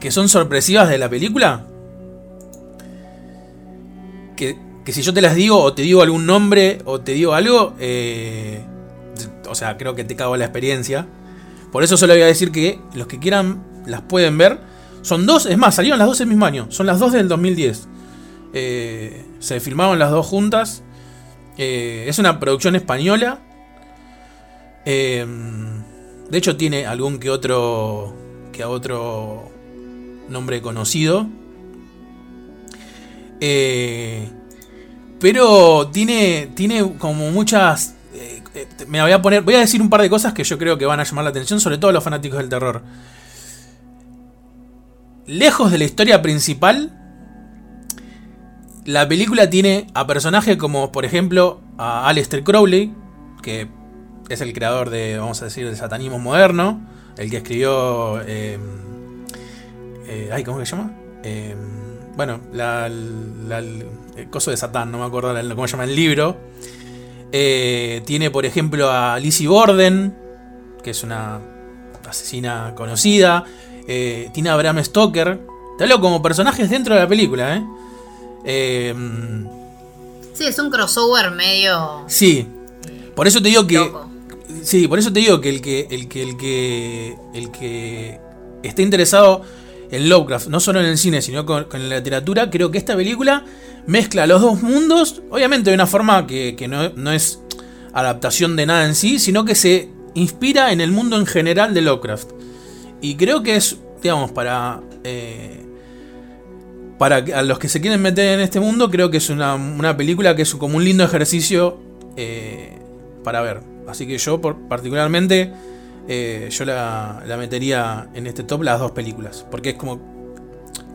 que son sorpresivas de la película. Que, que, si yo te las digo o te digo algún nombre o te digo algo, eh, o sea, creo que te cago la experiencia. Por eso solo voy a decir que los que quieran las pueden ver. Son dos, es más, salieron las dos el mismo año. Son las dos del 2010. Eh, se filmaron las dos juntas. Eh, es una producción española. Eh, de hecho, tiene algún que otro. que otro nombre conocido. pero tiene. Tiene como muchas. Me voy a poner. Voy a decir un par de cosas que yo creo que van a llamar la atención, sobre todo a los fanáticos del terror lejos de la historia principal, la película tiene a personajes como, por ejemplo, a Aleister Crowley, que es el creador de, vamos a decir, del satanismo moderno, el que escribió... Eh, eh, ay, ¿Cómo se llama? Eh, bueno, el coso de Satán, no me acuerdo cómo se llama el libro. Tiene, por ejemplo, a Lizzie Borden, que es una asesina conocida. Eh, tiene a Bram Stoker. Te hablo como personajes dentro de la película, ¿eh? ¿eh? sí, es un crossover medio. Sí. Por eso te digo que. Sí, por eso te digo que el que. El que. El que. El que esté interesado en Lovecraft, no solo en el cine, sino con, la literatura, creo que esta película mezcla los dos mundos. Obviamente de una forma que, no, no es adaptación de nada en sí, sino que se inspira en el mundo en general de Lovecraft. Y creo que es, digamos, para... Eh, a los que se quieren meter en este mundo, creo que es una, película que es como un lindo ejercicio eh, para ver. Así que yo particularmente eh, yo la, metería en este top las dos películas. Porque es como.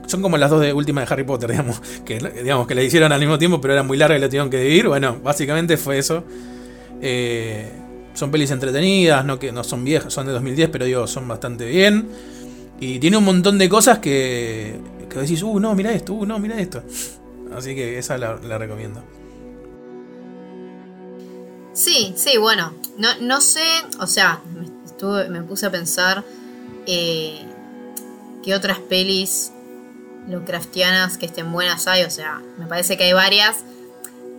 Son como las dos de últimas de Harry Potter, digamos. Que, digamos, que la hicieron al mismo tiempo, pero era muy larga y la tuvieron que dividir. Bueno, básicamente fue eso. Eh, son pelis entretenidas, no que no son viejas, son de 2010, pero digo, son bastante bien. Y tiene un montón de cosas que, que decís, uh, no, mira esto, uh, no, mira esto. Así que esa la, recomiendo. Sí, sí, bueno, no, no sé, o sea, me puse a pensar eh, qué otras pelis Lovecraftianas que estén buenas hay, o sea, me parece que hay varias,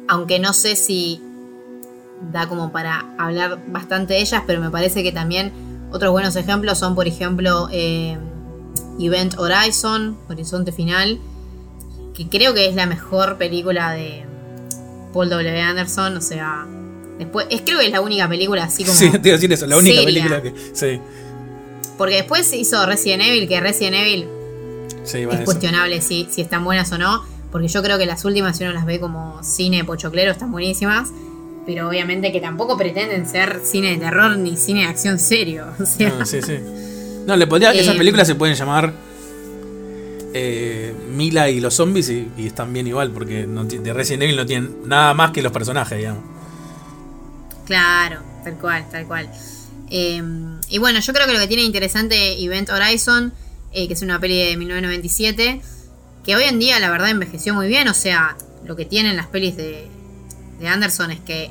aunque no sé si da como para hablar bastante de ellas, pero me parece que también otros buenos ejemplos son, por ejemplo, eh, Event Horizon, Horizonte Final, que creo que es la mejor película de Paul W. Anderson, o sea, después, es creo que es la única película así como... Sí, te iba a decir eso, la única película que... Sí. Porque después hizo Resident Evil, que Resident Evil es cuestionable si, si están buenas o no, porque yo creo que las últimas, si uno las ve como cine pochoclero, están buenísimas pero obviamente que tampoco pretenden ser cine de terror ni cine de acción serio. O sea. No, sí, sí. No, le podría, esas eh, películas se pueden llamar eh, Mila y los zombies y, están bien igual, porque de Resident Evil no tienen nada más que los personajes, digamos. Claro, tal cual, tal cual. Em, y bueno, yo creo que lo que tiene interesante Event Horizon, eh, que es una peli de 1997, que hoy en día la verdad envejeció muy bien, o sea, lo que tienen las pelis de, de Anderson es que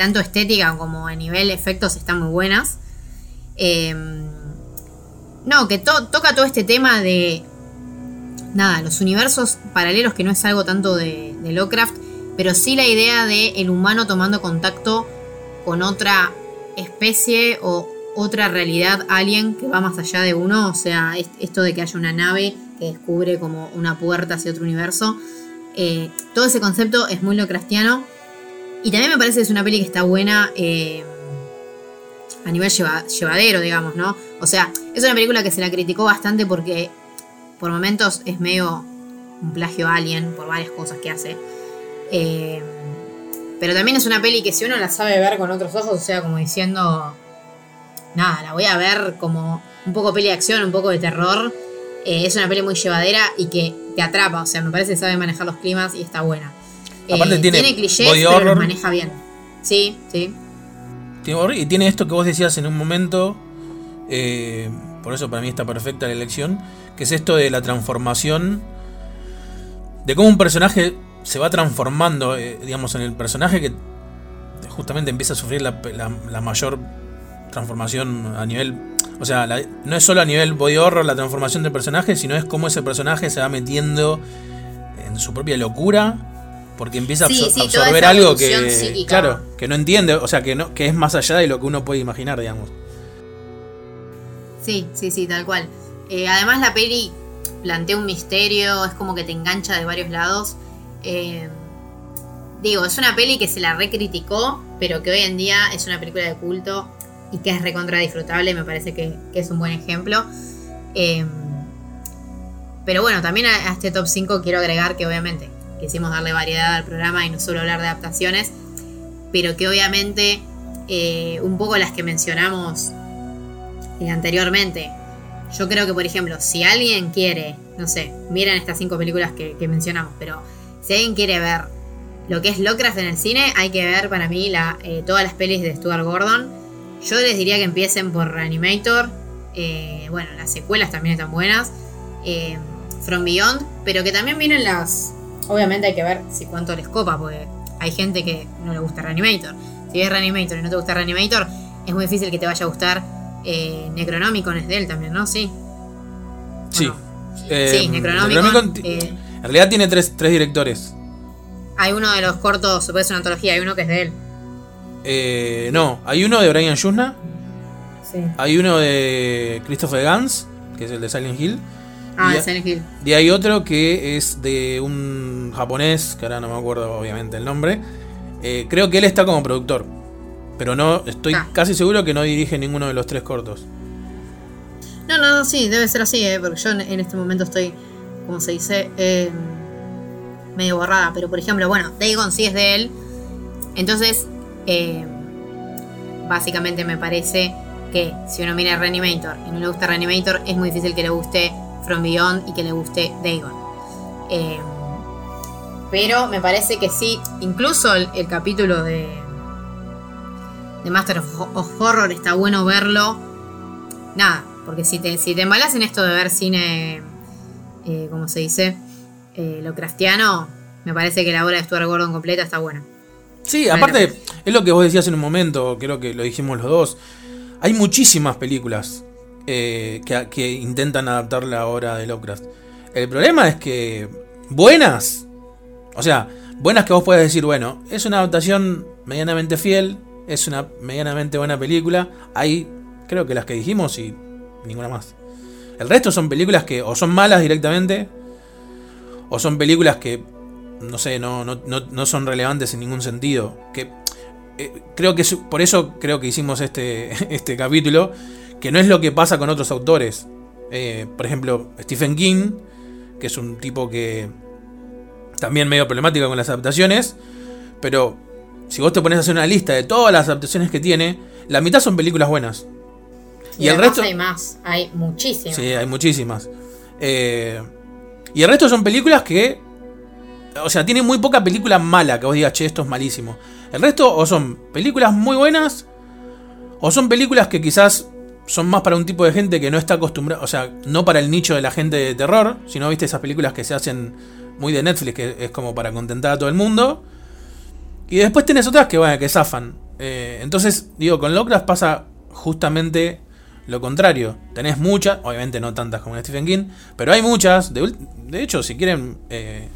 tanto estética como a nivel efectos están muy buenas. Em, no, que toca todo este tema de. Nada, los universos paralelos, que no es algo tanto de, Lovecraft, pero sí la idea de el humano tomando contacto con otra especie o otra realidad alien que va más allá de uno, o sea, esto de que haya una nave que descubre como una puerta hacia otro universo. Eh, todo ese concepto es muy locrastiano. Y también me parece que es una peli que está buena eh, a nivel llevadero, digamos, ¿no? O sea, es una película que se la criticó bastante porque por momentos es medio un plagio alien por varias cosas que hace. Eh, pero también es una peli que si uno la sabe ver con otros ojos, o sea, como diciendo, nada, la voy a ver como un poco peli de acción, un poco de terror. Eh, es una peli muy llevadera y que te atrapa, o sea, me parece que sabe manejar los climas y está buena. Aparte tiene, tiene clichés, pero los maneja bien. Sí, sí. Y tiene esto que vos decías en un momento, eh, por eso para mí está perfecta la elección, que es esto de la transformación, de cómo un personaje se va transformando, eh, digamos, en el personaje que justamente empieza a sufrir la, mayor transformación a nivel... O sea, no es solo a nivel body horror la transformación del personaje, sino es cómo ese personaje se va metiendo en su propia locura porque empieza a absorber algo que claro que no entiende o sea que no que es más allá de lo que uno puede imaginar digamos. Sí sí sí tal cual. Eh, además la peli plantea un misterio es como que te engancha de varios lados. Eh, digo es una peli que se la recriticó pero que hoy en día es una película de culto y que es recontra disfrutable me parece que, es un buen ejemplo eh, pero bueno, también a, este top 5 quiero agregar que obviamente quisimos darle variedad al programa y no solo hablar de adaptaciones, pero que obviamente eh, un poco las que mencionamos eh, anteriormente. Yo creo que, por ejemplo, si alguien quiere, no sé, miren estas cinco películas que, mencionamos, pero si alguien quiere ver lo que es Lovecraft en el cine, hay que ver para mí eh, todas las pelis de Stuart Gordon. Yo les diría que empiecen por Reanimator. bueno, las secuelas también están buenas. From Beyond, pero que también vienen las, Obviamente hay que ver si cuánto les copa, porque hay gente que no le gusta Reanimator. Si ves Reanimator y no te gusta Reanimator, es muy difícil que te vaya a gustar eh, Necronomicon es de él también, ¿no? Sí. Sí. Eh, sí, Necronomicon. Eh, en realidad tiene tres, directores. Hay uno de los cortos, ser una antología, hay uno que es de él. Eh, no, hay uno de Brian Yuzna. Sí. Hay uno de Christopher Gans, que es el de Silent Hill. Ah, y, Silent Hill. Y hay otro que es de un japonés, que ahora no me acuerdo obviamente el nombre. Eh, creo que él está como productor. Pero no, estoy ah. casi seguro que no dirige ninguno de los tres cortos. No, no, no, sí, debe ser así, eh, porque yo en este momento estoy, como se dice, eh, medio borrada. Pero por ejemplo, bueno, Dagon sí es de él. Entonces, básicamente me parece que si uno mira Reanimator y no le gusta Reanimator, es muy difícil que le guste From Beyond y que le guste Dagon. Eh, pero me parece que sí, incluso el, capítulo de, de Master of, Horror está bueno verlo. Nada, porque si te, si te embalas en esto de ver cine, eh, como se dice, eh, lo cristiano, me parece que la obra de Stuart Gordon completa está buena. Sí, aparte, es lo que vos decías en un momento, creo que lo dijimos los dos. Hay muchísimas películas eh, que, intentan adaptar la obra de Lovecraft. El problema es que buenas, o sea, buenas que vos puedes decir, bueno, es una adaptación medianamente fiel, es una medianamente buena película. Hay, creo que las que dijimos y ninguna más. El resto son películas que o son malas directamente, o son películas que, no sé, no, no, son relevantes en ningún sentido. Que eh, creo que por eso creo que hicimos este, este capítulo que no es lo que pasa con otros autores. Eh, por ejemplo, Stephen King, que es un tipo que también medio problemático con las adaptaciones, pero si vos te pones a hacer una lista de todas las adaptaciones que tiene, la mitad son películas buenas. Y, el resto hay más, hay muchísimas. Sí, hay muchísimas. Eh, y el resto son películas que, o sea, tiene muy poca película mala que vos digas, che, esto es malísimo. El resto o son películas muy buenas, o son películas que quizás son más para un tipo de gente que no está acostumbrado, o sea, no para el nicho de la gente de terror, sino viste esas películas que se hacen muy de Netflix, que es como para contentar a todo el mundo. Y después tenés otras que, bueno, que zafan. Eh, entonces, digo, con Lovecraft pasa justamente lo contrario. Tenés muchas, obviamente no tantas como en Stephen King, pero hay muchas. De, hecho, si quieren, eh,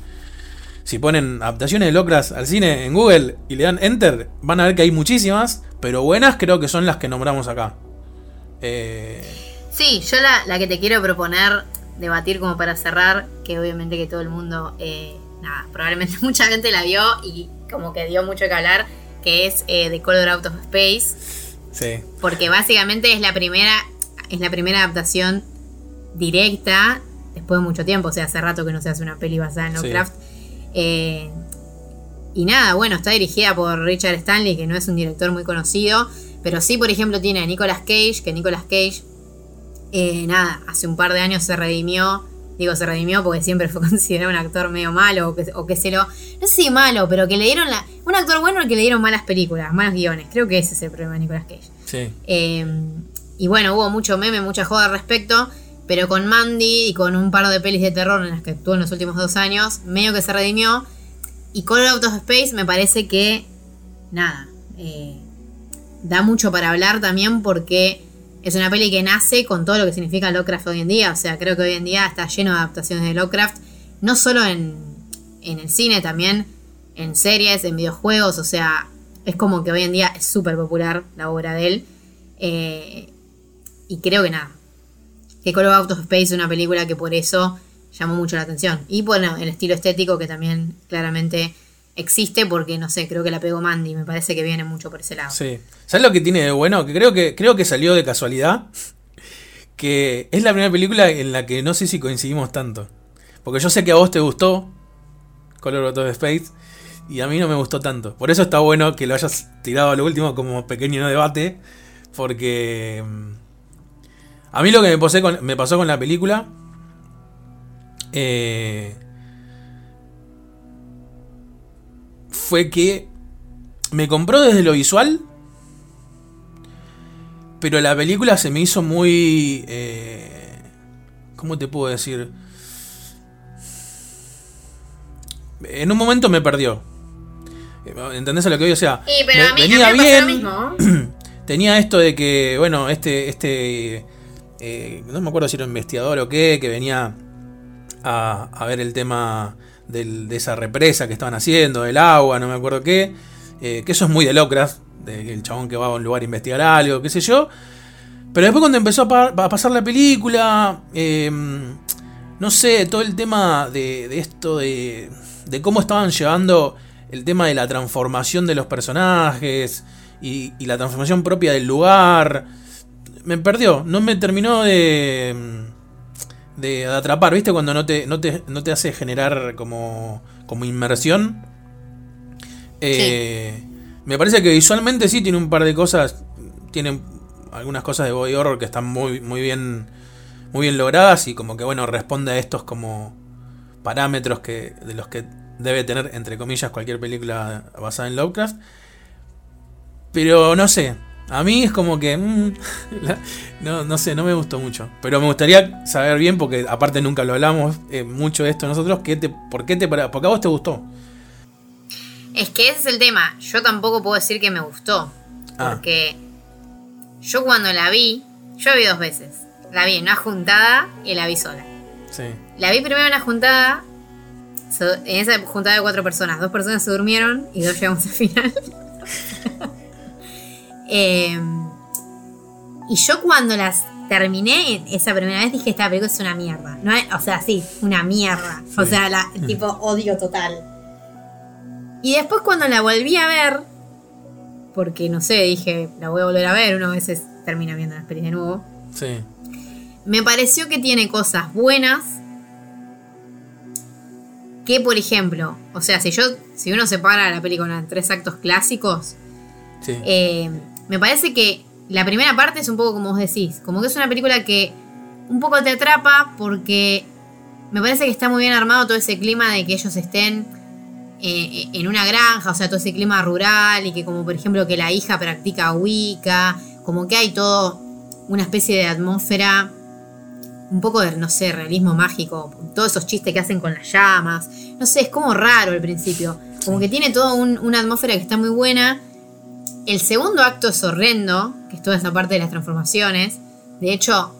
si ponen adaptaciones de Lovecraft al cine en Google y le dan Enter, van a ver que hay muchísimas, pero buenas creo que son las que nombramos acá. Eh, sí, yo la, que te quiero proponer, debatir como para cerrar, que obviamente que todo el mundo, eh, nada, probablemente mucha gente la vio y como que dio mucho que hablar, que es eh, The Color Out of Space. Sí. Porque básicamente es la primera, es la primera adaptación directa después de mucho tiempo, o sea, hace rato que no se hace una peli basada en Lovecraft. Y nada, bueno, está dirigida por Richard Stanley, que no es un director muy conocido, pero sí, por ejemplo, tiene a Nicolas Cage, que Nicolas Cage, eh, nada, hace un par de años se redimió. Digo, se redimió porque siempre fue considerado un actor medio malo o que, se lo. No sé si malo, pero que le dieron la. Un actor bueno al que le dieron malas películas, malos guiones. Creo que ese es el problema de Nicolas Cage. Sí. Em, y bueno, hubo mucho meme, mucha joda al respecto. Pero con Mandy y con un par de pelis de terror en las que actuó en los últimos dos años, medio que se redimió. Y Color Out of Space me parece que. Nada. Eh, da mucho para hablar también porque es una peli que nace con todo lo que significa Lovecraft hoy en día. O sea, creo que hoy en día está lleno de adaptaciones de Lovecraft, no solo en, el cine, también en series, en videojuegos. O sea, es como que hoy en día es súper popular la obra de él. Eh, y creo que nada. Que Call of Space es una película que por eso llamó mucho la atención. Y bueno, el estilo estético que también claramente existe porque, no sé, creo que la pegó Mandy, me parece que viene mucho por ese lado. Sí. ¿Sabes lo que tiene de bueno? Que creo que, creo que salió de casualidad. Que es la primera película en la que no sé si coincidimos tanto. Porque yo sé que a vos te gustó Color of Space y a mí no me gustó tanto. Por eso está bueno que lo hayas tirado a lo último como pequeño debate. Porque mm, a mí lo que me, me pasó con la película eh, fue que me compró desde lo visual, pero la película se me hizo muy... Eh, ¿Cómo te puedo decir? En un momento me perdió. ¿Entendés a lo que hoy? O sea, venía bien. tenía esto de que, bueno, este, este, eh, no me acuerdo si era investigador o qué, que venía a, a ver el tema de esa represa que estaban haciendo, del agua, no me acuerdo qué. Eh, que eso es muy de Lovecraft, del chabón que va a un lugar a investigar algo, qué sé yo. Pero después cuando empezó a, pasar la película, em, no sé, todo el tema de, esto, de, de, cómo estaban llevando el tema de la transformación de los personajes y la transformación propia del lugar, me perdió, no me terminó de de, atrapar, ¿viste? Cuando no te, no te, hace generar como, como inmersión. Eh, me parece que visualmente sí tiene un par de cosas. Tiene algunas cosas de body horror que están muy, muy bien. Muy bien logradas. Y como que bueno, responde a estos como parámetros que. de los que debe tener, entre comillas, cualquier película basada en Lovecraft. Pero no sé. A mí es como que. Mm, no, no sé, no me gustó mucho. Pero me gustaría saber bien, porque aparte nunca lo hablamos eh, mucho de esto nosotros. ¿qué te, ¿Por qué te.? Porque a vos te gustó. Es que ese es el tema. Yo tampoco puedo decir que me gustó. Ah. Porque yo cuando la vi. Yo la vi dos veces. La vi en una juntada y la vi sola. Sí. La vi primero en una juntada. En esa juntada de cuatro personas. Dos personas se durmieron y dos llegamos al final. Em, y yo cuando las terminé esa primera vez dije, esta película es una mierda. No o sea, sí, una mierda. O sea, la, mm. tipo odio total. Y después cuando la volví a ver, porque no sé, dije, la voy a volver a ver, uno a veces termina viendo las pelis de nuevo. Sí. Me pareció que tiene cosas buenas. Que por ejemplo, o sea, si yo, si uno separa la película en tres actos clásicos, sí. eh, me parece que la primera parte es un poco como vos decís, como que es una película que un poco te atrapa porque me parece que está muy bien armado todo ese clima de que ellos estén eh, en una granja, o sea, todo ese clima rural y que como por ejemplo que la hija practica Wicca, como que hay todo una especie de atmósfera, un poco de, no sé, realismo mágico, todos esos chistes que hacen con las llamas, no sé, es como raro al principio, como que tiene toda una atmósfera que está muy buena el segundo acto es horrendo, que es toda esa parte de las transformaciones. De hecho,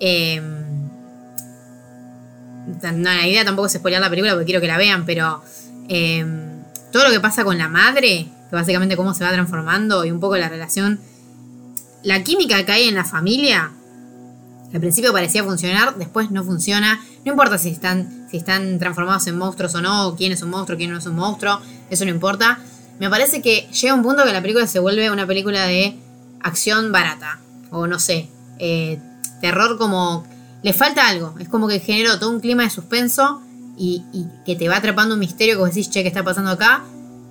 eh, no, la idea tampoco es spoilear la película porque quiero que la vean, pero em, todo lo que pasa con la madre, que básicamente cómo se va transformando y un poco la relación, la química que hay en la familia, al principio parecía funcionar, después no funciona. No importa si están, si están transformados en monstruos o no, quién es un monstruo, quién no es un monstruo, eso no importa. Me parece que llega un punto que la película se vuelve una película de acción barata. O no sé, eh, terror como... Le falta algo. Es como que generó todo un clima de suspenso y, que te va atrapando un misterio que vos decís, che, ¿qué está pasando acá?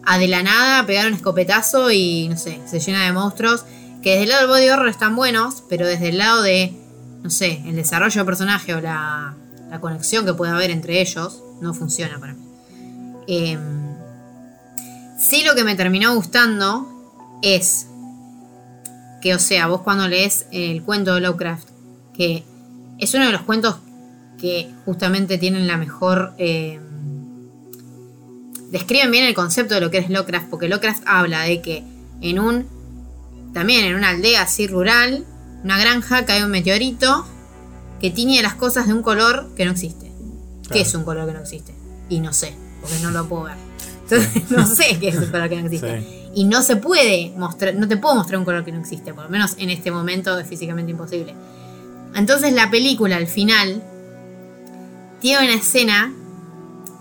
A de la nada pegar un escopetazo y no sé, se llena de monstruos. Que desde el lado del body horror están buenos, pero desde el lado de, no sé, el desarrollo de personaje o la, conexión que puede haber entre ellos, no funciona para mí. Eh, Sí lo que me terminó gustando es que, o sea, vos cuando lees el cuento de Lovecraft, que es uno de los cuentos que justamente tienen la mejor... Eh, describen bien el concepto de lo que es Lovecraft, porque Lovecraft habla de que en un... También en una aldea así rural, una granja, cae un meteorito que tiñe las cosas de un color que no existe. ¿Qué es un color que no existe? Y no sé, porque no lo puedo ver. Entonces no sé qué es el color que no existe. Y no se puede mostrar, no te puedo mostrar un color que no existe, por lo menos en este momento es físicamente imposible. Entonces la película al final tiene una escena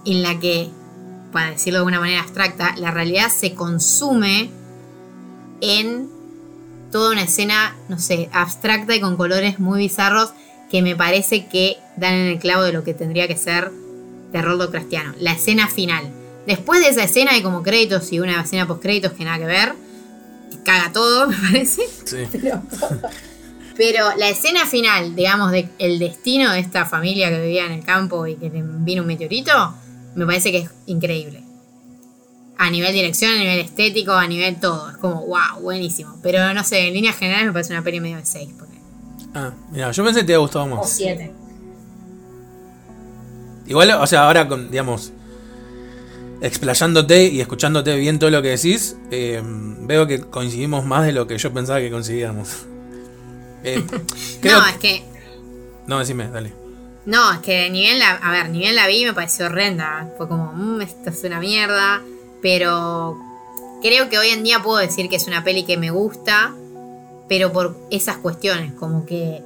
en la que, para decirlo de una manera abstracta, la realidad se consume en toda una escena, no sé, abstracta y con colores muy bizarros que me parece que dan en el clavo de lo que tendría que ser terror cristiano. La escena final Después de esa escena hay como créditos y una escena post créditos que nada que ver. Que caga todo, me parece. Sí. Pero, la escena final, digamos, de el destino de esta familia que vivía en el campo y que vino un meteorito, me parece que es increíble. A nivel dirección, a nivel estético, a nivel todo. Es como, wow, buenísimo. Pero no sé, en líneas generales me parece una peli medio de 6. Ah, mira, yo pensé que te había gustado más. O 7. Igual, o sea, ahora con, digamos, explayándote y escuchándote bien todo lo que decís, eh, veo que coincidimos más de lo que yo pensaba que coincidíamos. Eh, no, es que. No, decime, dale. No, es que ni bien la. A ver, ni bien la vi me pareció horrenda. Fue como, mmm, esto es una mierda. Pero creo que hoy en día puedo decir que es una peli que me gusta. Pero por esas cuestiones, como que.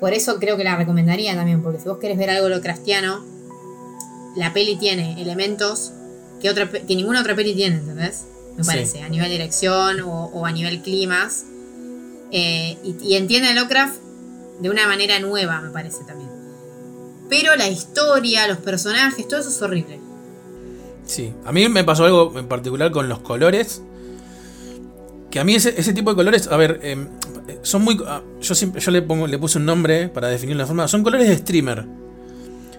Por eso creo que la recomendaría también. Porque si vos querés ver algo lo cristiano, la peli tiene elementos que, otra, que ninguna otra peli tiene, ¿entendés? Me parece, a nivel dirección o, a nivel climas. Eh, y, entiende Lovecraft de una manera nueva, me parece también. Pero la historia, los personajes, todo eso es horrible. Sí, a mí me pasó algo en particular con los colores. Que a mí ese, tipo de colores, a ver, em, son muy. Ah, yo siempre yo le pongo, le puse un nombre para definir la forma. Son colores de streamer.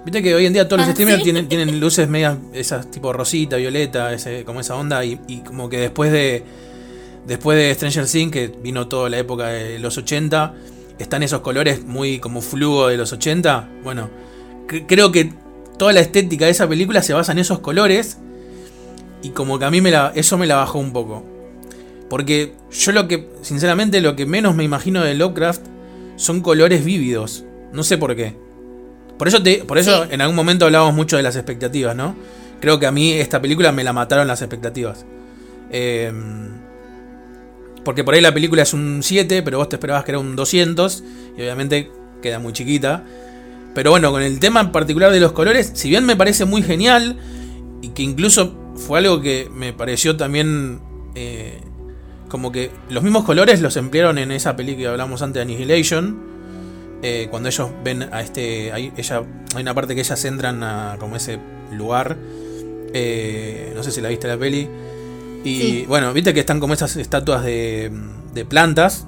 Viste que hoy en día todos los ah, streamers tienen, tienen luces medias, esas tipo rosita, violeta, ese, como esa onda, y, como que después de después de Stranger Things, que vino toda la época de los 80, están esos colores muy como flujo de los 80. Bueno, creo que toda la estética de esa película se basa en esos colores, y como que a mí me la, eso me la bajó un poco. Porque yo lo que, sinceramente, lo que menos me imagino de Lovecraft son colores vívidos. No sé por qué. Por eso, te, por eso en algún momento hablábamos mucho de las expectativas, ¿no? Creo que a mí esta película me la mataron las expectativas. Em, porque por ahí la película es un 7, pero vos te esperabas que era un 200. Y obviamente queda muy chiquita. Pero bueno, con el tema en particular de los colores, si bien me parece muy genial, y que incluso fue algo que me pareció también eh, como que los mismos colores los emplearon en esa película que hablamos antes de Annihilation. Eh, cuando ellos ven a este. Hay, ella, hay una parte que ellas entran a como ese lugar. Eh, no sé si la viste la peli. Y bueno, viste que están como esas estatuas de, de plantas.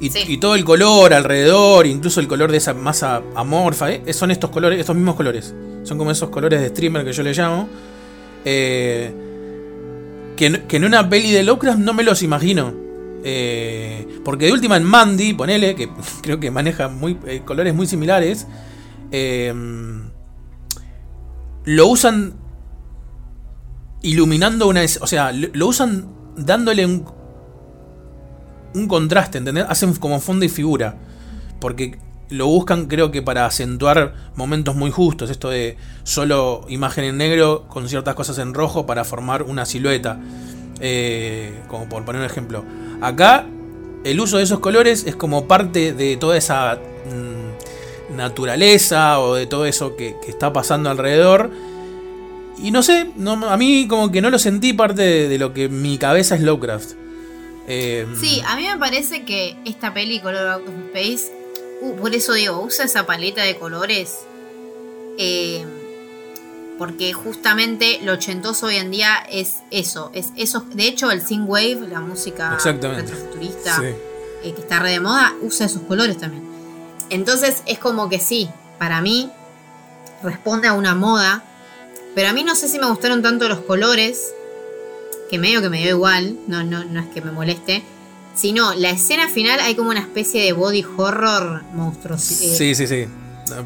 Y, todo el color alrededor, incluso el color de esa masa amorfa, eh, son estos colores, estos mismos colores. Son como esos colores de streamer que yo le llamo. que, que en una peli de Lovecraft no me los imagino. Eh, porque de última en Mandy, ponele, que creo que maneja eh, colores muy similares, eh, lo usan iluminando una... O sea, lo usan dándole un, un contraste, ¿entendés? Hacen como fondo y figura. Porque lo buscan creo que para acentuar momentos muy justos, esto de solo imagen en negro con ciertas cosas en rojo para formar una silueta, como por poner un ejemplo. Acá el uso de esos colores es como parte de toda esa mm, naturaleza o de todo eso que, está pasando alrededor. Y no sé, a mí como que no lo sentí parte de, lo que mi cabeza es Lovecraft. Eh, sí, a mí me parece que esta peli Color Out of Space Uh, por eso digo, usa esa paleta de colores. Eh, porque justamente lo ochentoso hoy en día es eso. Es eso. De hecho, el Wave, la música retrofuturista eh, que está re de moda, usa esos colores también. Entonces es como que sí, para mí responde a una moda. Pero a mí no sé si me gustaron tanto los colores. Que medio que me dio igual. No, no, no es que me moleste no, la escena final hay como una especie de body horror monstruoso. sí, sí, sí.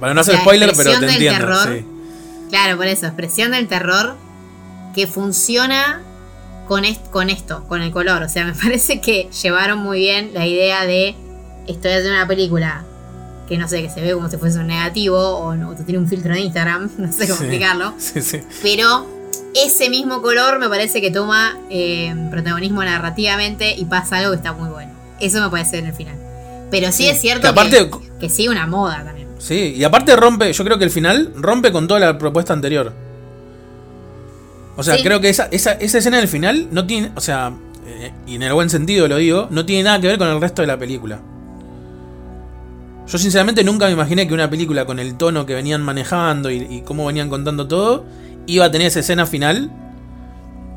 Para no hacer spoiler, pero te entiendo. Terror, Claro, por eso, expresión del terror que funciona con, con esto, con el color. O sea, me parece que llevaron muy bien la idea de estoy haciendo una película que no sé, que se ve como si fuese un negativo o, no, tiene un filtro en Instagram, no sé cómo explicarlo. Sí, sí. Pero ese mismo color me parece que toma eh, protagonismo narrativamente y pasa algo que está muy bueno. Eso me parece en el final. Pero sí, es cierto que, aparte, que, sigue una moda también. Sí, y aparte rompe, yo creo que el final rompe con toda la propuesta anterior. O sea, creo que esa, esa, esa, escena del final no tiene, o sea, eh, y en el buen sentido lo digo, no tiene nada que ver con el resto de la película. Yo sinceramente nunca me imaginé que una película con el tono que venían manejando y, y cómo venían contando todo, iba a tener esa escena final.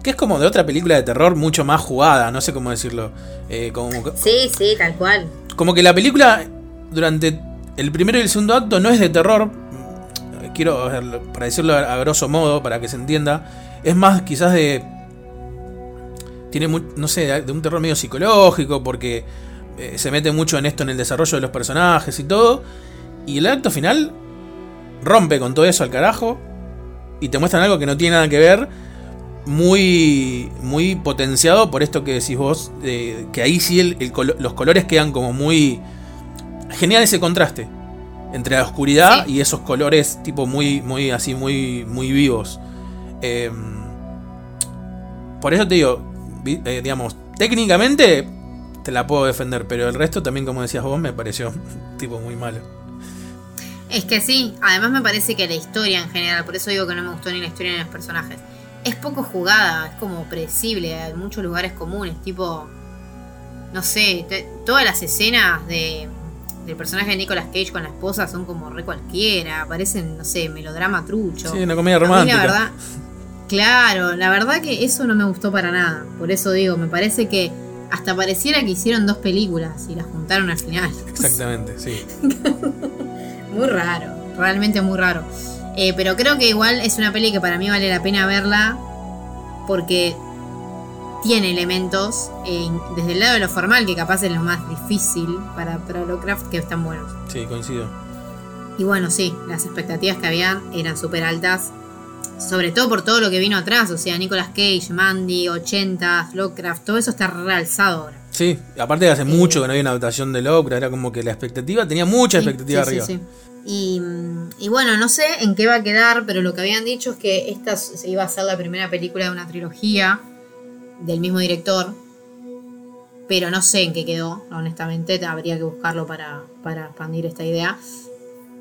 Que es como de otra película de terror mucho más jugada, no sé cómo decirlo. Eh, como, sí, sí, tal cual. Como que la película, durante el primero y el segundo acto, no es de terror. Quiero, para decirlo a, grosso modo, para que se entienda. Es más quizás de... Tiene, no sé, de un terror medio psicológico, porque eh, se mete mucho en esto, en el desarrollo de los personajes y todo. Y el acto final rompe con todo eso al carajo y te muestran algo que no tiene nada que ver, muy, muy potenciado por esto que decís vos, que ahí sí los colores quedan como muy... Genial ese contraste entre la oscuridad y esos colores tipo muy, muy así, muy, muy vivos. Em, por eso te digo, eh, digamos, técnicamente te la puedo defender, pero el resto también, como decías vos, me pareció tipo muy malo. Es que sí, además me parece que la historia en general, por eso digo que no me gustó ni la historia ni los personajes, es poco jugada, es como predecible, hay muchos lugares comunes, tipo, no sé, todas las escenas de, del personaje de Nicolas Cage con la esposa son como re cualquiera, parecen, no sé, melodrama trucho. Sí, una comedia romántica. la verdad, claro, la verdad que eso no me gustó para nada, por eso digo, me parece que hasta pareciera que hicieron dos películas y las juntaron al final. Exactamente, sí. Muy raro, realmente muy raro. Eh, pero creo que igual es una peli que para mí vale la pena verla porque tiene elementos eh, desde el lado de lo formal, que capaz es lo más difícil para, para Lovecraft, que están buenos. Sí, coincido. Y bueno, sí, las expectativas que habían eran súper altas. Sobre todo por todo lo que vino atrás, o sea, Nicolas Cage, Mandy, 80, Lovecraft, todo eso está realzado ahora. Sí, aparte de hace mucho que no había una adaptación de Lovecraft, era como que la expectativa, tenía mucha expectativa arriba. Sí, y, y, bueno, no sé en qué va a quedar, pero lo que habían dicho es que esta iba a ser la primera película de una trilogía del mismo director. Pero no sé en qué quedó, honestamente, habría que buscarlo para, para expandir esta idea.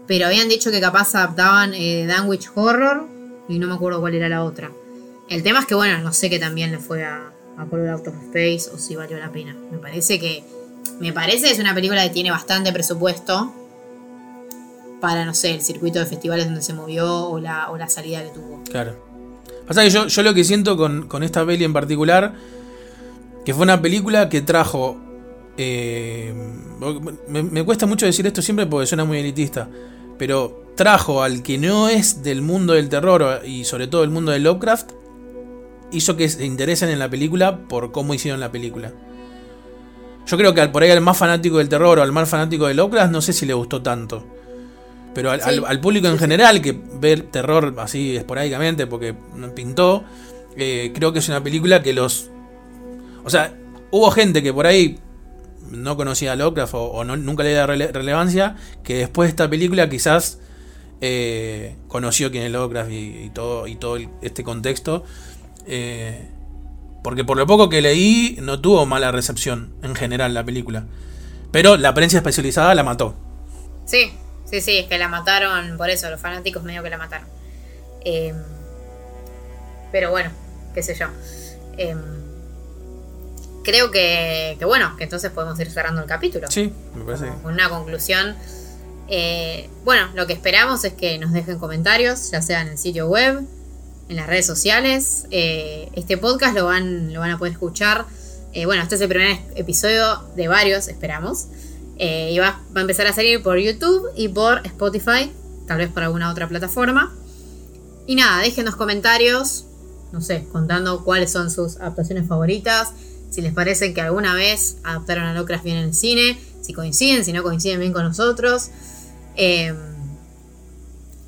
Pero habían dicho que capaz adaptaban eh, Danwich Horror y no me acuerdo cuál era la otra. El tema es que, bueno, no sé qué también le fue a, a Color Out of Space o si valió la pena. Me parece que. Me parece que es una película que tiene bastante presupuesto para, no sé, el circuito de festivales donde se movió o la, o la salida que tuvo. Claro. Pasa que yo, yo lo que siento con, esta peli en particular, que fue una película que trajo. Eh, me, me, cuesta mucho decir esto siempre porque suena muy elitista, pero trajo al que no es del mundo del terror y sobre todo el mundo de Lovecraft hizo que se interesen en la película por cómo hicieron la película. Yo creo que al, por ahí al más fanático del terror o al más fanático de Lovecraft no sé si le gustó tanto. Pero al, público en general que ve terror así esporádicamente porque pintó, eh, creo que es una película que los... O sea, hubo gente que por ahí no conocía a Lovecraft o, nunca le da relevancia, que después de esta película quizás eh, conoció quién es Lovecraft y, todo, y todo este contexto. Eh, porque por lo poco que leí, no tuvo mala recepción en general la película. Pero la prensa especializada la mató. Sí, sí, sí, es que la mataron, por eso, los fanáticos medio que la mataron. Em, pero bueno, qué sé yo. Em, creo que, que, bueno, que entonces podemos ir cerrando el capítulo. Sí, me parece. Con una conclusión. Eh, bueno, lo que esperamos es que nos dejen comentarios, ya sea en el sitio web, en las redes sociales. Eh, este podcast lo van, lo van a poder escuchar. Eh, bueno, este es el primer episodio de varios, esperamos. Y va, va, a empezar a salir por YouTube y por Spotify, tal vez por alguna otra plataforma. Y nada, dejen los comentarios, no sé, contando cuáles son sus adaptaciones favoritas, si les parece que alguna vez adaptaron a Lovecraft bien en el cine, si coinciden, si no coinciden bien con nosotros. Em,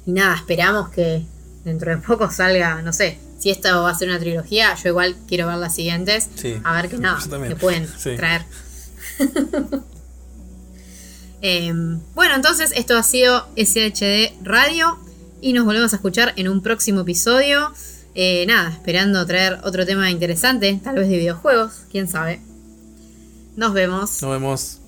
y nada, esperamos que dentro de poco salga, no sé, si esta va a ser una trilogía, yo igual quiero ver las siguientes, a ver qué nada, que pueden traer. Em, bueno, entonces esto ha sido SHD Radio y nos volvemos a escuchar en un próximo episodio. Eh, nada, esperando traer otro tema interesante, tal vez de videojuegos, quién sabe. Nos vemos. Nos vemos.